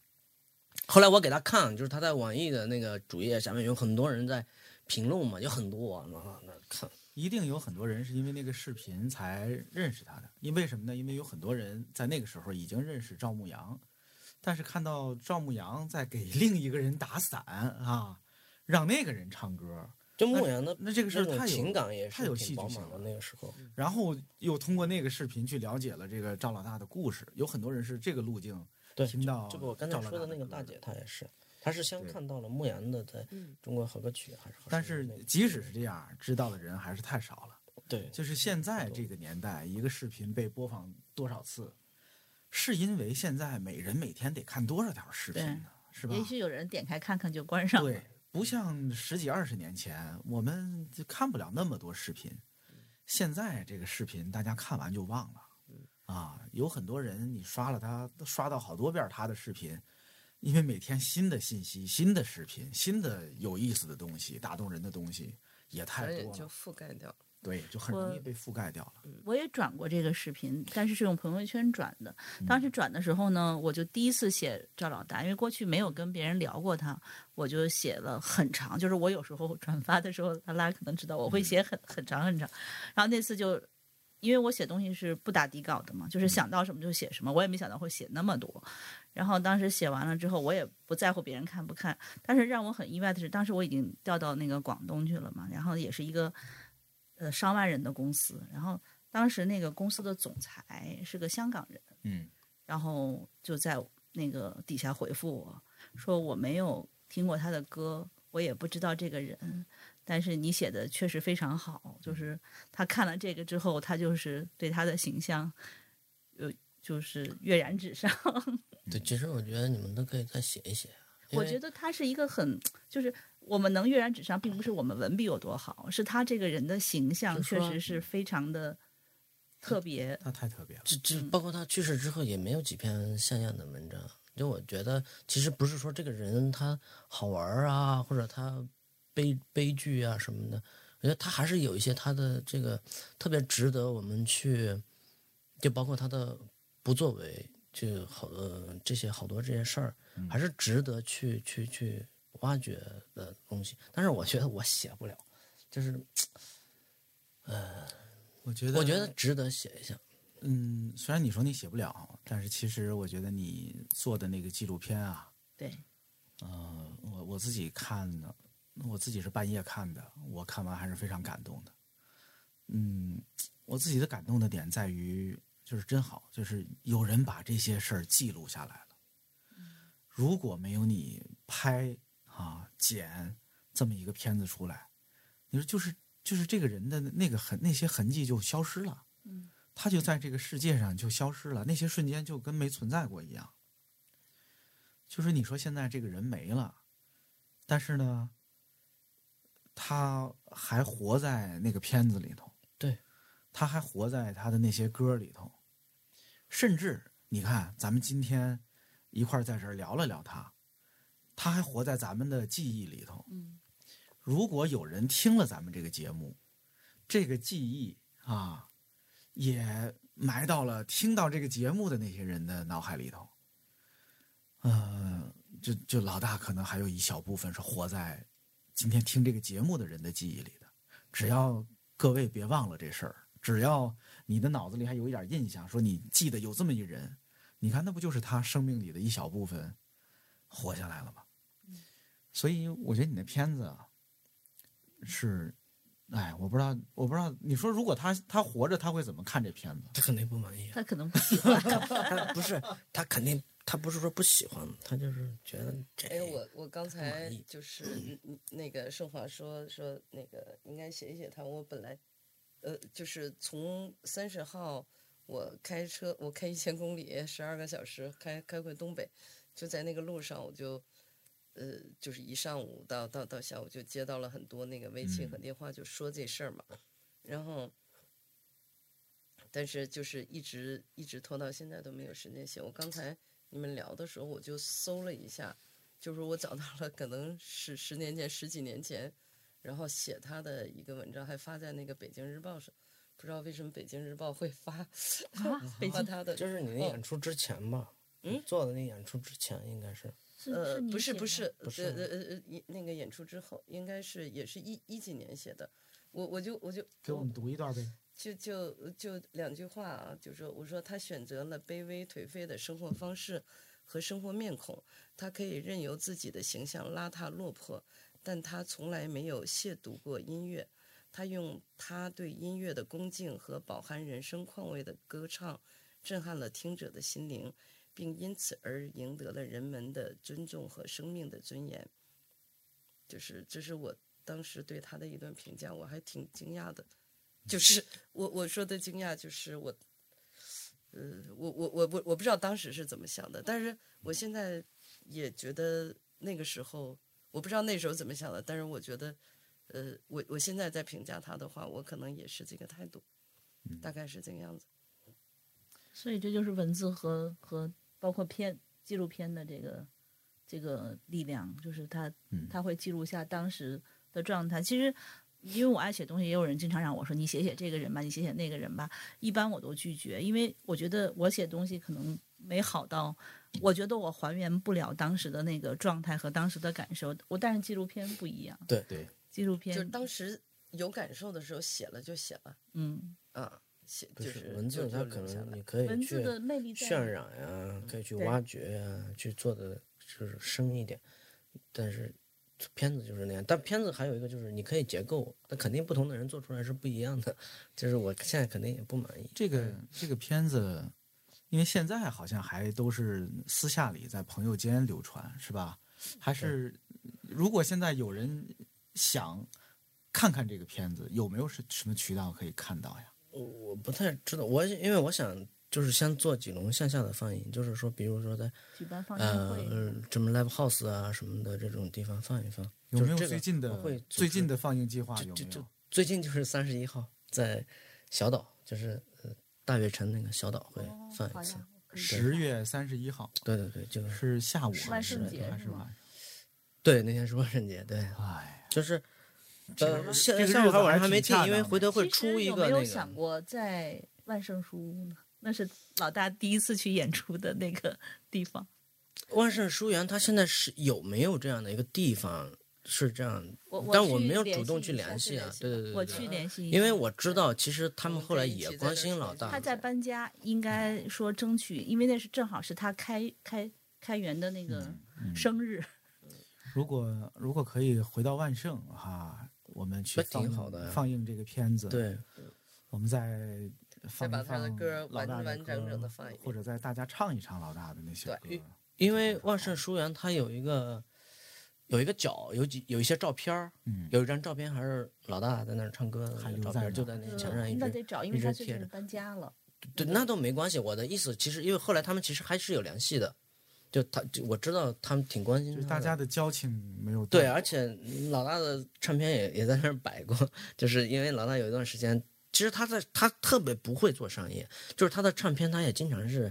后来我给他看，就是他在网易的那个主页下面有很多人在评论嘛，有很多啊，那那看。一定有很多人是因为那个视频才认识他的，因为什么呢？因为有很多人在那个时候已经认识赵牧阳，但是看到赵牧阳在给另一个人打伞啊，让那个人唱歌，就牧阳的那这个事儿太有情感也太有戏剧性了。那个时候。然后又通过那个视频去了解了这个赵老大的故事，有很多人是这个路径对，听到这个我刚才说的那个大姐，她也是，她是先看到了牧羊的在中国好歌曲，还是好但是即使是这样，知道的人还是太少了。对，就是现在这个年代，一个视频被播放多少次，是因为现在每人每天得看多少条视频呢？是吧？也许有人点开看看就关上了。对，不像十几二十年前，我们就看不了那么多视频。现在这个视频，大家看完就忘了。啊，有很多人你刷了他，都刷到好多遍他的视频，因为每天新的信息、新的视频、新的有意思的东西、打动人的东西也太多了就，覆盖掉了。对，就很容易被覆盖掉了。我也转过这个视频，但是是用朋友圈转的。嗯当时转的时候呢，我就第一次写赵老大，因为过去没有跟别人聊过他，我就写了很长。就是我有时候转发的时候，大家可能知道我嗯会写很很长很长。然后那次就，因为我写东西是不打底稿的嘛，嗯就是想到什么就写什么，我也没想到会写那么多。然后当时写完了之后，我也不在乎别人看不看，但是让我很意外的是，当时我已经调到那个广东去了嘛，然后也是一个呃上万人的公司，然后当时那个公司的总裁是个香港人，嗯。然后就在那个底下回复我说我没有听过他的歌，我也不知道这个人，但是你写的确实非常好，就是他看了这个之后，他就是对他的形象有就是跃然纸上。[LAUGHS] 对，其实我觉得你们都可以再写一写。我觉得他是一个很，就是我们能跃然纸上，并不是我们文笔有多好，是他这个人的形象确实是非常的特别。他太特别了。这这嗯包括他去世之后也没有几篇像样的文章。就我觉得，其实不是说这个人他好玩啊，或者他悲悲剧啊什么的，我觉得他还是有一些他的这个特别值得我们去，就包括他的不作为，就好呃这些好多这些事儿，还是值得去去去挖掘的东西。但是我觉得我写不了，就是呃我觉得，我觉得值得写一下。嗯，虽然你说你写不了，但是其实我觉得你做的那个纪录片啊，对，呃，我我自己看的，我自己是半夜看的，我看完还是非常感动的。嗯，我自己的感动的点在于，就是真好，就是有人把这些事儿记录下来了。如果没有你拍啊剪这么一个片子出来，你说就是就是这个人的那个痕那些痕迹就消失了。嗯，他就在这个世界上就消失了，那些瞬间就跟没存在过一样。就是你说现在这个人没了，但是呢，他还活在那个片子里头，对，他还活在他的那些歌里头，甚至你看，咱们今天一块儿在这儿聊了聊他，他还活在咱们的记忆里头。嗯，如果有人听了咱们这个节目，这个记忆啊，也埋到了听到这个节目的那些人的脑海里头。呃，就就老大可能还有一小部分是活在今天听这个节目的人的记忆里的。只要各位别忘了这事儿，只要你的脑子里还有一点印象，说你记得有这么一人，你看那不就是他生命里的一小部分活下来了吗？所以我觉得你那片子啊，是，哎，我不知道，我不知道，你说如果他他活着，他会怎么看这片子？他肯定不满意啊，他可能不喜欢。[LAUGHS] 他不是他肯定他不是说不喜欢，他就是觉得这哎，我我刚才就是那个盛华说说那个应该写一写他，我本来呃就是从三十号我开车我开一千公里十二个小时开开回东北，就在那个路上我就呃就是一上午到到到下午就接到了很多那个微信和电话，就说这事儿嘛，然后。但是就是一直一直拖到现在都没有时间写。我刚才你们聊的时候，我就搜了一下，就是我找到了可能是十年前、十几年前，然后写他的一个文章，还发在那个《北京日报》上。不知道为什么《北京日报》会发啊 [LAUGHS] 北京发他的，就是你那演出之前吧？嗯，做的那演出之前应该是是呃，你不是不是，不是呃呃呃呃，一那个演出之后，应该是也是一一几年写的。我我就我就给我们读一段呗。就就就两句话啊，就说我说他选择了卑微颓废的生活方式和生活面孔，他可以任由自己的形象邋遢落魄，但他从来没有亵渎过音乐。他用他对音乐的恭敬和饱含人生况味的歌唱，震撼了听者的心灵，并因此而赢得了人们的尊重和生命的尊严。就是这是我当时对他的一段评价，我还挺惊讶的。就是我我说的惊讶，就是我，呃，我我我我我不知道当时是怎么想的，但是我现在也觉得那个时候，我不知道那时候怎么想的，但是我觉得，呃，我我现在在评价他的话，我可能也是这个态度，大概是这个样子。所以这就是文字和和包括片纪录片的这个这个力量，就是他他会记录下当时的状态。其实因为我爱写东西，也有人经常让我说你写写这个人吧，你写写那个人吧，一般我都拒绝，因为我觉得我写东西可能没好到，我觉得我还原不了当时的那个状态和当时的感受。我但是纪录片不一样，对对，纪录片就是当时有感受的时候写了就写了，嗯，啊，写就是文字，它可能你可以去文字的魅力在渲染呀，可以去挖掘呀，去做的就是深一点。但是片子就是那样，但片子还有一个就是你可以结构，那肯定不同的人做出来是不一样的。就是我现在肯定也不满意。这个这个片子，因为现在好像还都是私下里在朋友间流传，是吧？还是如果现在有人想看看这个片子，有没有是什么渠道可以看到呀？我我不太知道，我因为我想就是先做几轮线下的放映，就是说，比如说在举办放映呃，什么 live house 啊什么的这种地方放一放。有没有最近的我会最近的放映计划就就就有没有？最近就是三十一号在小岛，就是呃大悦城那个小岛会放一次。十月三十一号对对对，就是是下午还万是圣节是吗还是晚上？对那天是万圣节，对，哎，就是呃下这个下午晚上还没定，因为回头会出一有没有个那个。想过在万圣书屋呢？那是老大第一次去演出的那个地方。万圣书园它现在是有没有这样的一个地方？是这样，但我没有主动去联系啊对对对，我去联系，因为我知道，其实他们后来也关心老大。他在搬家，应该说争取，因为那是正好是他开开开园的那个嗯生日，[LAUGHS] 如果如果可以回到万盛哈，我们去放映好的放映这个片子，，对，我们再放一把他的放歌完老大的完整整的放一或者再大家唱一唱老大的那些对歌。因为万盛书园它有一个有一个角，有几有一些照片儿，嗯，有一张照片还是老大在那儿唱歌的那个照片就在那个墙上一直。那得找，因为一直他最近贴着搬家了。对，那都没关系。我的意思，其实因为后来他们其实还是有联系的，就他就我知道他们挺关心大家的交情没有对，而且老大的唱片也也在那儿摆过，[LAUGHS] 就是因为老大有一段时间，其实他在他特别不会做商业，就是他的唱片他也经常是，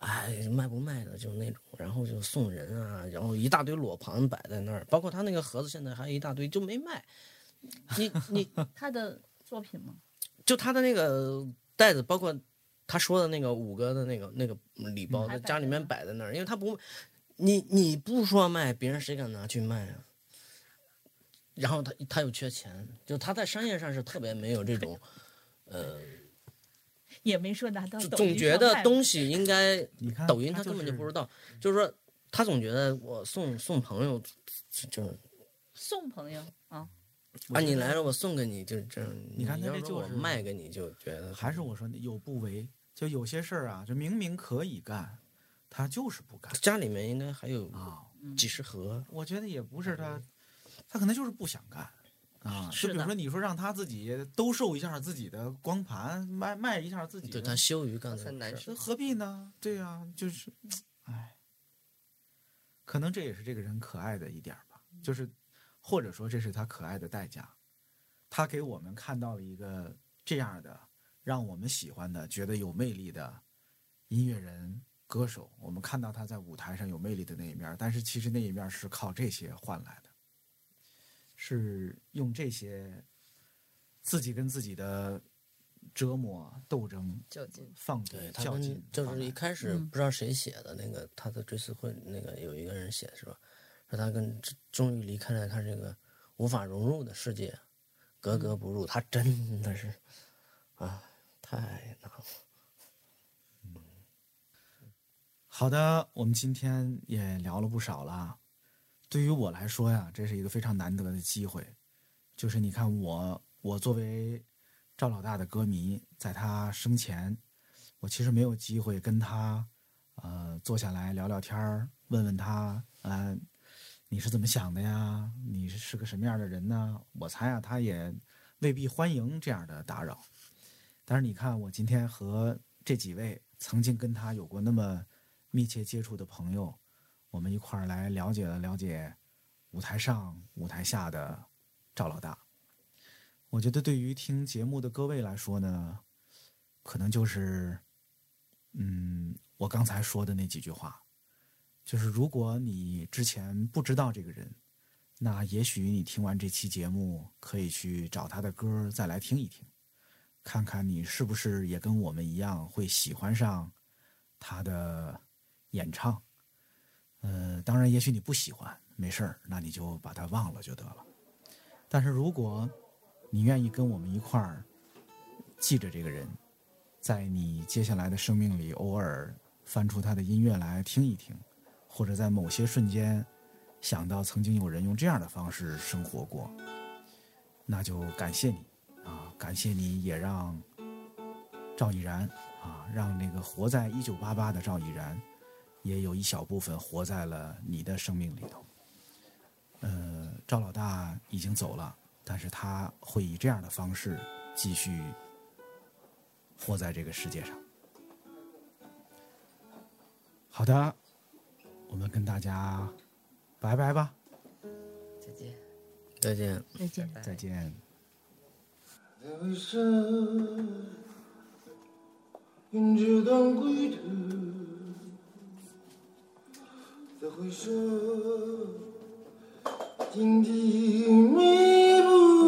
哎卖不卖的就那种，然后就送人啊，然后一大堆裸盘摆在那儿，包括他那个盒子现在还有一大堆就没卖，你你 [LAUGHS] 他的作品吗？就他的那个袋子，包括他说的那个五个的那个那个礼包，还在家里面摆在那儿摆在那儿，因为他不，你你不说卖，别人谁敢拿去卖啊？然后他他又缺钱，就他在商业上是特别没有这种，呃，也没说拿到总觉得东西应该 [LAUGHS] 你看抖音他根本就不知道，就是说他总觉得我送送朋友就是 [LAUGHS] 送朋友啊，啊你来了我送给你就这样，你看他这就是卖给你就觉得还是我说的有不为，就有些事儿啊，就明明可以干，他就是不干家里面应该还有啊。几十盒。我觉得也不是他，他可能就是不想干啊。就比如说，你说让他自己兜售一下自己的光盘，卖卖一下自己的，对他羞于干很这个事儿难受何必呢？对呀、就是，哎，可能这也是这个人可爱的一点吧，就是或者说这是他可爱的代价，他给我们看到了一个这样的让我们喜欢的、觉得有魅力的音乐人、歌手。我们看到他在舞台上有魅力的那一面，但是其实那一面是靠这些换来的，是用这些自己跟自己的折磨、斗争、较劲。放纵对、较劲，就是一开始嗯不知道谁写的那个他的追思会，那个有一个人写的是吧？说他跟终于离开了他这个无法融入的世界，格格不入。他真的是啊，太难了。好的，我们今天也聊了不少了。对于我来说呀，这是一个非常难得的机会。就是你看我，我作为赵老大的歌迷，在他生前，我其实没有机会跟他，呃，坐下来聊聊天，问问他，呃，你是怎么想的呀？你是个什么样的人呢？我猜啊，他也未必欢迎这样的打扰。但是你看，我今天和这几位曾经跟他有过那么密切接触的朋友，我们一块儿来了解了了解舞台上、舞台下的赵老大。我觉得对于听节目的各位来说呢，可能就是，嗯，我刚才说的那几句话，就是如果你之前不知道这个人，那也许你听完这期节目，可以去找他的歌再来听一听，看看你是不是也跟我们一样会喜欢上他的演唱。呃，当然，也许你不喜欢，没事儿，那你就把它忘了就得了。但是如果你愿意跟我们一块儿记着这个人，在你接下来的生命里偶尔翻出他的音乐来听一听，或者在某些瞬间想到曾经有人用这样的方式生活过，那就感谢你啊！感谢你也让赵以然啊，让那个活在一九八八的赵以然，也有一小部分活在了你的生命里头。呃，赵老大已经走了，但是他会以这样的方式继续活在这个世界上。好的，我们跟大家拜拜吧，再见。再见。再见。再见。再回首，荆棘密布，